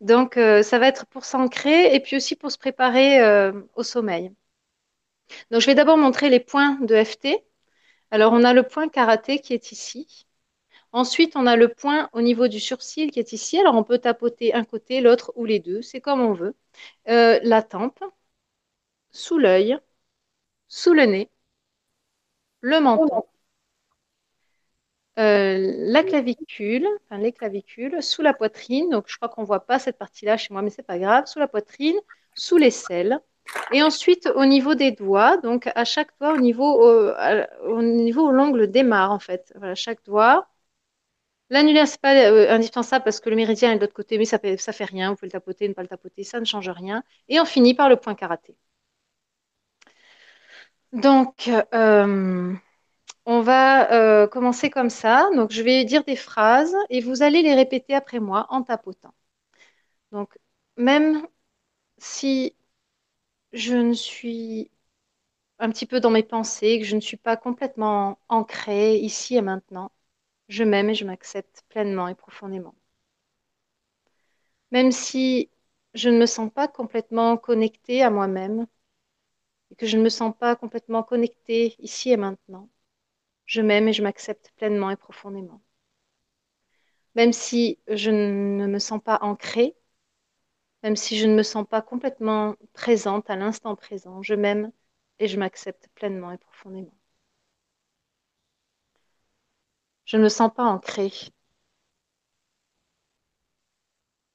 Donc, euh, ça va être pour s'ancrer et puis aussi pour se préparer au sommeil. Donc, je vais d'abord montrer les points de FT. Alors, on a le point karaté qui est ici. Ensuite, on a le point au niveau du surcil qui est ici. Alors, on peut tapoter un côté, l'autre ou les deux, c'est comme on veut. la tempe, sous l'œil, sous le nez, le menton, euh, la clavicule, enfin les clavicules, sous la poitrine. Donc, je crois qu'on ne voit pas cette partie-là chez moi, mais c'est pas grave. Sous la poitrine, sous l'aisselle. Et ensuite, au niveau des doigts, donc à chaque doigt, au niveau, au, niveau où l'ongle démarre, en fait. Voilà, chaque doigt. L'annulaire, ce n'est pas euh, indispensable parce que le méridien est de l'autre côté, mais ça ne ça fait rien. Vous pouvez le tapoter, ne pas le tapoter, ça ne change rien. Et on finit par le point karaté. Donc, euh, on va euh, commencer comme ça. Donc, je vais dire des phrases et vous allez les répéter après moi en tapotant. Donc, même si je ne suis un petit peu dans mes pensées, que je ne suis pas complètement ancrée ici et maintenant, je m'aime et je m'accepte pleinement et profondément. Même si je ne me sens pas complètement connectée à moi-même et que je ne me sens pas complètement connectée ici et maintenant, je m'aime et je m'accepte pleinement et profondément. Même si je ne me sens pas ancrée, même si je ne me sens pas complètement présente à l'instant présent, je m'aime et je m'accepte pleinement et profondément. Je ne me sens pas ancrée.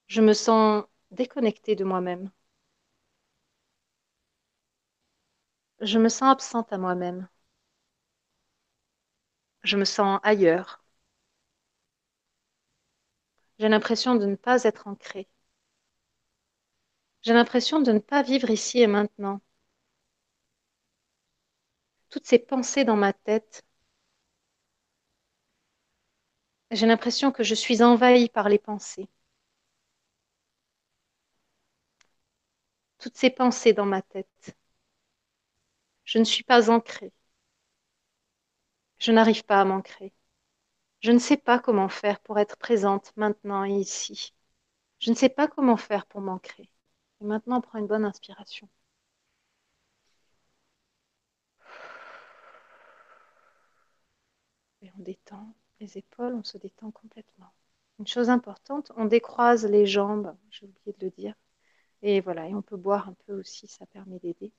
Je me sens déconnectée de moi-même. Je me sens absente à moi-même je me sens ailleurs. J'ai l'impression de ne pas être ancrée. J'ai l'impression de ne pas vivre ici et maintenant. Toutes ces pensées dans ma tête, j'ai l'impression que je suis envahie par les pensées. Toutes ces pensées dans ma tête. Je ne suis pas ancrée. Je n'arrive pas à m'ancrer. Je ne sais pas comment faire pour être présente maintenant et ici. Je ne sais pas comment faire pour m'ancrer. Et maintenant, prends une bonne inspiration. Et on détend les épaules, on se détend complètement. Une chose importante, on décroise les jambes, j'ai oublié de le dire. Et voilà, et on peut boire un peu aussi, ça permet d'aider.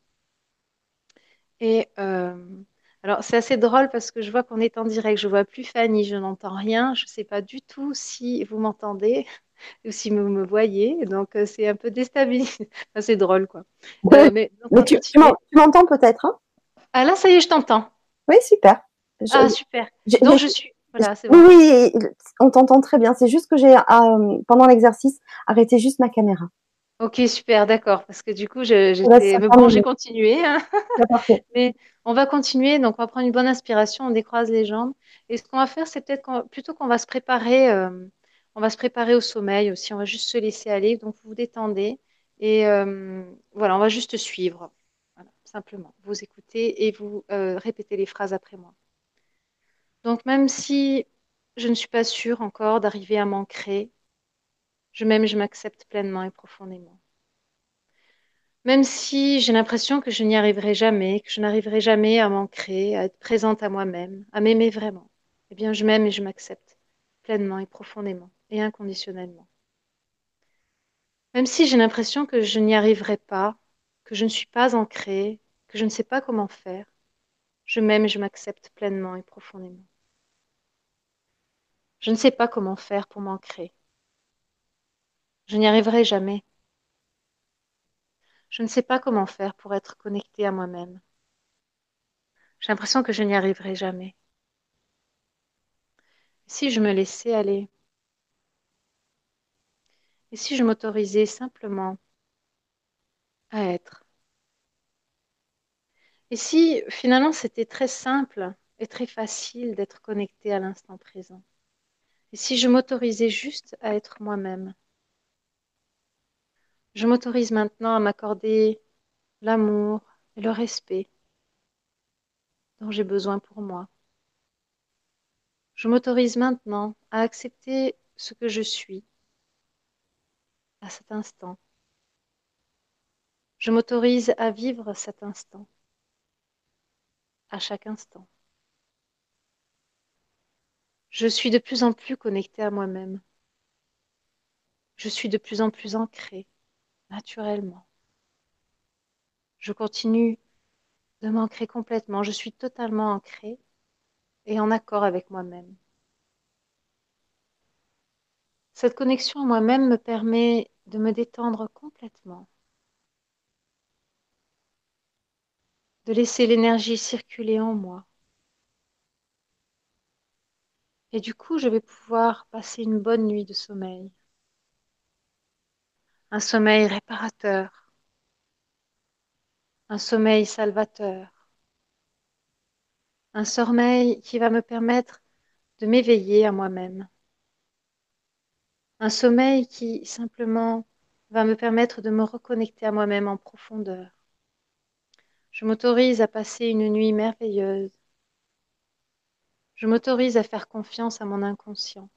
Et euh, alors, c'est assez drôle parce que je vois qu'on est en direct. Je vois plus Fanny, je n'entends rien. Je ne sais pas du tout si vous m'entendez ou si vous me voyez. Donc, euh, c'est un peu déstabilisant. c'est drôle, quoi. Euh, mais, tu, m'entends peut-être hein? Ah là, ça y est, je t'entends. Oui, super. ah, super. Donc, je suis. Voilà, bon. Oui, on t'entend très bien. C'est juste que j'ai, pendant l'exercice, arrêté juste ma caméra. Ok, super, d'accord. Parce que du coup, j'étais. bon, j'ai continué. Hein. Mais on va continuer. Donc, on va prendre une bonne inspiration. On décroise les jambes. Et ce qu'on va faire, c'est peut-être plutôt qu'on va se préparer. Euh, on va se préparer au sommeil aussi. On va juste se laisser aller. Donc, vous vous détendez. Et euh, voilà, on va juste suivre. Voilà, simplement. Vous écoutez et vous euh, répétez les phrases après moi. Donc, même si je ne suis pas sûre encore d'arriver à m'ancrer, je m'aime, je m'accepte pleinement et profondément. Même si j'ai l'impression que je n'y arriverai jamais, que je n'arriverai jamais à m'ancrer, à être présente à moi-même, à m'aimer vraiment, eh bien je m'aime et je m'accepte pleinement et profondément et inconditionnellement. Même si j'ai l'impression que je n'y arriverai pas, que je ne suis pas ancrée, que je ne sais pas comment faire, je m'aime et je m'accepte pleinement et profondément. Je ne sais pas comment faire pour m'ancrer. Je n'y arriverai jamais. Je ne sais pas comment faire pour être connectée à moi-même. J'ai l'impression que je n'y arriverai jamais. si je me laissais aller? Et si je m'autorisais simplement à être? Et si finalement c'était très simple et très facile d'être connectée à l'instant présent? Et si je m'autorisais juste à être moi-même? Je m'autorise maintenant à m'accorder l'amour et le respect dont j'ai besoin pour moi. Je m'autorise maintenant à accepter ce que je suis à cet instant. Je m'autorise à vivre cet instant, à chaque instant. Je suis de plus en plus connectée à moi-même. Je suis de plus en plus ancrée naturellement. Je continue de m'ancrer complètement. Je suis totalement ancrée et en accord avec moi-même. Cette connexion à moi-même me permet de me détendre complètement, de laisser l'énergie circuler en moi. Et du coup, je vais pouvoir passer une bonne nuit de sommeil un sommeil réparateur, un sommeil salvateur, un sommeil qui va me permettre de m'éveiller à moi-même, un sommeil qui simplement va me permettre de me reconnecter à moi-même en profondeur. Je m'autorise à passer une nuit merveilleuse. Je m'autorise à faire confiance à mon inconscient.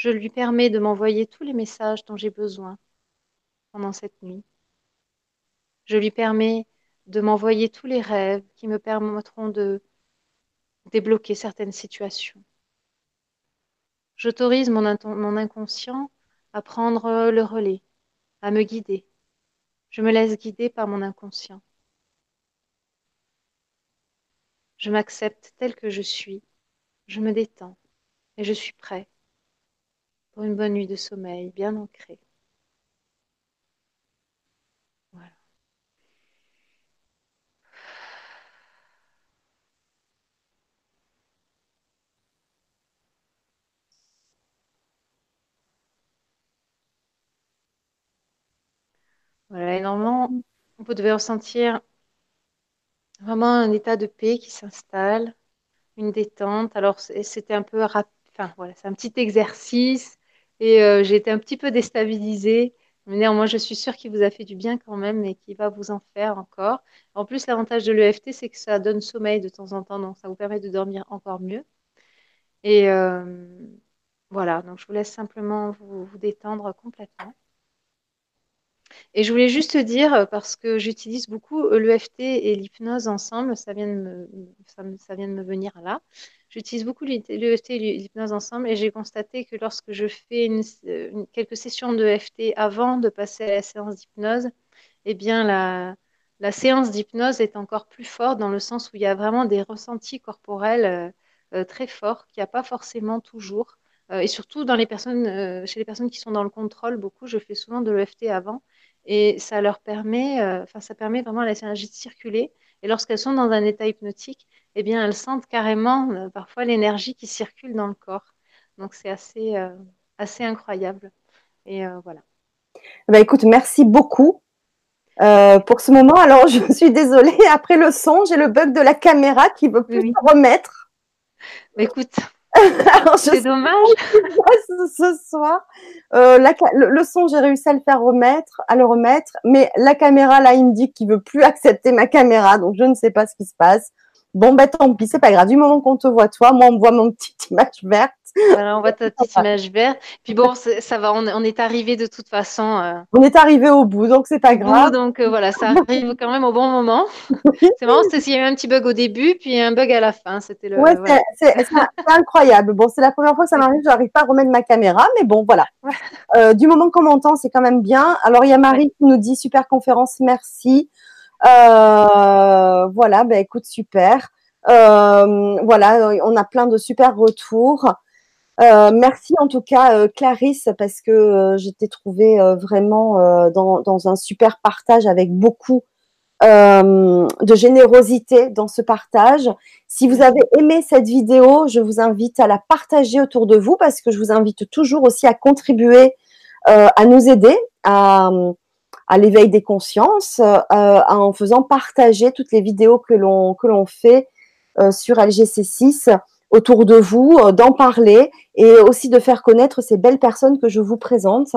Je lui permets de m'envoyer tous les messages dont j'ai besoin pendant cette nuit. Je lui permets de m'envoyer tous les rêves qui me permettront de débloquer certaines situations. J'autorise mon, inconscient à prendre le relais, à me guider. Je me laisse guider par mon inconscient. Je m'accepte tel que je suis. Je me détends et je suis prêt pour une bonne nuit de sommeil bien ancrée. Voilà. Voilà, et normalement, vous devez ressentir vraiment un état de paix qui s'installe, une détente. Alors, c'était un peu rapide. Enfin, voilà, c'est un petit exercice et euh, j'ai été un petit peu déstabilisée. Mais néanmoins, je suis sûre qu'il vous a fait du bien quand même et qu'il va vous en faire encore. En plus, l'avantage de l'EFT, c'est que ça donne sommeil de temps en temps, donc ça vous permet de dormir encore mieux. Et euh, voilà, donc je vous laisse simplement vous, détendre complètement. Et je voulais juste te dire, parce que j'utilise beaucoup l'EFT et l'hypnose ensemble, ça vient, de me, ça, vient de me venir là. J'utilise beaucoup l'EFT et l'hypnose ensemble et j'ai constaté que lorsque je fais une, quelques sessions d'EFT avant de passer à la séance d'hypnose, eh bien la, séance d'hypnose est encore plus forte dans le sens où il y a vraiment des ressentis corporels euh, euh, très forts qu'il n'y a pas forcément toujours. Euh, et surtout chez les personnes qui sont dans le contrôle, beaucoup, je fais souvent de l'EFT avant. Et ça leur permet, enfin, ça permet vraiment à la énergie de circuler. Et lorsqu'elles sont dans un état hypnotique, eh bien, elles sentent carrément parfois l'énergie qui circule dans le corps. Donc, c'est assez, assez incroyable. Et voilà. Bah, écoute, merci beaucoup euh, pour ce moment. Alors, je suis désolée, après le son, j'ai le bug de la caméra qui veut plus se remettre. écoute, c'est dommage. ce soir, euh, le, son, j'ai réussi à le faire remettre, à le remettre, mais la caméra là, il me dit qu'il veut plus accepter ma caméra, donc je ne sais pas ce qui se passe. Bon, ben tant pis, c'est pas grave. Du moment qu'on te voit toi, moi, on me voit mon petite image verte. Voilà, on voit ta petite image verte. Puis bon, ça va, on, est arrivé de toute façon. Euh, on est arrivé au bout, donc c'est pas grave. donc euh, voilà, ça arrive quand même au bon moment. c'est marrant, c'est qu'il y a eu un petit bug au début, puis un bug à la fin. C'était le. Ouais, c'est incroyable. Bon, c'est la première fois que ça m'arrive, je n'arrive pas à remettre ma caméra, mais bon, voilà. Euh, du moment qu'on m'entend, c'est quand même bien. Alors, il y a Marie qui nous dit super conférence, merci. Voilà, ben écoute, super. voilà, on a plein de super retours. Euh, merci en tout cas euh, Clarisse parce que euh, j'étais trouvée vraiment dans, dans, un super partage avec beaucoup de générosité dans ce partage. Si vous avez aimé cette vidéo, je vous invite à la partager autour de vous parce que je vous invite toujours aussi à contribuer à nous aider à, à l'éveil des consciences en faisant partager toutes les vidéos que l'on que l'on fait sur LGC6 autour de vous, euh, d'en parler et aussi de faire connaître ces belles personnes que je vous présente.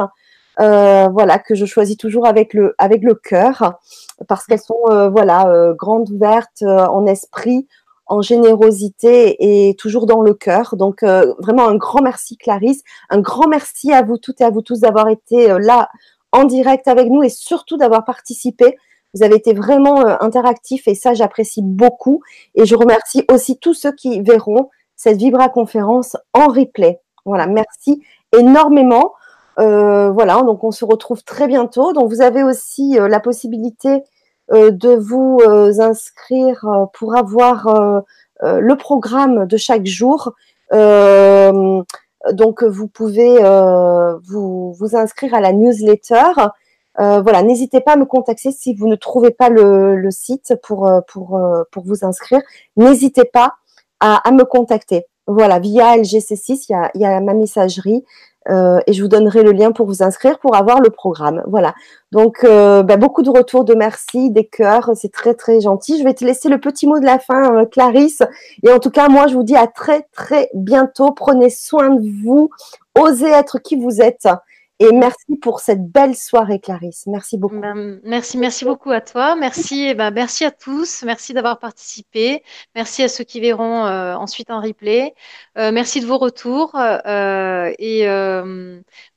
Euh, voilà que je choisis toujours avec le avec le cœur parce qu'elles sont euh, voilà grandes ouvertes en esprit en générosité et toujours dans le cœur donc vraiment un grand merci Clarisse un grand merci à vous toutes et à vous tous d'avoir été là en direct avec nous et surtout d'avoir participé vous avez été vraiment interactifs et ça j'apprécie beaucoup et je remercie aussi tous ceux qui verront cette Vibra conférence en replay. Voilà, merci énormément. Euh, voilà, donc on se retrouve très bientôt. Donc vous avez aussi euh, la possibilité euh, de vous inscrire pour avoir le programme de chaque jour. Donc vous pouvez vous, vous inscrire à la newsletter. voilà, n'hésitez pas à me contacter si vous ne trouvez pas le, le site pour, pour, pour vous inscrire. N'hésitez pas à, me contacter. Voilà, via LGC6, il y a, il y a ma messagerie euh, et je vous donnerai le lien pour vous inscrire pour avoir le programme. Voilà. Donc, euh, bah, beaucoup de retours de merci, des cœurs, c'est très très gentil. Je vais te laisser le petit mot de la fin, euh, Clarisse. Et en tout cas, moi, je vous dis à très très bientôt. Prenez soin de vous, osez être qui vous êtes. Et merci pour cette belle soirée, Clarisse. Merci beaucoup. Ben, merci, merci beaucoup à toi. Merci, eh ben, merci à tous. Merci d'avoir participé. Merci à ceux qui verront euh, ensuite en replay. Euh, merci de vos retours. Euh, et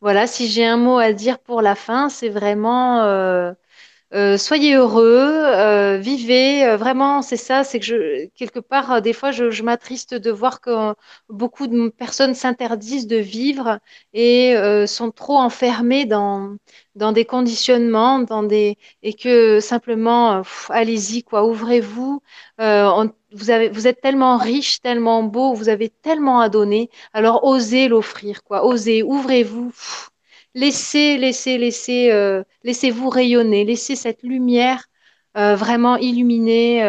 voilà, si j'ai un mot à dire pour la fin, c'est vraiment euh, soyez heureux, euh, vivez. Euh, vraiment, c'est ça. C'est que je, quelque part, des fois, je, m'attriste de voir que beaucoup de personnes s'interdisent de vivre et sont trop enfermées dans dans des conditionnements, dans des et que simplement, allez-y quoi, ouvrez-vous. vous êtes tellement riche, tellement beau, vous avez tellement à donner. Alors osez l'offrir quoi, osez, ouvrez-vous laissez, laissez, laissez, euh, laissez-vous rayonner, laissez cette lumière euh, vraiment illuminer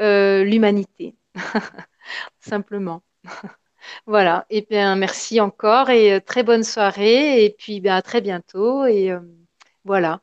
euh, l'humanité, simplement. voilà. Et bien, merci encore et très bonne soirée. Et puis, bien, à très bientôt. Et voilà.